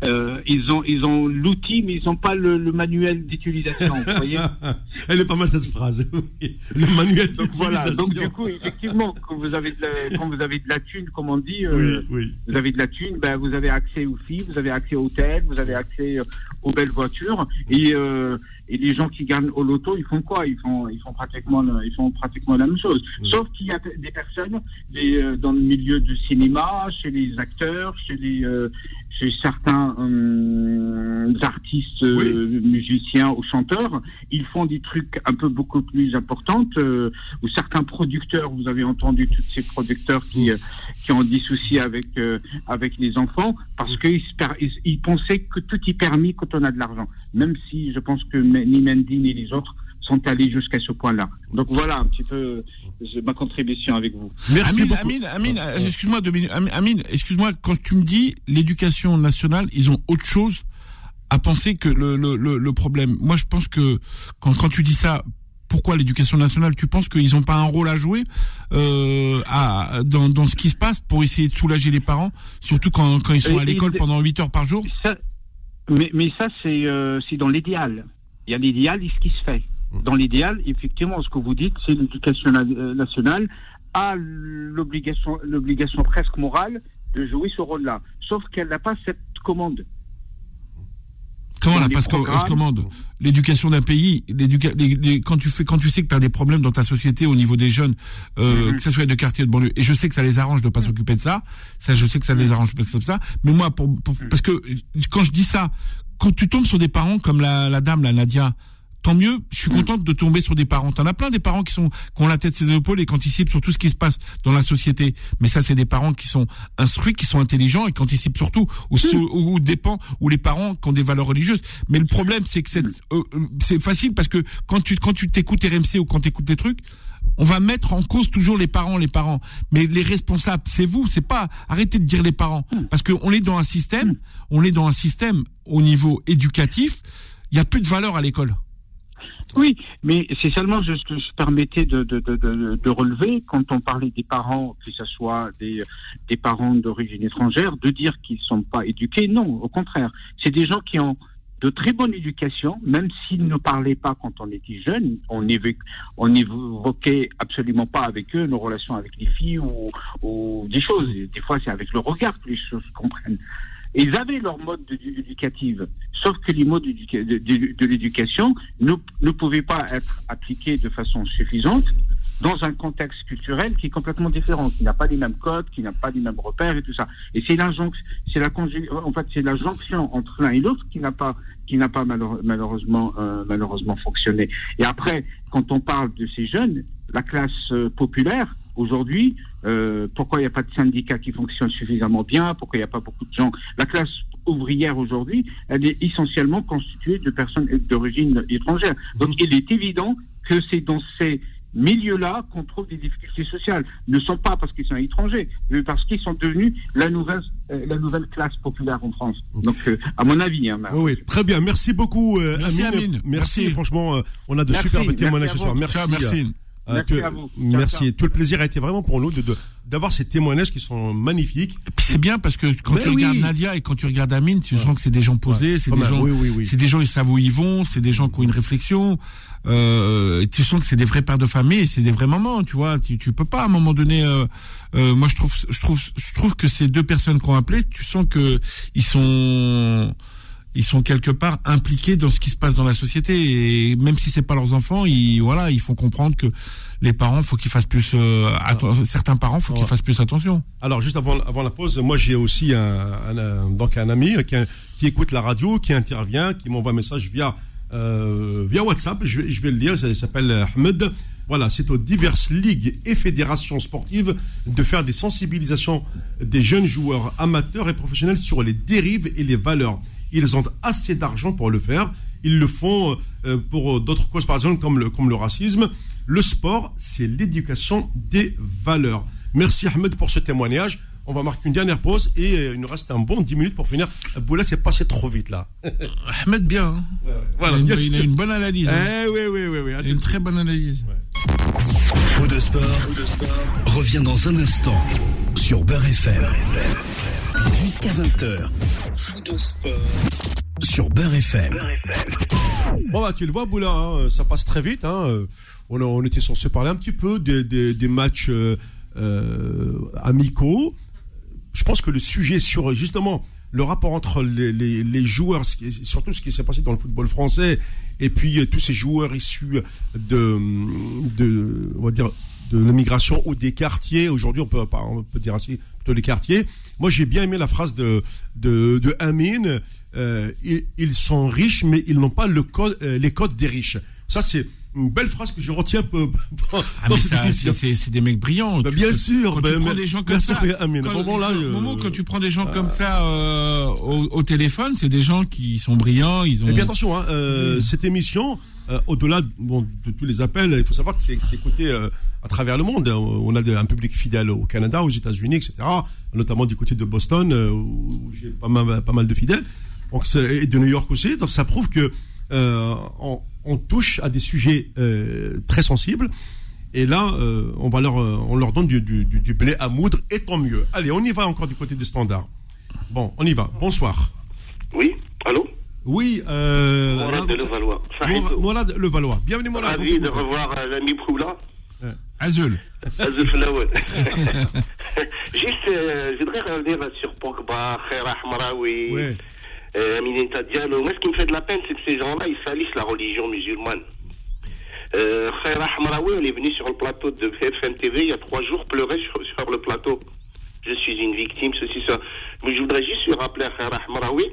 Euh, ils ont ils ont l'outil, mais ils n'ont pas le, le manuel d'utilisation. vous voyez. Elle est pas mal cette phrase. Le manuel Donc voilà. Donc d'utilisation. du coup, effectivement, quand vous avez de la, quand vous avez de la thune, comme on dit, euh, Oui, oui. vous avez de la thune, ben vous avez accès aux filles, vous avez accès aux hôtels, vous avez accès euh, aux belles voitures. Et euh, et les gens qui gagnent au loto, ils font quoi? Ils font ils font pratiquement le- ils font pratiquement la même chose. Sauf qu'il y a des personnes euh, dans le milieu du cinéma, chez les acteurs, chez les euh, chez certains euh, artistes, euh, musiciens ou chanteurs, ils font des trucs un peu beaucoup plus importants. ou certains producteurs, vous avez entendu tous ces producteurs qui qui ont des soucis avec avec les enfants parce qu'ils se per- ils, ils pensaient que tout est permis quand on a de l'argent. Même si je pense que ni Mendy ni les autres sont allés jusqu'à ce point-là. Donc voilà un petit peu euh, ma contribution avec vous. Merci Amine, beaucoup. Amine, Amine, euh, excuse-moi deux minutes. Amine, excuse-moi, quand tu me dis l'éducation nationale, ils ont autre chose à penser que le, le, le, le problème. Moi, je pense que quand, quand tu dis ça, pourquoi l'éducation nationale? Tu penses qu'ils n'ont pas un rôle à jouer euh, à, dans, dans ce qui se passe pour essayer de soulager les parents, surtout quand, quand ils sont à l'école pendant 8 heures par jour? Ça, mais, mais ça, c'est euh, c'est dans l'idéal. Il y a l'idéal et ce qui se fait. Dans l'idéal, effectivement, ce que vous dites, c'est l'éducation euh, nationale a l'obligation l'obligation presque morale de jouer ce rôle-là. Sauf qu'elle n'a pas cette commande. Comment là Parce qu'on on se programmes. commande l'éducation d'un pays, les- les- quand tu fais, quand tu sais que tu as des problèmes dans ta société au niveau des jeunes, euh, Mhm. que ce soit de quartier de banlieue, et je sais que ça les arrange de pas s'occuper de ça, ça je sais que ça les arrange de ça, mais moi pour, pour- parce que quand je dis ça, quand tu tombes sur des parents comme la, la dame, la Nadia. Tant mieux, je suis Mhm. contente de tomber sur des parents. T'en as plein des parents qui sont qui ont la tête sur les épaules et qui anticipent sur tout ce qui se passe dans la société. Mais ça, c'est des parents qui sont instruits, qui sont intelligents et qui anticipent surtout ou ceux ou dépend ou les parents qui ont des valeurs religieuses. Mais le problème, c'est que c'est euh, euh, c'est facile parce que quand tu quand tu t'écoutes RMC ou quand tu écoutes des trucs, on va mettre en cause toujours les parents, les parents. Mais les responsables, c'est vous, c'est pas. Arrêtez de dire les parents, parce qu'on est dans un système, on est dans un système au niveau éducatif. Il y a plus de valeur à l'école. Oui, mais c'est seulement ce que je permettais de, de, de, de, de relever quand on parlait des parents, que ce soit des, des parents d'origine étrangère, de dire qu'ils ne sont pas éduqués. Non, au contraire. C'est des gens qui ont de très bonne éducation, même s'ils ne parlaient pas quand on était jeune, on évoquait, on n'évoquait absolument pas avec eux nos relations avec les filles ou, des choses. Des fois, c'est avec le regard que les choses se comprennent. Ils avaient leur mode de- éducative, sauf que les modes de, l'éducation ne, ne pouvaient pas être appliqués de façon suffisante dans un contexte culturel qui est complètement différent, qui n'a pas les mêmes codes, qui n'a pas les mêmes repères et tout ça. Et c'est la la jonction entre l'un et l'autre qui n'a pas, qui n'a pas malheure- malheureusement, euh, malheureusement fonctionné. Et après, quand on parle de ces jeunes, la classe euh, populaire aujourd'hui, euh, pourquoi il n'y a pas de syndicats qui fonctionnent suffisamment bien, pourquoi il n'y a pas beaucoup de gens? La classe ouvrière aujourd'hui, elle est essentiellement constituée de personnes d'origine étrangère. Donc il est évident que c'est dans ces milieux-là qu'on trouve des difficultés sociales. Ne sont pas parce qu'ils sont étrangers, mais parce qu'ils sont devenus la nouvelle, euh, la nouvelle classe populaire en France. Donc, euh, à mon avis, hein, Marc. Oui, oui, très bien. Merci beaucoup, euh, Merci, Amine. Amine. Merci. Merci. Franchement, euh, on a de Merci, superbes témoignages ce soir. Merci. Ciao, merci. Euh, Merci que- à vous. Merci. ciao. Tout le plaisir a été vraiment pour nous de, de- d'avoir ces témoignages qui sont magnifiques. Puis c'est bien parce que quand Mais tu oui. regardes Nadia et quand tu regardes Amine, tu sens que c'est des gens posés, c'est des gens, Oui, oui, oui. c'est des gens ils savent où ils vont, c'est des gens qui ont une réflexion. Euh, tu sens que c'est des vrais pères de famille, et c'est des vrais mamans, tu vois. Tu, tu peux pas à un moment donné. Euh, euh, moi, je trouve, je trouve, je trouve que ces deux personnes qu'on appelé, tu sens que ils sont, ils sont quelque part impliqués dans ce qui se passe dans la société. Et même si c'est pas leurs enfants, ils, voilà, ils font comprendre que les parents, faut qu'ils fassent plus. Euh, certains parents, faut qu'ils fassent plus attention. Alors juste avant, avant la pause, moi j'ai aussi un, un- un- donc un ami qui, qui écoute la radio, qui intervient, qui m'envoie un message via euh, via WhatsApp. Je vais, je vais le lire. ça- Il s'appelle Ahmed. Voilà, c'est aux diverses ligues et fédérations sportives de faire des sensibilisations des jeunes joueurs amateurs et professionnels sur les dérives et les valeurs. Ils ont assez d'argent pour le faire. Ils le font euh, pour d'autres causes, par exemple, comme le, comme le racisme. Le sport, c'est l'éducation des valeurs. Merci Ahmed pour ce témoignage. On va marquer une dernière pause et euh, il nous reste un bon 10 minutes pour finir. Boula, c'est passé trop vite là. Ahmed, bien. hein. Voilà. il, a une, il a une bonne analyse. hein. Eh oui, oui, oui, oui. Il a une très bonne analyse. Faux de sport, revient dans un instant sur Beurre FM. Jusqu'à 20h. Faux de sport sur Beurre FM. Bon bah tu le vois Boula, hein, ça passe très vite. Hein. Euh, On, a- on était censé parler un petit peu des, des- des matchs euh, euh, amicaux. Je pense que le sujet sur justement le rapport entre les, les- les joueurs, surtout ce qui s'est passé dans le football français, et puis euh, tous ces joueurs issus de, de on va dire de l'immigration ou des quartiers. Aujourd'hui, on peut pas, on peut dire ainsi plutôt les quartiers. Moi, j'ai bien aimé la phrase de de, de Amine. euh, ils, ils sont riches, mais ils n'ont pas le code, euh, les codes des riches. Ça, c'est une belle phrase que je retiens peu. Ah, c'est- des mecs brillants. Bah, bien sûr, Quand bah, tu prends mais- des gens comme merci, ça. Amine. Quand, Vraiment, là, euh, Momo, quand tu prends des gens comme ça euh, au, au téléphone, c'est des gens qui sont brillants. Ils ont. Et bien attention, hein, euh, Mmh. cette émission, euh, au-delà de, bon, de tous les appels, il faut savoir que c'est c'est écouté euh, à travers le monde. On a de- un public fidèle au Canada, aux États-Unis, etc. Notamment du côté de Boston, euh, où j'ai pas mal, pas mal de fidèles. Donc, et de New York aussi. Donc ça prouve que euh, on, on touche à des sujets euh, très sensibles. Et là, euh, on va leur, on leur donne du, du, du, du blé à moudre, et tant mieux. Allez, on y va encore du côté des standards. Bon, on y va. Bonsoir. Oui, allô Oui, euh, Mourad de Levallois. Mourad- Levallois. Bienvenue Mourad. Ravi de revoir l'ami Proula. Azul. Azul Flaouen. Juste, euh, je voudrais revenir sur Pogba, Khair Ahmaraoui, Ouais. euh, Aminata Diallo. Moi, ce qui me fait de la peine, c'est que ces gens-là, ils salissent la religion musulmane. Euh, Khair Ahmaraoui, elle est venue sur le plateau de BFM TV il y a trois jours pleurer sur, sur le plateau. Je suis une victime, ceci, ça. Mais je voudrais juste lui rappeler à Khair Ahmaraoui,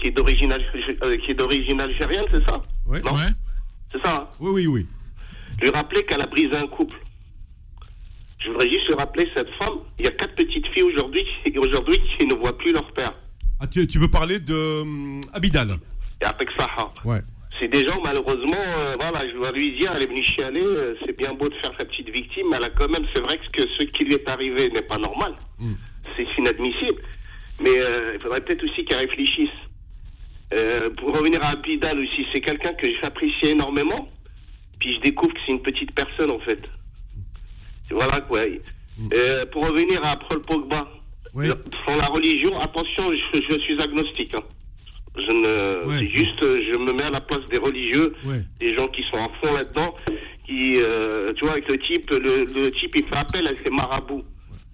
qui est d'origine alg- euh, qui est d'origine algérienne, c'est ça? Non? Ouais. C'est ça, hein? Oui, oui, oui. lui rappeler qu'elle a brisé un couple. Je voudrais juste rappeler cette femme. Il y a quatre petites filles aujourd'hui qui, aujourd'hui qui ne voient plus leur père. Ah, tu, tu veux parler de hum, Abidal? Et avec Saha. Ouais. C'est des gens, malheureusement, euh, voilà, je dois lui dire, elle est venue chialer, euh, c'est bien beau de faire sa petite victime, mais elle a quand même, c'est vrai que ce qui lui est arrivé n'est pas normal. C'est inadmissible. Mais euh, il faudrait peut-être aussi qu'elle réfléchisse. Euh, pour revenir à Abidal aussi, c'est quelqu'un que j'apprécie énormément, puis je découvre que c'est une petite personne, en fait. Voilà, quoi. Euh, pour revenir à Paul Pogba, Oui. sur la religion, attention, je, je suis agnostique. hein. Je ne, Ouais. juste, euh, je me mets à la place des religieux, Ouais. des gens qui sont à fond là-dedans, qui, euh, tu vois, avec le type, le, le type, il fait appel à ses marabouts.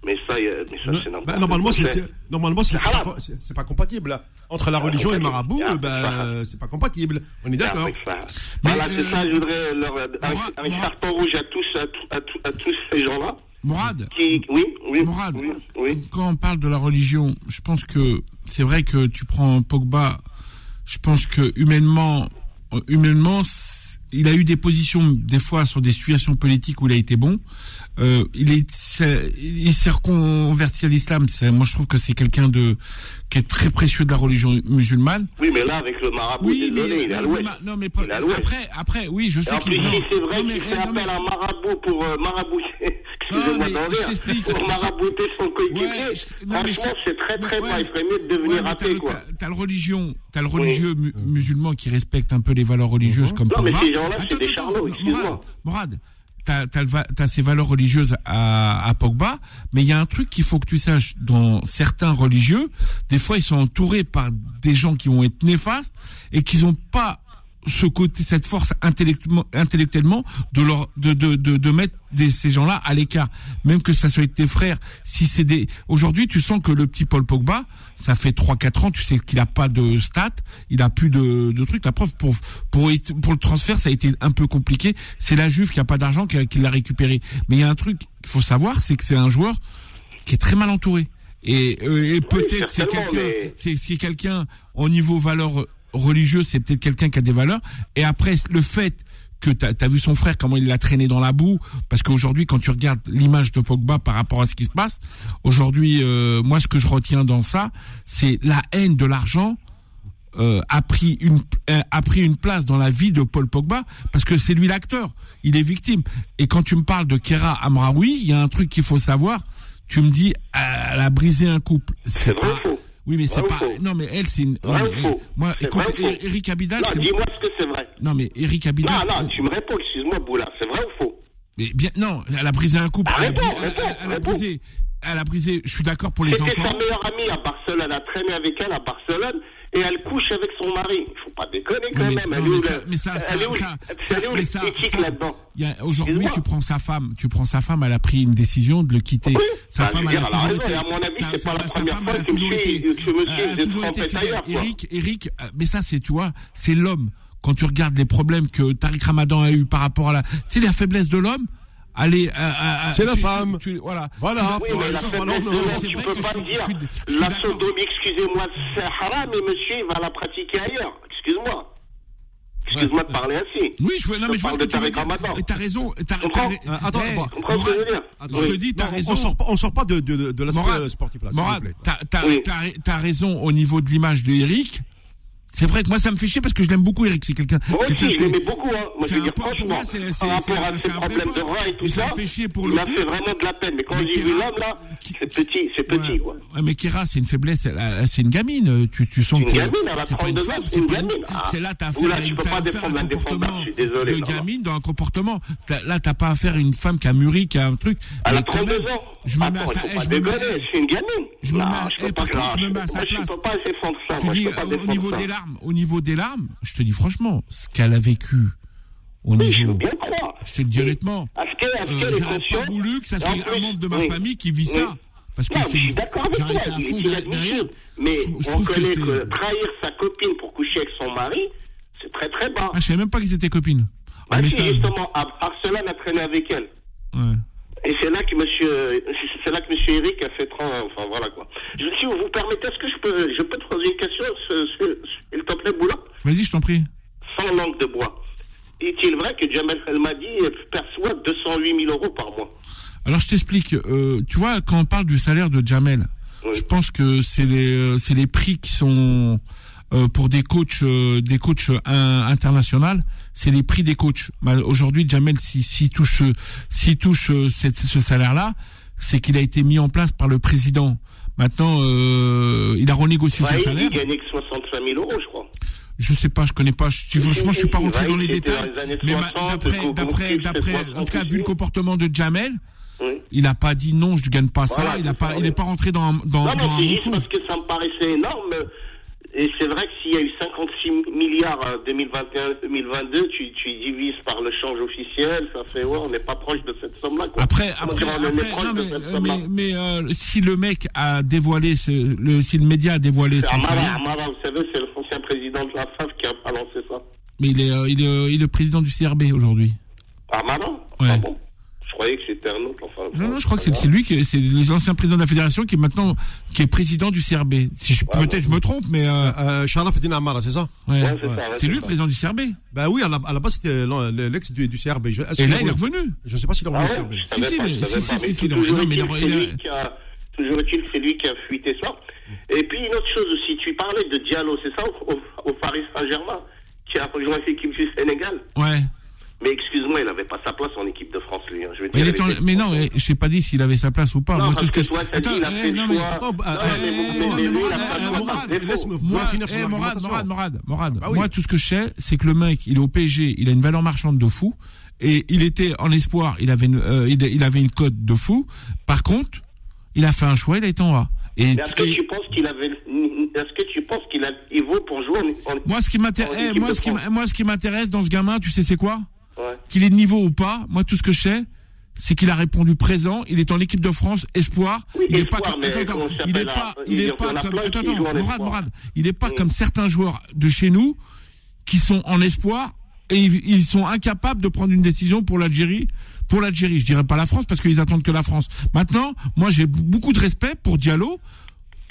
Mais ça, mais ça, c'est Bah, normalement, c'est, c'est- normalement, c'est, pas, haram. c'est- c'est pas compatible. là. Entre la religion et le marabout, Ah, ben, ça. euh, c'est pas compatible. On est Ah, d'accord. avec ça. Mais, Voilà, c'est euh, ça, je voudrais leur, un, Mourad, un Mourad. carton rouge à tous, à, tous- à, tous- à tous ces gens-là. Mourad. Qui, oui, oui, Mourad, oui, oui. quand on parle de la religion, je pense que c'est vrai que tu prends Pogba, je pense que humainement, euh, humainement, il a eu des positions des fois sur des situations politiques où il a été bon. Euh, il est, c'est- il s'est reconverti à l'islam. Moi, je trouve que c'est quelqu'un de qui est très précieux de la religion musulmane. Oui, mais là, avec le marabout, désolé, il est à non, l'ouest. mais, non, mais Il est à l'ouest. après, après, oui, je sais qu'il c'est vrai non, mais- qu'il fait non, mais- appel à marabout pour euh, marabouter, excusez-moi mais d'en je t'explique. pour marabouter son coéquipier, Ouais, je- non, mais je franchement, c'est très très Ouais, bas. mais- Il ferait mieux de devenir t'as athée, le- quoi. t'as- T'as le religion, t'as le religieux mu- musulman qui respecte un peu les valeurs religieuses comme Non, mais ces gens-là, c'est des charlots, excuse-moi. Mourad, t'as t'as t'as ces valeurs religieuses à, à Pogba, mais il y a un truc qu'il faut que tu saches dans certains religieux, des fois ils sont entourés par des gens qui vont être néfastes et qui n'ont pas ce côté, cette force intellectuellement, intellectuellement de leur, de, de, de, de mettre des, ces gens-là à l'écart. Même que ça soit tes frères. Si c'est des, aujourd'hui, tu sens que le petit Paul Pogba, ça fait 3-4 ans, tu sais qu'il a pas de stats, il a plus de, de trucs. La preuve, pour, pour, pour le transfert, ça a été un peu compliqué. C'est la Juve qui a pas d'argent qui, l'a récupéré. Mais il y a un truc qu'il faut savoir, c'est que c'est un joueur qui est très mal entouré. Et, euh, et peut-être c'est quelqu'un, mais- c'est quelqu'un au niveau valeur religieuse, c'est peut-être quelqu'un qui a des valeurs. Et après, le fait que tu as, vu son frère, comment il l'a traîné dans la boue, parce qu'aujourd'hui, quand tu regardes l'image de Pogba par rapport à ce qui se passe, aujourd'hui, euh, moi, ce que je retiens dans ça, c'est la haine de l'argent euh, a pris une euh, a pris une place dans la vie de Paul Pogba parce que c'est lui l'acteur, il est victime. Et quand tu me parles de Kera Amraoui, il y a un truc qu'il faut savoir. Tu me dis, elle a brisé un couple. C'est faux Oui, mais c'est pas. faux Non, mais elle, c'est une. Non, mais, moi, écoute, Eric Abidal, Non, dis-moi ce que c'est vrai. Non, mais Eric Abidal. Non, non, tu me réponds, excuse-moi, Boula. C'est vrai ou faux? Mais bien, non, elle a brisé un couple. Ah, elle, a, réponds, elle a- réponds, elle a réponds. brisé. Elle a brisé. Je suis d'accord pour les C'était enfants. sa meilleure amie à Barcelone. Elle a traîné avec elle à Barcelone et elle couche avec son mari. Faut pas déconner quand mais, même. non, mais ça, elle est ça, là-dedans il Aujourd'hui, tu prends sa femme, tu prends sa femme, elle a pris une décision de le quitter. Oui, Sa bah, femme, elle a toujours été. à mon avis, sa- c'est pas la première fois que monsieur- a toujours été fidèle. Eric, Eric, euh, mais ça, c'est, tu vois, c'est l'homme. Quand tu regardes les problèmes que Tariq Ramadan a eu par rapport à la, tu sais, la faiblesse de l'homme. Allez, euh, euh, C'est la tu- femme. tu- voilà. Voilà. Oui, Tu- mais la non, non, tu peux pas me dire. je La sodomie, excusez-moi, c'est haram, mais monsieur, il va la pratiquer ailleurs. Excuse-moi. Excuse-moi de parler ainsi. Oui, je vois, non, Je mais je vois ce que tu veux dire. T'as raison, t'as, Euh, attends, eh, bon. Comprends ce que je veux dire Attends, je te dis, t'as raison. on sort pas, on sort pas de, de, de l'aspect euh, sportif là. t'as, t'as, Oui. t'as, t'as raison au niveau de l'image de Eric. C'est vrai que moi ça me fait chier parce que je l'aime beaucoup Eric, c'est quelqu'un. Moi c'est aussi, je l'aimais beaucoup. Hein. Moi, je c'est veux dire, franchement, moi, c'est- c'est- par rapport à problèmes de pote. rein et tout ça ça, me fait chier pour il m'a fait vraiment de la peine. Mais quand Mais Kera- vu l'homme, là, c'est petit, c'est petit, quoi. Ouais, mais Kera, c'est une faiblesse, c'est une gamine. Tu, tu sens C'est une que gamine, elle a c'est pas une 32 femme, ans, c'est une gamine. Ah. C'est là, t'as affaire à une, comportement je suis de gamine, dans un comportement. Là, t'as pas affaire à une femme qui a mûri, qui a un truc. Elle a Mais quand 32 même, ans. Je me mets à sa, pas je c'est une gamine. je me mets- je je à sa moi, je place. peux pas défendre ça. Tu je dis au niveau des larmes, au niveau des larmes, je te dis franchement, ce qu'elle a vécu au Oui, je niveau, croire. je te le dis honnêtement, que- est-ce euh, j'aurais pas voulu que ça soit un membre de ma oui. famille qui vit ça. Parce que Non, je je suis d'accord avec toi, à fond derrière. Mais Je je on que connaît que trahir sa copine pour coucher avec son mari, c'est très très bas. Ah, je savais même pas qu'ils étaient copines. Un si, justement, Barcelone a traîné avec elle. Ouais. Et c'est là que monsieur, c'est là que monsieur Eric a fait 30, enfin voilà quoi. Je, si vous vous permettez, est-ce que je peux, je peux te poser une question, s'il te plaît, Boula Vas-y, je t'en prie. Sans langue de bois. Est-il vrai que Jamel Elmadi perçoit 208 000 euros par mois? Alors je t'explique. Euh, tu vois, quand on parle du salaire de Jamel, Oui. je pense que c'est les euh, c'est les prix qui sont pour des coachs euh, des coachs euh, internationaux, c'est les prix des coachs. Bah, Aujourd'hui, Jamel, s'il si, touche euh, s'il touche euh, cette- ce salaire-là, c'est qu'il a été mis en place par le président. Maintenant, euh, il a renégocié Ouais, son il salaire. dit gagnait que 65 000 euros, je crois. Je sais pas, je connais pas. Je, franchement, je suis pas Il rentré dans les il détails. dans les années Mais ma- 60, d'après, d'après, d'après, en tout cas, vu le comportement de Jamel, Oui. il a pas dit non, je gagne pas ça. Il a c'est pas, il est pas rentré dans, dans, Non, un c'est juste parce que ça me paraissait énorme. Et c'est vrai que s'il y a eu 56 milliards en 2021-2022, tu, tu divises par le change officiel, ça fait, ouais, on n'est pas proche de cette somme-là. Après, après, non, mais, euh, mais, mais, euh, si le mec a dévoilé, ce, le, si le média a dévoilé son Amara, Amara, vous savez, c'est l'ancien président de la FAF qui a balancé ça. mais il est, euh, il est, euh, il est le président du CRB aujourd'hui. Amara? Ouais. Ah bon? Croyais que c'était un autre. Enfin, Non, non, je crois que c'est lui qui, est- c'est l'ancien président de la fédération qui est maintenant, qui est président du CRB. Si je, peut-être je me trompe, mais euh, Euh, Sharaf Din Amara, c'est ça? Ouais. Ouais, c'est lui le président du CRB. Ben oui, à la, à la base, c'était l'ex du, du CRB. Je, Et là, il est revenu. Je sais pas s'il est Ah revenu ouais, au CRB. Si, si, mais- si, si, si, si, toujours est-il il a- que il a- lui qui a- Toujours est-il, c'est lui qui a fuité ça. Et puis une autre chose aussi, tu parlais de Diallo, c'est ça, au, au- au Paris Saint-Germain, qui a rejoint l'équipe du Sénégal? Ouais. Mais excuse-moi, il n'avait pas sa place en équipe de France, lui. hein. Je vais te Mais, il dire en- la vérité. mais non, eh, je sais pas dit s'il avait sa place ou pas. Non, Moi, parce tout ce que toi, Attends, dit, il a eh, fait le non, mais- bah, Non, mais mais- mais mais il Morad, Morad, eh, Morad. Morad, Morad, Bah oui. moi, tout ce que je sais, c'est que le mec, il est au PSG, il a une valeur marchande de fou, et il était en espoir, il avait une, euh, il, il avait une cote de fou. Par contre, il a fait un choix, il a été en A. Et, Mais Est-ce que tu penses qu'il avait, est-ce que tu penses qu'il a, il vaut pour jouer en, en- moi, ce qui m'intéresse, moi, ce qui, moi, ce qui m'intéresse dans ce gamin, tu sais, c'est quoi? Ouais. Qu'il est de niveau ou pas. Moi, tout ce que je sais, c'est qu'il a répondu présent. Il est en équipe de France, espoir. Oui, il est espoir, pas comme, attends, il est pas, il est pas comme, attends, Morad. Morad, il pas Mm. comme certains joueurs de chez nous qui sont en espoir et ils, ils sont incapables de prendre une décision pour l'Algérie. Pour l'Algérie, je dirais pas la France parce qu'ils attendent que la France. Maintenant, moi, j'ai beaucoup de respect pour Diallo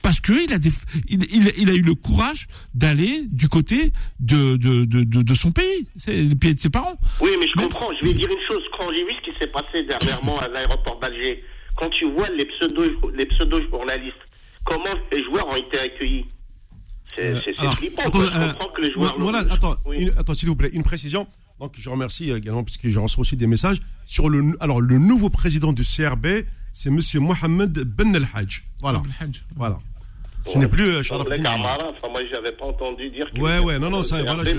parce que il a des, il, il, il a eu le courage d'aller du côté de de, de, de, de son pays, le pied de ses parents. Oui, mais je Mais- comprends. Je vais dire une chose. Quand j'ai vu ce qui s'est passé dernièrement à l'aéroport d'Alger, quand tu vois les pseudo, les pseudo journalistes, comment les joueurs ont été accueillis, C'est Euh, flippant. attends. Je euh, comprends que les joueurs. voilà, attends, Oui. une- attends, s'il vous plaît, une précision. Donc, je remercie également, puisque je reçois aussi des messages sur le, alors, le nouveau président du CRB, c'est monsieur Mohamed Ben El Hadj. Voilà. Voilà. Ce n'est plus euh, Sharaf Blake Din Amar. Amara, enfin, moi, j'avais pas entendu dire qu'il Ouais, ouais, non, non, ça, voilà, j'ai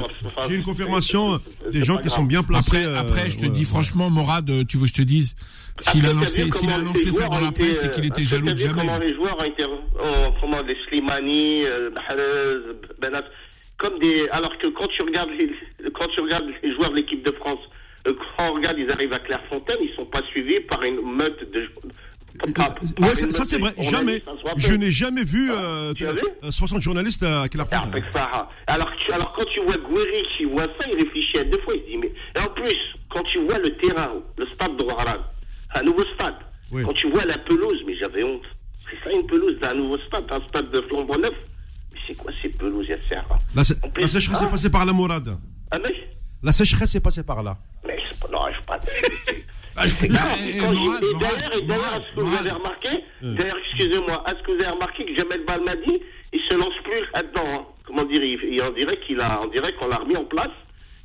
une c'est- confirmation c'est- des gens qui sont bien placés. Après, euh, après, je te ouais, dis franchement, Morad, euh, tu veux que je te dise, s'il a lancé, s'il a lancé ça dans la presse, c'est qu'il euh, était que jaloux de vu comment les joueurs ont été, ont- comment les Slimani, euh, Mahrez, Benaz, comme des, alors que quand tu regardes les, quand tu regardes les joueurs de l'équipe de France, euh, quand on regarde, ils arrivent à Clairefontaine, ils sont pas suivis par une meute de, par- par Ouais, une ça, c'est vrai. Jamais. Je n'ai jamais vu euh, Tu as vu? euh, 60 journalistes à Ah, avec Sarah. Alors, tu- alors quand tu vois Guéry qui voit ça, il réfléchit à deux fois. Il dit, mais. Et en plus, quand tu vois le terrain, le stade de Roralan, un nouveau stade, Oui. quand tu vois la pelouse, mais j'avais honte. C'est ça une pelouse d'un nouveau stade, un stade de flambeau neuf. Mais c'est quoi ces pelouses, Yasser La, sé- la sécheresse Ah. est passée par la Mourad. Ah, mais. La sécheresse est passée par là. Mais. Non, je sais pas. Bah, et- Morad, est-ce que vous Morad. avez remarqué, d'ailleurs, excusez-moi, est-ce que vous avez remarqué que Jamel Balmadi, il se lance plus là-dedans, hein. comment dire, il, il- on dirait qu'il a, on dirait qu'on l'a remis en place,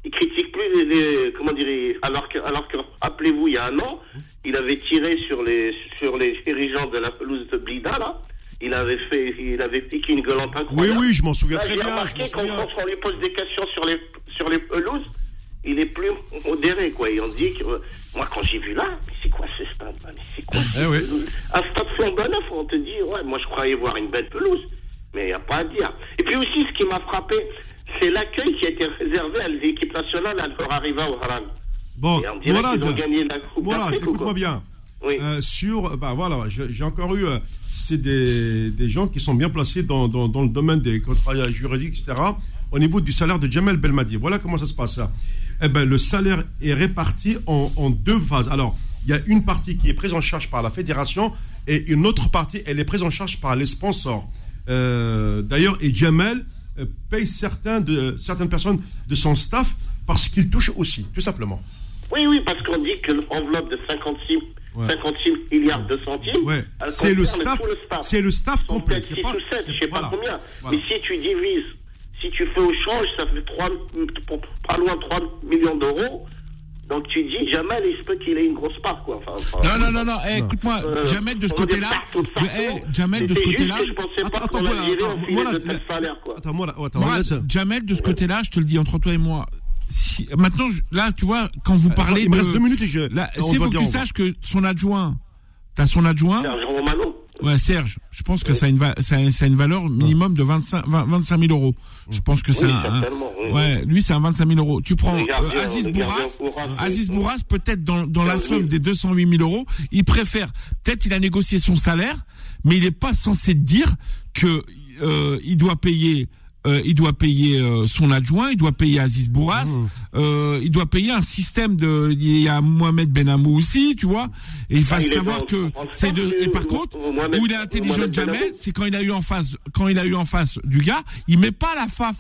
il critique plus les, les- comment dire, alors que, alors que, rappelez-vous, il y a un an, il avait tiré sur les, sur les dirigeants de la pelouse de Blida, là, il avait fait, il avait piqué une gueulante Oui, incroyable. oui, je m'en souviens Là, très bien. Je remarqué m'en quand, souviens. quand on lui pose des questions sur les, sur les pelouses, il est plus modéré, quoi. Et on dit que, euh, moi, quand j'ai vu là, mais c'est quoi ce stade là? Mais c'est quoi Eh oui. pelouse? Un stade flambant neuf, on te dit, ouais, moi, je croyais voir une belle pelouse. Mais il n'y a pas à dire. Et puis aussi, ce qui m'a frappé, c'est l'accueil qui a été réservé à l'équipe nationale à leur arrivée au Haram. Bon, d'Afrique, ou écoute-moi bien. Oui. Euh, sur, bah voilà, j'ai encore eu, euh, c'est des, des gens qui sont bien placés dans, dans, dans le domaine des contrats juridiques, etc. Au niveau du salaire de Jamel Belmadi. Voilà comment ça se passe. Eh ben, le salaire est réparti en, en deux phases. Alors, il y a une partie qui est prise en charge par la fédération et une autre partie, elle est prise en charge par les sponsors. Euh, D'ailleurs, et Jamel euh, paye certains de, certaines personnes de son staff parce qu'il touche aussi, tout simplement. Oui, oui, parce qu'on dit que l'enveloppe de 56, Ouais. 56 milliards de centimes, Ouais. C'est le staff, c'est le staff complet. peut-être c'est 6 pas- ou 7, c'est- je sais pas combien. Voilà. Mais si tu divises, si tu fais au change, ça fait 3, pas loin de 3 millions d'euros. Donc tu dis, Jamel, il se peut qu'il ait une grosse part, quoi. Enfin, enfin, Non, non, non, non, eh, écoute-moi, euh, Jamel, de ce côté-là, eh, Jamel, de ce côté-là, je pensais pas Attends, qu'on voilà, de quoi. Attends, moi, là, attends, Moi, laisse- Jamel, de ce côté-là, je te le dis entre toi et moi. Si, maintenant, je- là, tu vois, quand vous parlez il me de, reste deux minutes et je. là, on faut que tu saches que son adjoint, t'as son adjoint, Serge Romano. Ouais, Serge, je pense que ça a une, va- ça a, ça a une valeur minimum de 25, 20 25 000 euros. Je pense que c'est Oui, un, oui. ouais, lui, c'est un 25 000 euros. Tu prends gardiens, euh, Aziz Bourras, courant, Aziz oui. Bourras, peut-être dans, dans la 15 000. somme des 208 000 euros, il préfère, peut-être il a négocié son salaire, mais il n'est pas censé dire que euh, il doit payer euh, il doit payer euh, son adjoint, il doit payer Aziz Bourras, euh, il doit payer un système de. Il y a Mohamed Benamou aussi, tu vois. Et il va Ah, il est savoir que c'est de. Et par contre, Mohamed- où il est intelligent, Mohamed Jamel, c'est quand il a eu en face, quand il a eu en face du gars, il met pas la faf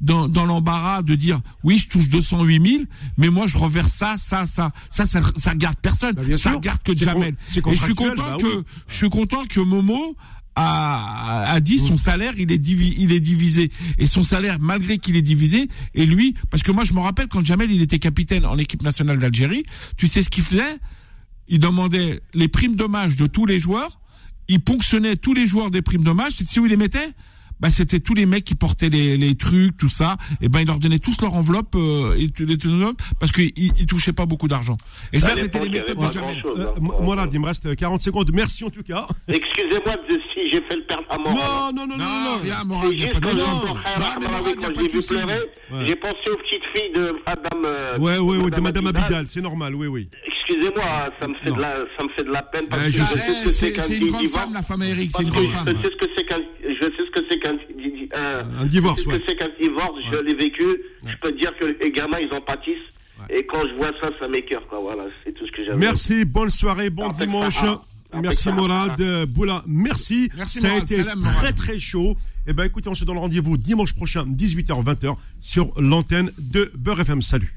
dans, dans l'embarras de dire oui, je touche 208 000, mais moi je reverse ça, ça, ça, ça, ça, ça regarde personne, Bah, bien ça sûr. regarde que Jamel. Et je suis content bah que, oui. je suis content que Momo a, a dit son salaire il est divi- il est divisé. Et son salaire malgré qu'il est divisé et lui parce que moi je me rappelle quand Jamel il était capitaine en équipe nationale d'Algérie tu sais ce qu'il faisait? Il demandait les primes d'hommage de tous les joueurs. Il ponctionnait tous les joueurs des primes d'hommage. Tu sais où il les mettait? Bah c'était tous les mecs qui portaient les, les trucs tout ça et ben il leur donnait tous leur enveloppe euh, et parce qu'ils ils touchaient pas beaucoup d'argent et ça À c'était les il méthodes de Jamel Euh, hein. M- Mourad, il me reste 40 secondes. Merci en tout cas. Excusez-moi de- si j'ai fait le perdre à mort. Non, non, non, non, non, C'est y a Morad y a quand pas de vu pleurer, Ouais. j'ai pensé aux petites filles de Madame. euh, Ouais, ouais, ouais, de Madame. Abidal, c'est normal, oui, oui. Excusez-moi, ça me fait de la, ça me fait de la peine parce Ouais, que je je sais. sais ce Eh, que c'est qu'un c'est une grande divorce. femme la femme Eric c'est une grande je femme sais ce que c'est qu'un, je sais ce que c'est qu'un, di- un, Un divorce, je sais ce que c'est qu'un divorce, je l'ai vécu. Je peux te dire que les gamins, ils en pâtissent. Et quand je vois ça, ça m'écœure, quoi. Voilà, c'est tout ce que j'avais. Merci, bonne soirée, bon dimanche. Merci. Mourad, euh, Boula, merci. Merci, Ça a Mourad. été Salam, très très chaud. Eh ben écoutez, on se donne rendez-vous dimanche prochain, 18h-20h, sur l'antenne de Beurre FM. Salut.